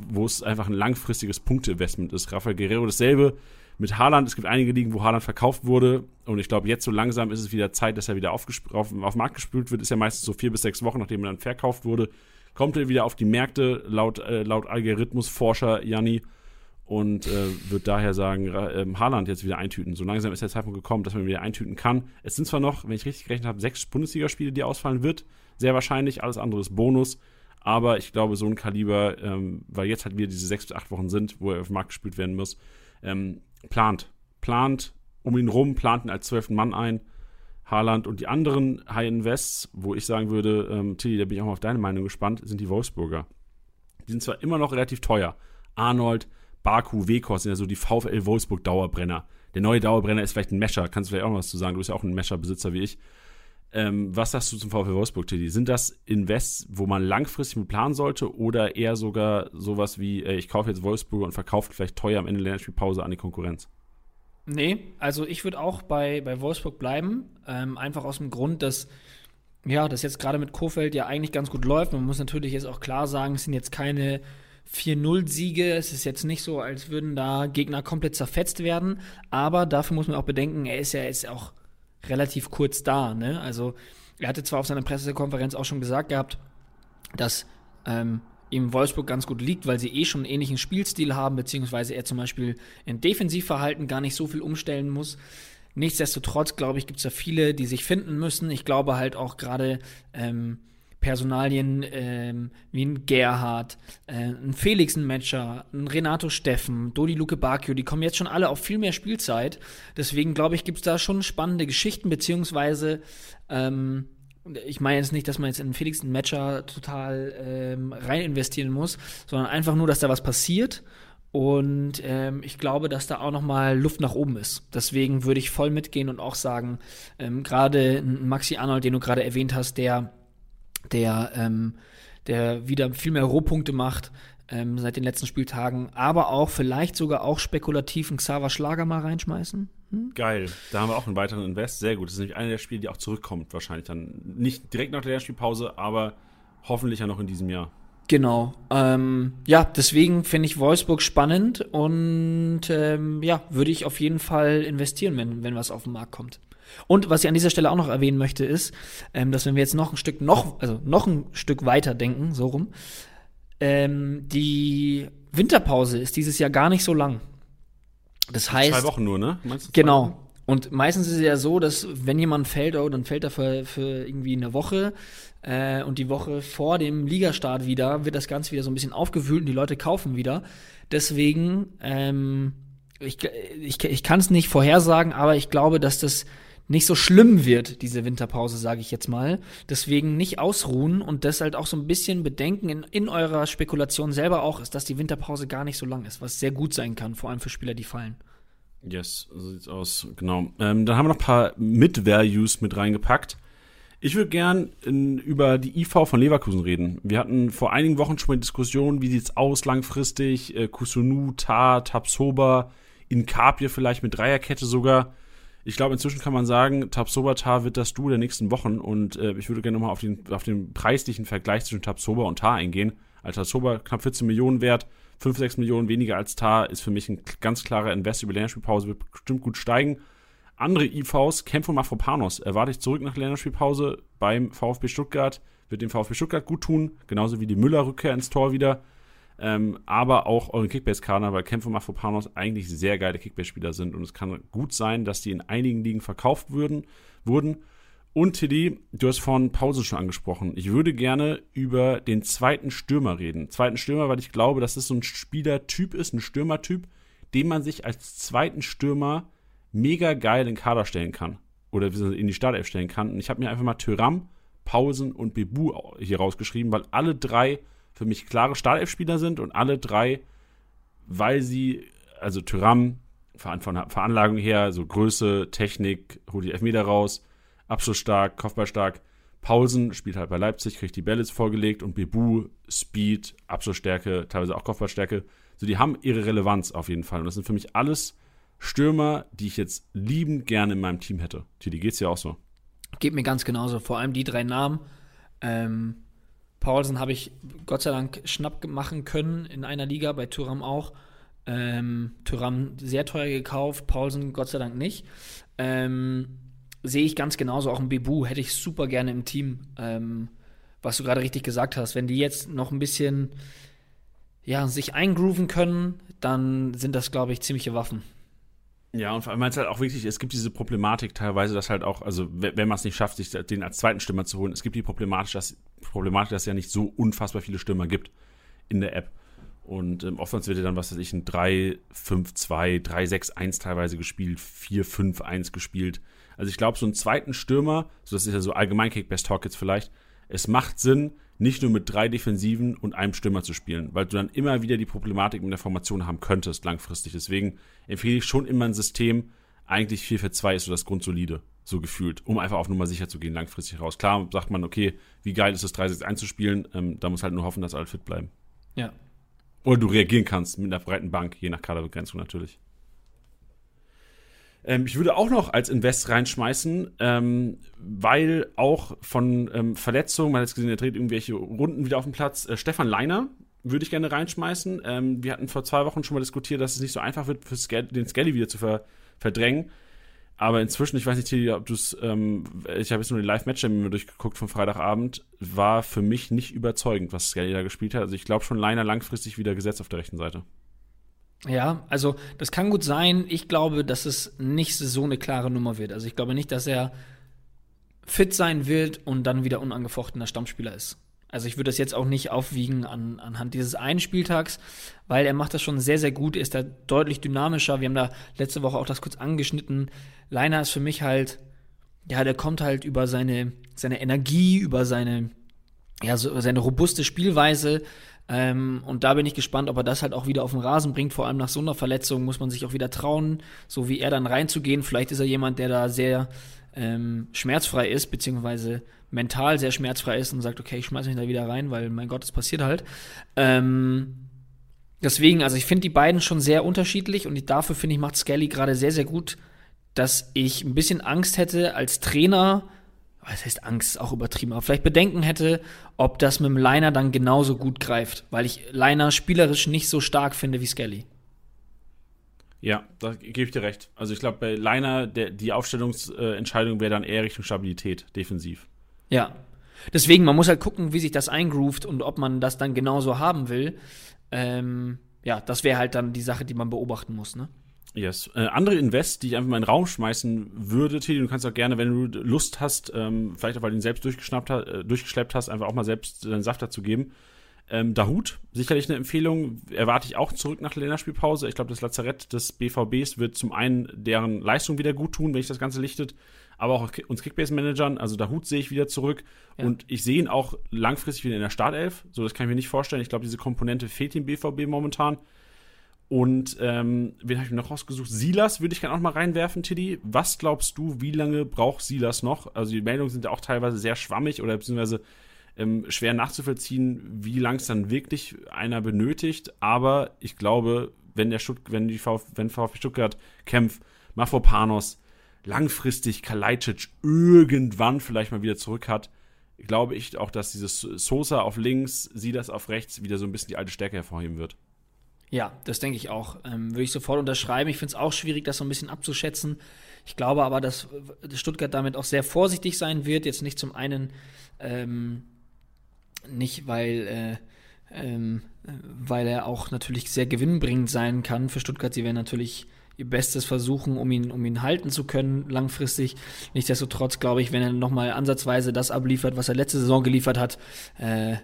wo es einfach ein langfristiges Punkte-Investment ist, Rafa Guerrero dasselbe mit Haaland. Es gibt einige Ligen, wo Haaland verkauft wurde. Und ich glaube, jetzt so langsam ist es wieder Zeit, dass er wieder auf, auf, auf Markt gespült wird. Ist ja meistens so vier bis sechs Wochen, nachdem er dann verkauft wurde. Kommt er wieder auf die Märkte, laut, äh, laut Algorithmusforscher Janni. Und äh, wird daher sagen, äh, Haaland jetzt wieder eintüten. So langsam ist der Zeitpunkt gekommen, dass man wieder eintüten kann. Es sind zwar noch, wenn ich richtig gerechnet habe, sechs Bundesligaspiele, die ausfallen wird. Sehr wahrscheinlich. Alles andere ist Bonus. Aber ich glaube, so ein Kaliber, ähm, weil jetzt halt wieder diese sechs bis acht Wochen sind, wo er auf den Markt gespielt werden muss, ähm, plant. Plant um ihn rum, plant ihn als zwölften Mann ein. Haaland und die anderen High Invests, wo ich sagen würde, ähm, Tilly, da bin ich auch mal auf deine Meinung gespannt, sind die Wolfsburger. Die sind zwar immer noch relativ teuer. Arnold, Baku, Wekos sind ja so die VfL Wolfsburg Dauerbrenner. Der neue Dauerbrenner ist vielleicht ein Mescher. Kannst du vielleicht auch noch was zu sagen? Du bist ja auch ein Mescher-Besitzer wie ich. Ähm, was sagst du zum VfL Wolfsburg, Tilly? Sind das Invests, wo man langfristig mit planen sollte oder eher sogar sowas wie, äh, ich kaufe jetzt Wolfsburg und verkaufe vielleicht teuer am Ende der Länderspielpause an die Konkurrenz? Nee, also ich würde auch bei, bei Wolfsburg bleiben. Ähm, einfach aus dem Grund, dass ja, das jetzt gerade mit Kofeld ja eigentlich ganz gut läuft. Man muss natürlich jetzt auch klar sagen, es sind jetzt keine 4-0-Siege. Es ist jetzt nicht so, als würden da Gegner komplett zerfetzt werden. Aber dafür muss man auch bedenken, er ist ja ist auch relativ kurz da. Ne? Also er hatte zwar auf seiner Pressekonferenz auch schon gesagt gehabt, dass ähm, ihm Wolfsburg ganz gut liegt, weil sie eh schon einen ähnlichen Spielstil haben, beziehungsweise er zum Beispiel in Defensivverhalten gar nicht so viel umstellen muss. Nichtsdestotrotz, glaube ich, gibt es da viele, die sich finden müssen. Ich glaube halt auch gerade ähm, Personalien ähm, wie ein Gerhard, äh, ein Felix ein Matcher, ein Renato Steffen, Dodi Luke Bakio, die kommen jetzt schon alle auf viel mehr Spielzeit. Deswegen glaube ich, gibt es da schon spannende Geschichten, beziehungsweise ähm, ich meine jetzt nicht, dass man jetzt in Felix einen Matcher total ähm, rein investieren muss, sondern einfach nur, dass da was passiert. Und ähm, ich glaube, dass da auch noch mal Luft nach oben ist. Deswegen würde ich voll mitgehen und auch sagen, ähm, gerade Maxi Arnold, den du gerade erwähnt hast, der, der, ähm, der wieder viel mehr Rohpunkte macht ähm, seit den letzten Spieltagen, aber auch vielleicht sogar auch spekulativ einen Xaver Schlager mal reinschmeißen. Hm? Geil. Da haben wir auch einen weiteren Invest. Sehr gut. Das ist nämlich einer der Spiele, die auch zurückkommt, wahrscheinlich dann. Nicht direkt nach der Spielpause, aber hoffentlich ja noch in diesem Jahr. Genau. Ähm, ja, deswegen finde ich Wolfsburg spannend und ähm, ja, würde ich auf jeden Fall investieren, wenn, wenn was auf den Markt kommt. Und was ich an dieser Stelle auch noch erwähnen möchte, ist, ähm, dass wenn wir jetzt noch ein Stück noch, also noch ein Stück weiter denken, so rum, ähm, die Winterpause ist dieses Jahr gar nicht so lang. Das heißt. Zwei Wochen nur, ne? Meinst du genau. Wochen? Und meistens ist es ja so, dass wenn jemand fällt, oh, dann fällt er für, für irgendwie eine Woche. Äh, und die Woche vor dem Ligastart wieder wird das Ganze wieder so ein bisschen aufgewühlt und die Leute kaufen wieder. Deswegen, ähm, ich, ich, ich kann es nicht vorhersagen, aber ich glaube, dass das nicht so schlimm wird, diese Winterpause, sage ich jetzt mal. Deswegen nicht ausruhen und das halt auch so ein bisschen bedenken in, in eurer Spekulation selber auch, ist, dass die Winterpause gar nicht so lang ist, was sehr gut sein kann, vor allem für Spieler, die fallen. Yes, so sieht's aus, genau. Ähm, dann haben wir noch ein paar Mid-Values mit reingepackt. Ich würde gern in, über die IV von Leverkusen reden. Wir hatten vor einigen Wochen schon mal Diskussionen, wie sieht's aus langfristig? Äh, Kusunu, Ta, Tapsoba, Inkapie vielleicht mit Dreierkette sogar. Ich glaube, inzwischen kann man sagen, Tabsoba-Tar wird das Duo der nächsten Wochen und äh, ich würde gerne nochmal auf den, auf den preislichen Vergleich zwischen Tabsoba und Tar eingehen. Als Tabsoba knapp 14 Millionen wert, 5, 6 Millionen weniger als Tar ist für mich ein ganz klarer Invest über Länderspielpause, wird bestimmt gut steigen. Andere IVs, Kämpfe Mafropanos, erwarte ich zurück nach Länderspielpause beim VfB Stuttgart, wird dem VfB Stuttgart gut tun, genauso wie die Müller-Rückkehr ins Tor wieder ähm, aber auch euren Kickbase-Kader, weil Kämpfe Mafropanos eigentlich sehr geile Kickbase-Spieler sind und es kann gut sein, dass die in einigen Ligen verkauft würden, wurden. Und Tilly, du hast vorhin Pause schon angesprochen. Ich würde gerne über den zweiten Stürmer reden. Zweiten Stürmer, weil ich glaube, dass das so ein Spielertyp ist, ein Stürmertyp, den man sich als zweiten Stürmer mega geil in den Kader stellen kann. Oder in die Startelf stellen kann. Und ich habe mir einfach mal Tyram, Pausen und Bebu hier rausgeschrieben, weil alle drei für mich klare Startelf-Spieler sind und alle drei, weil sie, also Tyram, von, Veranlagung her, so Größe, Technik, holt die Elfmeter raus, abschlussstark, Kopfballstark. Paulsen spielt halt bei Leipzig, kriegt die Bälle vorgelegt und Bebu, Speed, Abschlussstärke, teilweise auch Kopfballstärke. So, die haben ihre Relevanz auf jeden Fall. Und das sind für mich alles Stürmer, die ich jetzt liebend gerne in meinem Team hätte. Titi, geht's dir auch so? Geht mir ganz genauso. Vor allem die drei Namen. Ähm, Paulsen habe ich Gott sei Dank schnapp machen können in einer Liga, bei Thuram auch. Ähm, Tyram sehr teuer gekauft, Paulsen Gott sei Dank nicht. Ähm, sehe ich ganz genauso. Auch ein Bebu hätte ich super gerne im Team. Ähm, was du gerade richtig gesagt hast. Wenn die jetzt noch ein bisschen ja, sich eingrooven können, dann sind das, glaube ich, ziemliche Waffen. Ja, und vor allem, weil es halt auch wirklich, es gibt diese Problematik teilweise, dass halt auch, also wenn man es nicht schafft, sich den als zweiten Stürmer zu holen, es gibt die Problematik, dass, Problematik, dass es ja nicht so unfassbar viele Stürmer gibt in der App. Und ähm, oftmals wird ja dann, was weiß ich, ein 3-5-2, 3-6-1 teilweise gespielt, 4-5-1 gespielt. Also ich glaube, so einen zweiten Stürmer, so das ist ja so allgemein Kick-Best Talk jetzt vielleicht, es macht Sinn, nicht nur mit drei Defensiven und einem Stürmer zu spielen, weil du dann immer wieder die Problematik mit der Formation haben könntest langfristig. Deswegen empfehle ich schon immer ein System, eigentlich 4 für 2 ist so das Grundsolide, so gefühlt, um einfach auf Nummer sicher zu gehen, langfristig raus. Klar sagt man, okay, wie geil ist es, 3-6 einzuspielen, ähm, da muss halt nur hoffen, dass alle fit bleiben. Ja. Oder du reagieren kannst mit einer breiten Bank, je nach Kaderbegrenzung natürlich. Ähm, ich würde auch noch als Invest reinschmeißen, ähm, weil auch von ähm, Verletzungen, man hat jetzt gesehen, er dreht irgendwelche Runden wieder auf dem Platz. Äh, Stefan Leiner würde ich gerne reinschmeißen. Ähm, wir hatten vor zwei Wochen schon mal diskutiert, dass es nicht so einfach wird, für Scal den Skelly wieder zu ver verdrängen. Aber inzwischen, ich weiß nicht, Tilly, ob du es, ähm, ich habe jetzt nur die Live-Match mir durchgeguckt vom Freitagabend, war für mich nicht überzeugend, was Skelly da gespielt hat. Also ich glaube schon Leiner langfristig wieder gesetzt auf der rechten Seite. Ja, also das kann gut sein. Ich glaube, dass es nicht so eine klare Nummer wird. Also ich glaube nicht, dass er fit sein wird und dann wieder unangefochtener Stammspieler ist. Also ich würde das jetzt auch nicht aufwiegen an, anhand dieses einen Spieltags, weil er macht das schon sehr, sehr gut, ist da deutlich dynamischer. Wir haben da letzte Woche auch das kurz angeschnitten. Leiner ist für mich halt, ja, der kommt halt über seine, seine Energie, über seine, ja, so, seine robuste Spielweise, ähm, und da bin ich gespannt, ob er das halt auch wieder auf den Rasen bringt. Vor allem nach so einer Verletzung muss man sich auch wieder trauen, so wie er dann reinzugehen. Vielleicht ist er jemand, der da sehr ähm, schmerzfrei ist, beziehungsweise mental sehr schmerzfrei ist und sagt, okay, ich schmeiß mich da wieder rein, weil mein Gott, es passiert halt. Ähm, deswegen, also ich finde die beiden schon sehr unterschiedlich und dafür finde ich, macht Skelly gerade sehr, sehr gut, dass ich ein bisschen Angst hätte als Trainer, was heißt Angst, auch übertrieben, aber vielleicht Bedenken hätte, ob das mit dem Liner dann genauso gut greift, weil ich Liner spielerisch nicht so stark finde wie Skelly. Ja, da gebe ich dir recht. Also ich glaube, bei Liner, der, die Aufstellungsentscheidung wäre dann eher Richtung Stabilität, defensiv. Ja. Deswegen, man muss halt gucken, wie sich das eingroovt und ob man das dann genauso haben will. Ähm, ja, das wäre halt dann die Sache, die man beobachten muss, ne? Yes. Äh, andere Invest, die ich einfach mal in den Raum schmeißen würde, Teddy, du kannst auch gerne, wenn du Lust hast, ähm, vielleicht auch weil du ihn selbst durchgeschnappt hast, äh, durchgeschleppt hast, einfach auch mal selbst deinen Saft dazu geben. Ähm, Dahut, sicherlich eine Empfehlung, erwarte ich auch zurück nach der Länderspielpause. Ich glaube, das Lazarett des BVBs wird zum einen deren Leistung wieder gut tun, wenn ich das Ganze lichtet, aber auch uns Kickbase-Managern. Also Dahut sehe ich wieder zurück ja. und ich sehe ihn auch langfristig wieder in der Startelf. So, das kann ich mir nicht vorstellen. Ich glaube, diese Komponente fehlt dem BVB momentan. Und ähm, wen habe ich mir noch rausgesucht? Silas würde ich gerne auch mal reinwerfen, Tiddy. Was glaubst du, wie lange braucht Silas noch? Also die Meldungen sind ja auch teilweise sehr schwammig oder beziehungsweise ähm, schwer nachzuvollziehen, wie lang es dann wirklich einer benötigt. Aber ich glaube, wenn der Stutt wenn die VfB, wenn VfB Stuttgart kämpft, Mafropanos langfristig Kalajdzic irgendwann vielleicht mal wieder zurück hat, glaube ich auch, dass dieses Sosa auf links, Silas auf rechts wieder so ein bisschen die alte Stärke hervorheben wird. Ja, das denke ich auch. Ähm, Würde ich sofort unterschreiben. Ich finde es auch schwierig, das so ein bisschen abzuschätzen. Ich glaube aber, dass Stuttgart damit auch sehr vorsichtig sein wird. Jetzt nicht zum einen, ähm, nicht weil, äh, ähm, weil er auch natürlich sehr gewinnbringend sein kann für Stuttgart. Sie werden natürlich ihr Bestes versuchen, um ihn, um ihn halten zu können, langfristig. Nichtsdestotrotz glaube ich, wenn er nochmal ansatzweise das abliefert, was er letzte Saison geliefert hat, äh,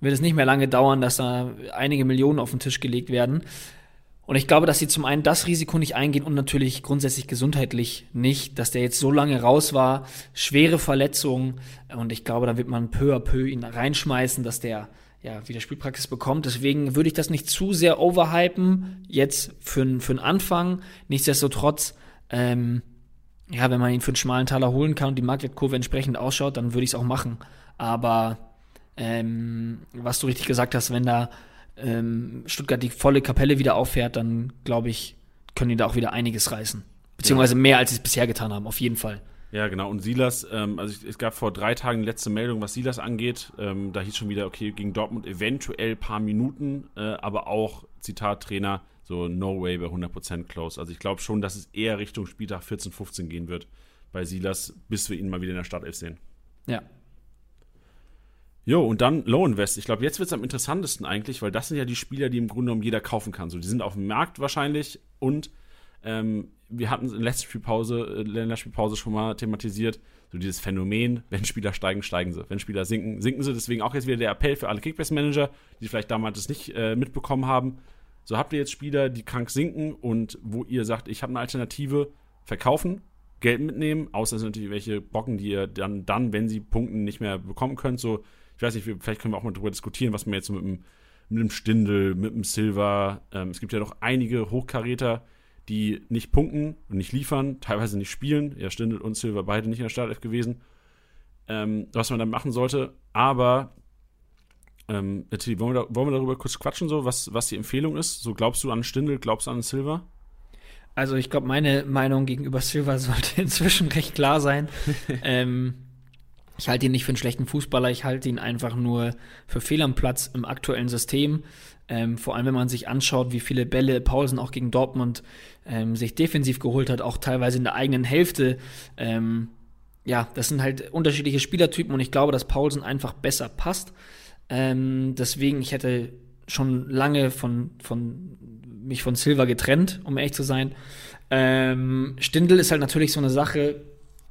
wird es nicht mehr lange dauern, dass da einige Millionen auf den Tisch gelegt werden. Und ich glaube, dass sie zum einen das Risiko nicht eingehen und natürlich grundsätzlich gesundheitlich nicht, dass der jetzt so lange raus war, schwere Verletzungen. Und ich glaube, da wird man peu à peu ihn reinschmeißen, dass der ja wieder Spielpraxis bekommt. Deswegen würde ich das nicht zu sehr overhypen, jetzt für, für einen Anfang. Nichtsdestotrotz, ähm, ja, wenn man ihn für einen schmalen Taler holen kann und die Marktwertkurve entsprechend ausschaut, dann würde ich es auch machen. Aber ähm, was du richtig gesagt hast, wenn da ähm, Stuttgart die volle Kapelle wieder auffährt, dann glaube ich, können die da auch wieder einiges reißen. Beziehungsweise ja. mehr, als sie es bisher getan haben, auf jeden Fall. Ja, genau. Und Silas, ähm, also es gab vor drei Tagen die letzte Meldung, was Silas angeht. Ähm, da hieß schon wieder, okay, gegen Dortmund eventuell paar Minuten, äh, aber auch, Zitat Trainer, So no way bei 100% close. Also ich glaube schon, dass es eher Richtung Spieltag 14, 15 gehen wird bei Silas, bis wir ihn mal wieder in der Startelf sehen. Ja. Jo, und dann Low Invest. Ich glaube, jetzt wird es am interessantesten eigentlich, weil das sind ja die Spieler, die im Grunde genommen jeder kaufen kann. So, die sind auf dem Markt wahrscheinlich und ähm, wir hatten in der letzten Spielpause, äh, in Spielpause schon mal thematisiert, so dieses Phänomen, wenn Spieler steigen, steigen sie. Wenn Spieler sinken, sinken sie. Deswegen auch jetzt wieder der Appell für alle Kickbase-Manager, die vielleicht damals das nicht äh, mitbekommen haben. So habt ihr jetzt Spieler, die krank sinken und wo ihr sagt, ich habe eine Alternative, verkaufen, Geld mitnehmen, außer es sind natürlich welche Bocken, die ihr dann, dann, wenn sie punkten, nicht mehr bekommen könnt. So, ich weiß nicht, vielleicht können wir auch mal darüber diskutieren, was man jetzt mit dem, mit dem Stindel, mit dem Silver, ähm, es gibt ja doch einige Hochkaräter, die nicht punkten und nicht liefern, teilweise nicht spielen. Ja, Stindel und Silver beide nicht in der Startelf gewesen. Ähm, was man dann machen sollte. Aber ähm, wollen, wir da, wollen wir darüber kurz quatschen, so, was, was die Empfehlung ist? So, glaubst du an Stindel, glaubst du an Silver? Also ich glaube, meine Meinung gegenüber Silver sollte inzwischen recht klar sein. ähm, ich halte ihn nicht für einen schlechten Fußballer, ich halte ihn einfach nur für fehl am Platz im aktuellen System. Ähm, vor allem, wenn man sich anschaut, wie viele Bälle Paulsen auch gegen Dortmund ähm, sich defensiv geholt hat, auch teilweise in der eigenen Hälfte. Ähm, ja, das sind halt unterschiedliche Spielertypen und ich glaube, dass Paulsen einfach besser passt. Ähm, deswegen, ich hätte schon lange von, von mich von Silva getrennt, um ehrlich zu sein. Ähm, Stindl ist halt natürlich so eine Sache,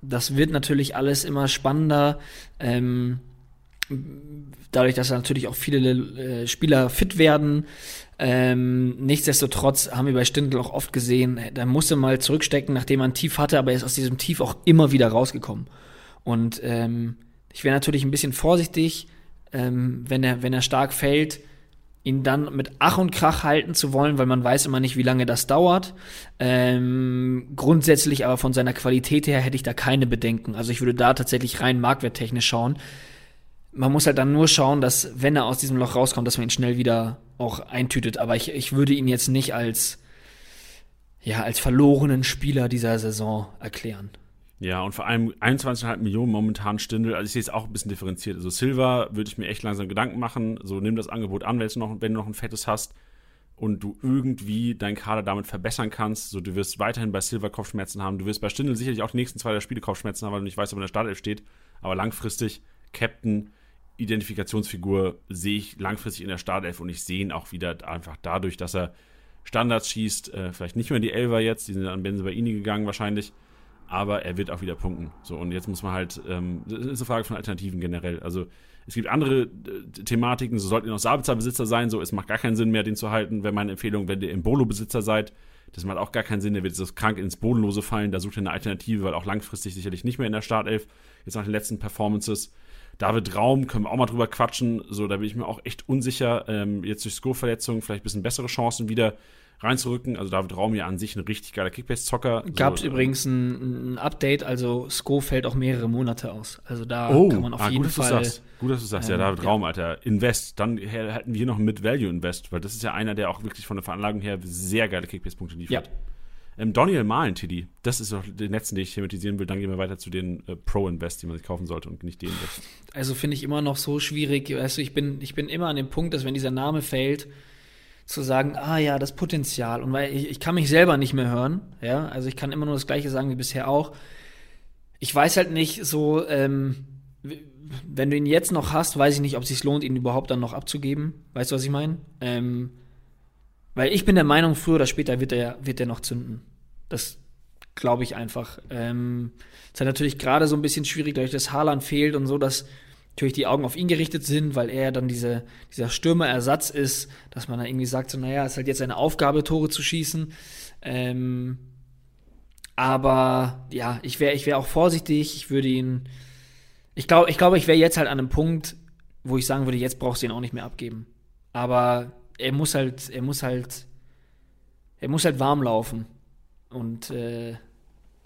das wird natürlich alles immer spannender. Ähm, dadurch, dass natürlich auch viele äh, Spieler fit werden. Ähm, nichtsdestotrotz haben wir bei Stindl auch oft gesehen, da musste mal zurückstecken, nachdem er ein Tief hatte, aber er ist aus diesem Tief auch immer wieder rausgekommen. Und ähm, ich wäre natürlich ein bisschen vorsichtig, ähm, wenn, er, wenn er stark fällt, ihn dann mit Ach und Krach halten zu wollen, weil man weiß immer nicht, wie lange das dauert. Ähm, grundsätzlich aber von seiner Qualität her hätte ich da keine Bedenken. Also ich würde da tatsächlich rein marktwerttechnisch schauen man muss halt dann nur schauen, dass, wenn er aus diesem Loch rauskommt, dass man ihn schnell wieder auch eintütet. Aber ich, ich würde ihn jetzt nicht als, ja, als verlorenen Spieler dieser Saison erklären. Ja, und vor allem 21,5 Millionen momentan Stindel. Also ich sehe es auch ein bisschen differenziert. Also Silver würde ich mir echt langsam Gedanken machen. So nimm das Angebot an, wenn du noch, wenn du noch ein fettes hast und du irgendwie deinen Kader damit verbessern kannst. So, du wirst weiterhin bei Silver Kopfschmerzen haben. Du wirst bei Stindel sicherlich auch die nächsten zwei Spiele Kopfschmerzen haben, weil du nicht weißt, ob er in der Startelf steht. Aber langfristig Captain Identifikationsfigur sehe ich langfristig in der Startelf und ich sehe ihn auch wieder einfach dadurch, dass er Standards schießt, äh, vielleicht nicht mehr die Elver jetzt, die sind an Benzebaini gegangen wahrscheinlich, aber er wird auch wieder punkten. So, und jetzt muss man halt, ähm, das ist eine Frage von Alternativen generell. Also es gibt andere äh, Thematiken, so sollten ihr noch Sabitzer-Besitzer sein, so es macht gar keinen Sinn mehr, den zu halten, wenn meine Empfehlung, wenn ihr im Bolo-Besitzer seid, das macht auch gar keinen Sinn, der wird so krank ins Bodenlose fallen, da sucht ihr eine Alternative, weil auch langfristig sicherlich nicht mehr in der Startelf, jetzt nach den letzten Performances. David Raum, können wir auch mal drüber quatschen. So, da bin ich mir auch echt unsicher. Ähm, jetzt durch Score-Verletzungen vielleicht ein bisschen bessere Chancen wieder reinzurücken. Also David Raum ja an sich ein richtig geiler Kickbase-Zocker. Gab es so, übrigens ein, ein, Update, also Sko fällt auch mehrere Monate aus. Also da oh, kann man auf ah, jeden gut, Fall. Dass gut, dass du sagst. Ähm, ja, David ja. Raum, Alter. Invest. Dann hätten wir hier noch mit Value Invest, weil das ist ja einer, der auch wirklich von der Veranlagung her sehr geile Kickbase-Punkte liefert. Ja. Ähm, Daniel Malen, Tiddy. Das ist doch der letzte, den ich thematisieren will. Dann gehen wir weiter zu den äh, Pro-Invest, die man sich kaufen sollte und nicht den Invest. Also finde ich immer noch so schwierig. Weißt du, ich bin, ich bin immer an dem Punkt, dass wenn dieser Name fällt, zu sagen, ah ja, das Potenzial. Und weil ich, ich kann mich selber nicht mehr hören. Ja, also ich kann immer nur das Gleiche sagen wie bisher auch. Ich weiß halt nicht so, ähm, wenn du ihn jetzt noch hast, weiß ich nicht, ob es sich lohnt, ihn überhaupt dann noch abzugeben. Weißt du, was ich meine? Ähm, weil ich bin der Meinung, früher oder später wird er, wird er noch zünden. Das glaube ich einfach. Ähm, ist halt natürlich gerade so ein bisschen schwierig, dadurch, dass Haaland fehlt und so, dass natürlich die Augen auf ihn gerichtet sind, weil er dann diese, dieser Stürmerersatz ist, dass man dann irgendwie sagt, so, naja, es ist halt jetzt eine Aufgabe, Tore zu schießen. Ähm, aber ja, ich wäre ich wär auch vorsichtig, ich würde ihn. Ich glaube, ich, glaub, ich wäre jetzt halt an einem Punkt, wo ich sagen würde, jetzt brauchst du ihn auch nicht mehr abgeben. Aber er muss halt, er muss halt, er muss halt warm laufen. Und äh,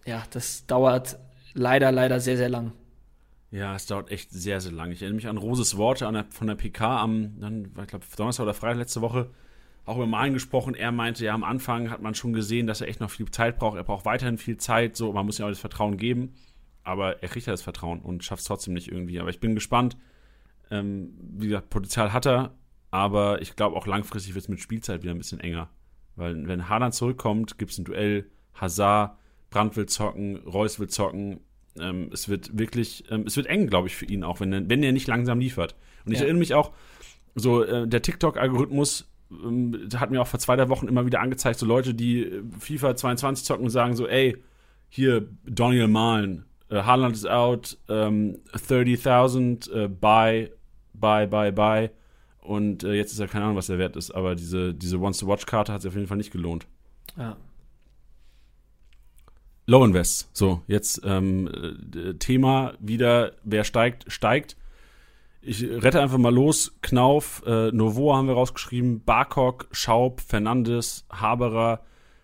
ja, das dauert leider, leider sehr, sehr lang. Ja, es dauert echt sehr, sehr lang. Ich erinnere mich an Roses Worte der, von der PK am, dann, ich glaube, Donnerstag oder Freitag letzte Woche, auch über Malen gesprochen. Er meinte, ja, am Anfang hat man schon gesehen, dass er echt noch viel Zeit braucht. Er braucht weiterhin viel Zeit. So, man muss ihm auch das Vertrauen geben. Aber er kriegt ja das Vertrauen und schafft es trotzdem nicht irgendwie. Aber ich bin gespannt. Ähm, wie gesagt, Potenzial hat er. Aber ich glaube auch langfristig wird es mit Spielzeit wieder ein bisschen enger. Weil wenn Haaland zurückkommt, gibt es ein Duell. Hazard, Brandt will zocken, Reus will zocken. Ähm, es wird wirklich, ähm, es wird eng, glaube ich, für ihn auch, wenn, er- wenn er nicht langsam liefert. Und ich Ja. erinnere mich auch, so äh, der TikTok-Algorithmus ähm, hat mir auch vor zwei, drei Wochen immer wieder angezeigt, so Leute, die äh, FIFA 22 zocken und sagen so, ey, hier, Daniel Mahlen, äh, Haaland is out, ähm, 30.000, äh, buy, buy, buy, buy. Und äh, jetzt ist ja keine Ahnung, was der Wert ist, aber diese, diese Once-to-Watch-Karte hat sich auf jeden Fall nicht gelohnt. Ja. Low Invest. So, jetzt ähm, äh, Thema wieder, wer steigt, steigt. Ich rette einfach mal los. Knauf, äh, Novoa haben wir rausgeschrieben, Barkok, Schaub, Fernandes, Haberer,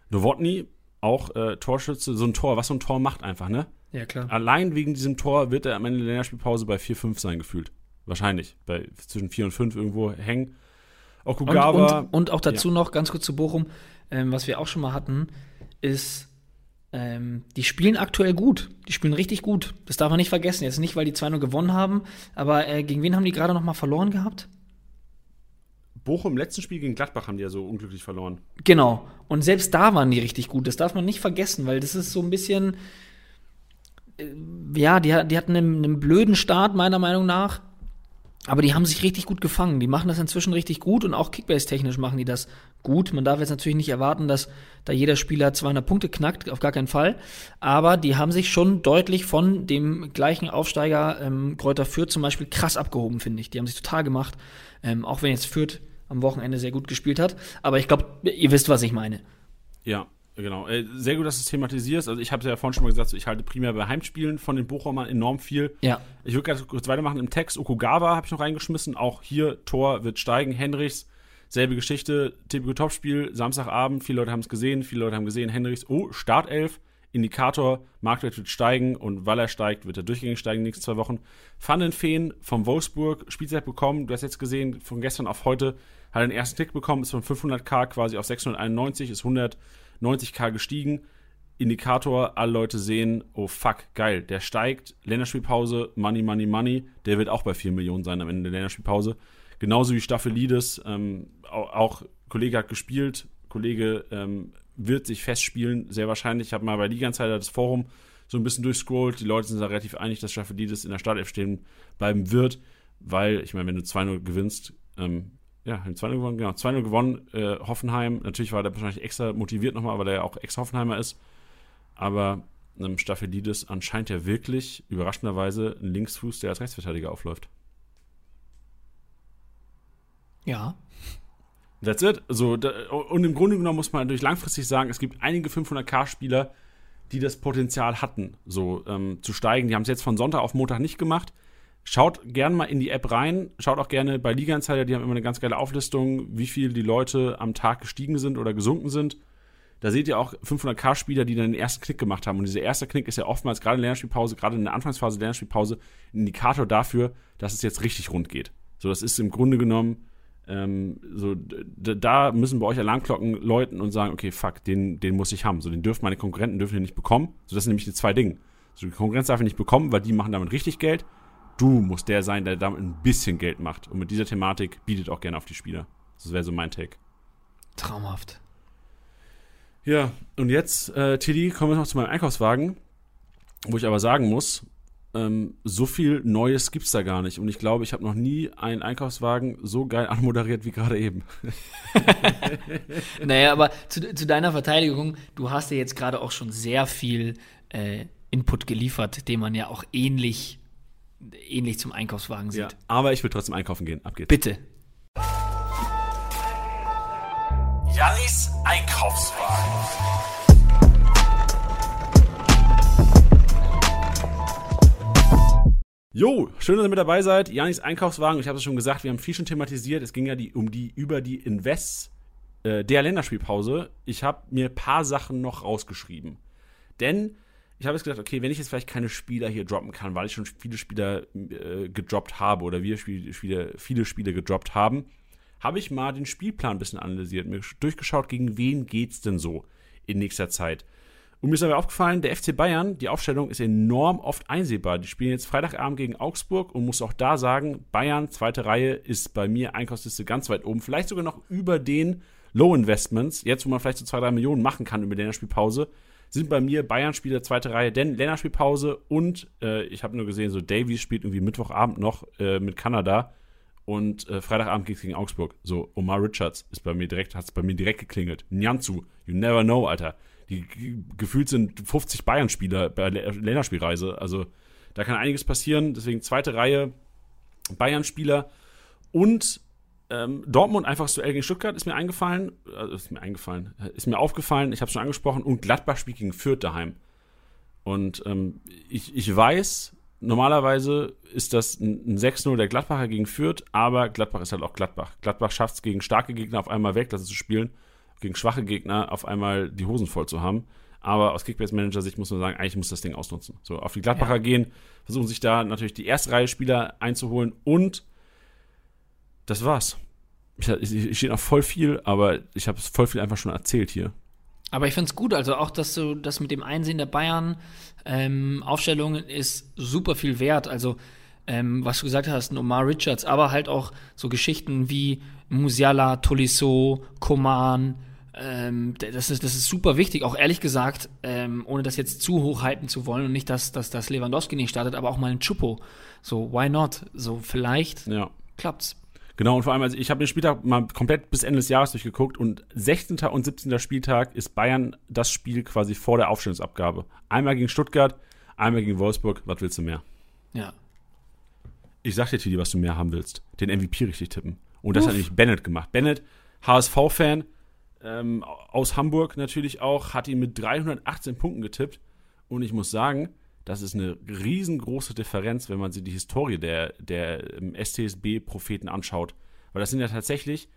Nowotny, auch äh, Torschütze. So ein Tor, was so ein Tor macht einfach, ne? Ja, klar. Allein wegen diesem Tor wird er am Ende der Länderspielpause bei 4-5 sein, gefühlt. Wahrscheinlich. Bei zwischen 4 und 5 irgendwo hängen. Und, Okugawa. und, und auch dazu noch ganz kurz zu Bochum, ähm, was wir auch schon mal hatten, ist, ähm, die spielen aktuell gut. Die spielen richtig gut. Das darf man nicht vergessen. Jetzt nicht, weil die 2-0 gewonnen haben, aber äh, gegen wen haben die gerade noch mal verloren gehabt? Bochum im letzten Spiel gegen Gladbach haben die ja so unglücklich verloren. Genau. Und selbst da waren die richtig gut. Das darf man nicht vergessen, weil das ist so ein bisschen. äh, Ja, die, die hatten einen, einen blöden Start, meiner Meinung nach. Aber die haben sich richtig gut gefangen. Die machen das inzwischen richtig gut und auch Kickbase-technisch machen die das gut. Man darf jetzt natürlich nicht erwarten, dass da jeder Spieler 200 Punkte knackt, auf gar keinen Fall. Aber die haben sich schon deutlich von dem gleichen Aufsteiger ähm, Kräuter Fürth zum Beispiel krass abgehoben, finde ich. Die haben sich total gemacht. Ähm, auch wenn jetzt Fürth am Wochenende sehr gut gespielt hat. Aber ich glaube, ihr wisst, was ich meine. Ja, genau. Äh, Sehr gut, dass du es thematisierst. Also ich habe es ja vorhin schon mal gesagt, so, ich halte primär bei Heimspielen von den Bochumern enorm viel. Ja. Ich würde ganz kurz weitermachen im Text. Okugawa habe ich noch reingeschmissen. Auch hier Tor wird steigen. Henrichs, selbe Geschichte. Typische Topspiel. Samstagabend. Viele Leute haben es gesehen. Viele Leute haben gesehen. Henrichs, oh, Startelf. Indikator, Marktwert wird steigen und weil er steigt, wird er durchgängig steigen in den nächsten zwei Wochen. Van den Feen vom Wolfsburg, Spielzeit bekommen, du hast jetzt gesehen, von gestern auf heute, hat er den ersten Tick bekommen, ist von 500k quasi auf 691, ist 190k gestiegen. Indikator, alle Leute sehen, oh fuck, geil, der steigt, Länderspielpause, Money, Money, Money, der wird auch bei 4 Millionen sein am Ende der Länderspielpause. Genauso wie Staphylidis, ähm, auch, auch Kollege hat gespielt, Kollege ähm, wird sich festspielen, sehr wahrscheinlich. Ich habe mal bei Liga Insider das Forum so ein bisschen durchscrollt. Die Leute sind da relativ einig, dass Staphylidis in der Startelf stehen bleiben wird, weil, ich meine, wenn du 2-0 gewinnst, ähm, ja, haben 2-0 gewonnen, genau, 2-0 gewonnen, äh, Hoffenheim, natürlich war der wahrscheinlich extra motiviert nochmal, weil er ja auch Ex-Hoffenheimer ist, aber ähm, Staphylidis anscheinend ja wirklich, überraschenderweise, ein Linksfuß, der als Rechtsverteidiger aufläuft. Ja. That's it. So, da, und im Grunde genommen muss man natürlich langfristig sagen, es gibt einige 500k-Spieler, die das Potenzial hatten, so ähm, zu steigen. Die haben es jetzt von Sonntag auf Montag nicht gemacht. Schaut gerne mal in die App rein. Schaut auch gerne bei Liga Insider, die haben immer eine ganz geile Auflistung, wie viel die Leute am Tag gestiegen sind oder gesunken sind. Da seht ihr auch 500k-Spieler, die dann den ersten Knick gemacht haben. Und dieser erste Knick ist ja oftmals gerade in der Lernspielpause, gerade in der Anfangsphase der Lernspielpause, ein Indikator dafür, dass es jetzt richtig rund geht. So, das ist im Grunde genommen ähm, so, da müssen bei euch Alarmglocken läuten und sagen, okay, fuck, den, den muss ich haben. So, den dürfen meine Konkurrenten dürfen den nicht bekommen. So, das sind nämlich die zwei Dinge. So, die Konkurrenz darf ihn nicht bekommen, weil die machen damit richtig Geld. Du musst der sein, der damit ein bisschen Geld macht. Und mit dieser Thematik bietet auch gerne auf die Spieler. Das wäre so mein Take. Traumhaft. Ja, und jetzt, äh, Tilly, kommen wir noch zu meinem Einkaufswagen, wo ich aber sagen muss, ähm, so viel Neues gibt's da gar nicht. Und ich glaube, ich habe noch nie einen Einkaufswagen so geil anmoderiert wie gerade eben. Naja, aber zu, zu deiner Verteidigung, du hast ja jetzt gerade auch schon sehr viel äh, Input geliefert, den man ja auch ähnlich, ähnlich zum Einkaufswagen sieht. Ja, aber ich will trotzdem einkaufen gehen. Ab geht's. Bitte. Jannis Einkaufswagen. Jo, schön, dass ihr mit dabei seid. Janis Einkaufswagen, ich habe es schon gesagt, wir haben viel schon thematisiert. Es ging ja die, um die über die Invests äh, der Länderspielpause. Ich habe mir ein paar Sachen noch rausgeschrieben. Denn ich habe jetzt gedacht, okay, wenn ich jetzt vielleicht keine Spieler hier droppen kann, weil ich schon viele Spieler äh, gedroppt habe oder wir Spiel, Spieler, viele Spieler gedroppt haben, habe ich mal den Spielplan ein bisschen analysiert, mir durchgeschaut, gegen wen geht's denn so in nächster Zeit. Und mir ist aber aufgefallen, der FC Bayern, die Aufstellung ist enorm oft einsehbar. Die spielen jetzt Freitagabend gegen Augsburg und muss auch da sagen, Bayern, zweite Reihe, ist bei mir Einkaufsliste ganz weit oben. Vielleicht sogar noch über den Low Investments, jetzt wo man vielleicht so zwei, drei Millionen machen kann über die Länderspielpause, sind bei mir Bayern-Spieler zweite Reihe, denn Länderspielpause und äh, ich habe nur gesehen, so Davies spielt irgendwie Mittwochabend noch äh, mit Kanada und äh, Freitagabend geht's gegen Augsburg. So, Omar Richards ist bei mir direkt, hat's bei mir direkt geklingelt. Nyanzu, you never know, Alter. Die gefühlt sind 50 Bayern-Spieler bei der Länderspielreise. Also da kann einiges passieren. Deswegen zweite Reihe Bayern-Spieler und ähm, Dortmund einfach zu gegen Stuttgart ist mir eingefallen, also ist mir eingefallen, ist mir aufgefallen, ich habe schon angesprochen, und Gladbach spielt gegen Fürth daheim. Und ähm, ich, ich weiß, normalerweise ist das ein, ein 6-0 der Gladbacher gegen Fürth, aber Gladbach ist halt auch Gladbach. Gladbach schafft es gegen starke Gegner auf einmal weg, das zu spielen, gegen schwache Gegner auf einmal die Hosen voll zu haben. Aber aus Kickbase-Manager-Sicht muss man sagen, eigentlich muss das Ding ausnutzen. So, auf die Gladbacher ja. gehen, versuchen sich da natürlich die erste Reihe Spieler einzuholen und das war's. Ich, ich steht noch voll viel, aber ich habe voll viel einfach schon erzählt hier. Aber ich finde es gut, also auch, dass du das mit dem Einsehen der Bayern ähm, Aufstellungen ist super viel wert. Also ähm, was du gesagt hast, ein Omar Richards, aber halt auch so Geschichten wie Musiala, Tolisso, Koman. Ähm, das, ist, das ist super wichtig, auch ehrlich gesagt, ähm, ohne das jetzt zu hoch halten zu wollen und nicht, dass, dass, dass Lewandowski nicht startet, aber auch mal ein Chupo. So, why not? So, vielleicht ja. klappt's. Genau, und vor allem, also ich habe den Spieltag mal komplett bis Ende des Jahres durchgeguckt und 16. und 17. Spieltag ist Bayern das Spiel quasi vor der Aufstellungsabgabe. Einmal gegen Stuttgart, einmal gegen Wolfsburg. Was willst du mehr? Ja. Ich sag dir, Tidi, was du mehr haben willst. Den MVP richtig tippen. Und das Uff. hat nämlich Bennett gemacht. Bennett, HSV-Fan, ähm, aus Hamburg natürlich auch, hat ihn mit 318 Punkten getippt. Und ich muss sagen, das ist eine riesengroße Differenz, wenn man sich die Historie der, der ähm, STSB-Propheten anschaut. Weil das sind ja tatsächlich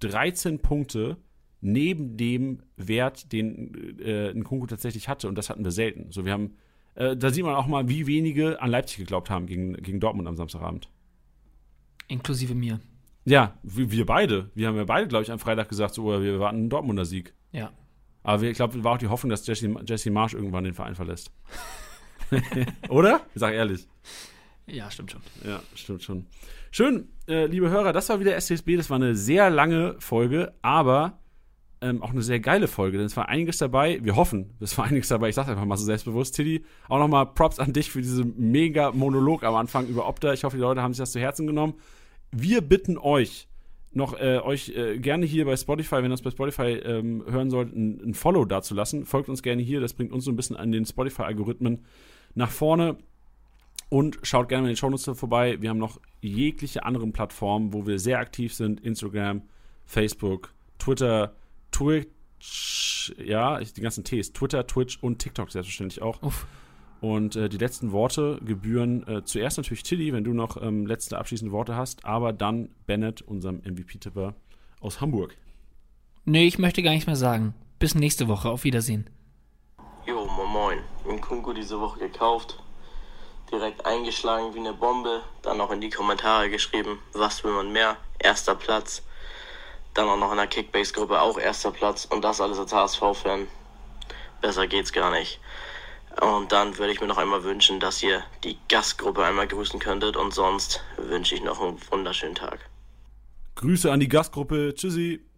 13 Punkte neben dem Wert, den äh, Nkunku tatsächlich hatte. Und das hatten wir selten. So, wir haben, äh, da sieht man auch mal, wie wenige an Leipzig geglaubt haben gegen, gegen Dortmund am Samstagabend. Inklusive mir. Ja, wir beide. Wir haben ja beide, glaube ich, am Freitag gesagt, so, wir warten einen Dortmunder Sieg. Ja. Aber ich glaube, war auch die Hoffnung, dass Jesse, Jesse Marsch irgendwann den Verein verlässt. Oder? Ich sag ehrlich. Ja, stimmt schon. Ja, stimmt schon. Schön, äh, liebe Hörer, das war wieder STSB. Das war eine sehr lange Folge, aber ähm, auch eine sehr geile Folge, denn es war einiges dabei. Wir hoffen, es war einiges dabei. Ich sag's einfach mal so selbstbewusst, Tiddy. Auch nochmal Props an dich für diesen mega Monolog am Anfang über Opta. Ich hoffe, die Leute haben sich das zu Herzen genommen. Wir bitten euch, noch äh, euch äh, gerne hier bei Spotify, wenn ihr das bei Spotify ähm, hören sollt, ein, ein Follow dazulassen. Folgt uns gerne hier, das bringt uns so ein bisschen an den Spotify-Algorithmen nach vorne. Und schaut gerne mal in den Shownotes vorbei. Wir haben noch jegliche anderen Plattformen, wo wir sehr aktiv sind. Instagram, Facebook, Twitter, Twitch, ja, die ganzen Ts. Twitter, Twitch und TikTok selbstverständlich auch. Uff. Und äh, die letzten Worte gebühren äh, zuerst natürlich Tilly, wenn du noch ähm, letzte abschließende Worte hast, aber dann Bennett, unserem MVP-Tipper aus Hamburg. Nee, ich möchte gar nichts mehr sagen. Bis nächste Woche. Auf Wiedersehen. Jo, moin moin. In Kunku diese Woche gekauft. Direkt eingeschlagen wie eine Bombe. Dann noch in die Kommentare geschrieben, was will man mehr? Erster Platz. Dann auch noch in der Kickbase-Gruppe auch erster Platz. Und das alles als HSV-Fan. Besser geht's gar nicht. Und dann würde ich mir noch einmal wünschen, dass ihr die Gastgruppe einmal grüßen könntet. Und sonst wünsche ich noch einen wunderschönen Tag. Grüße an die Gastgruppe. Tschüssi.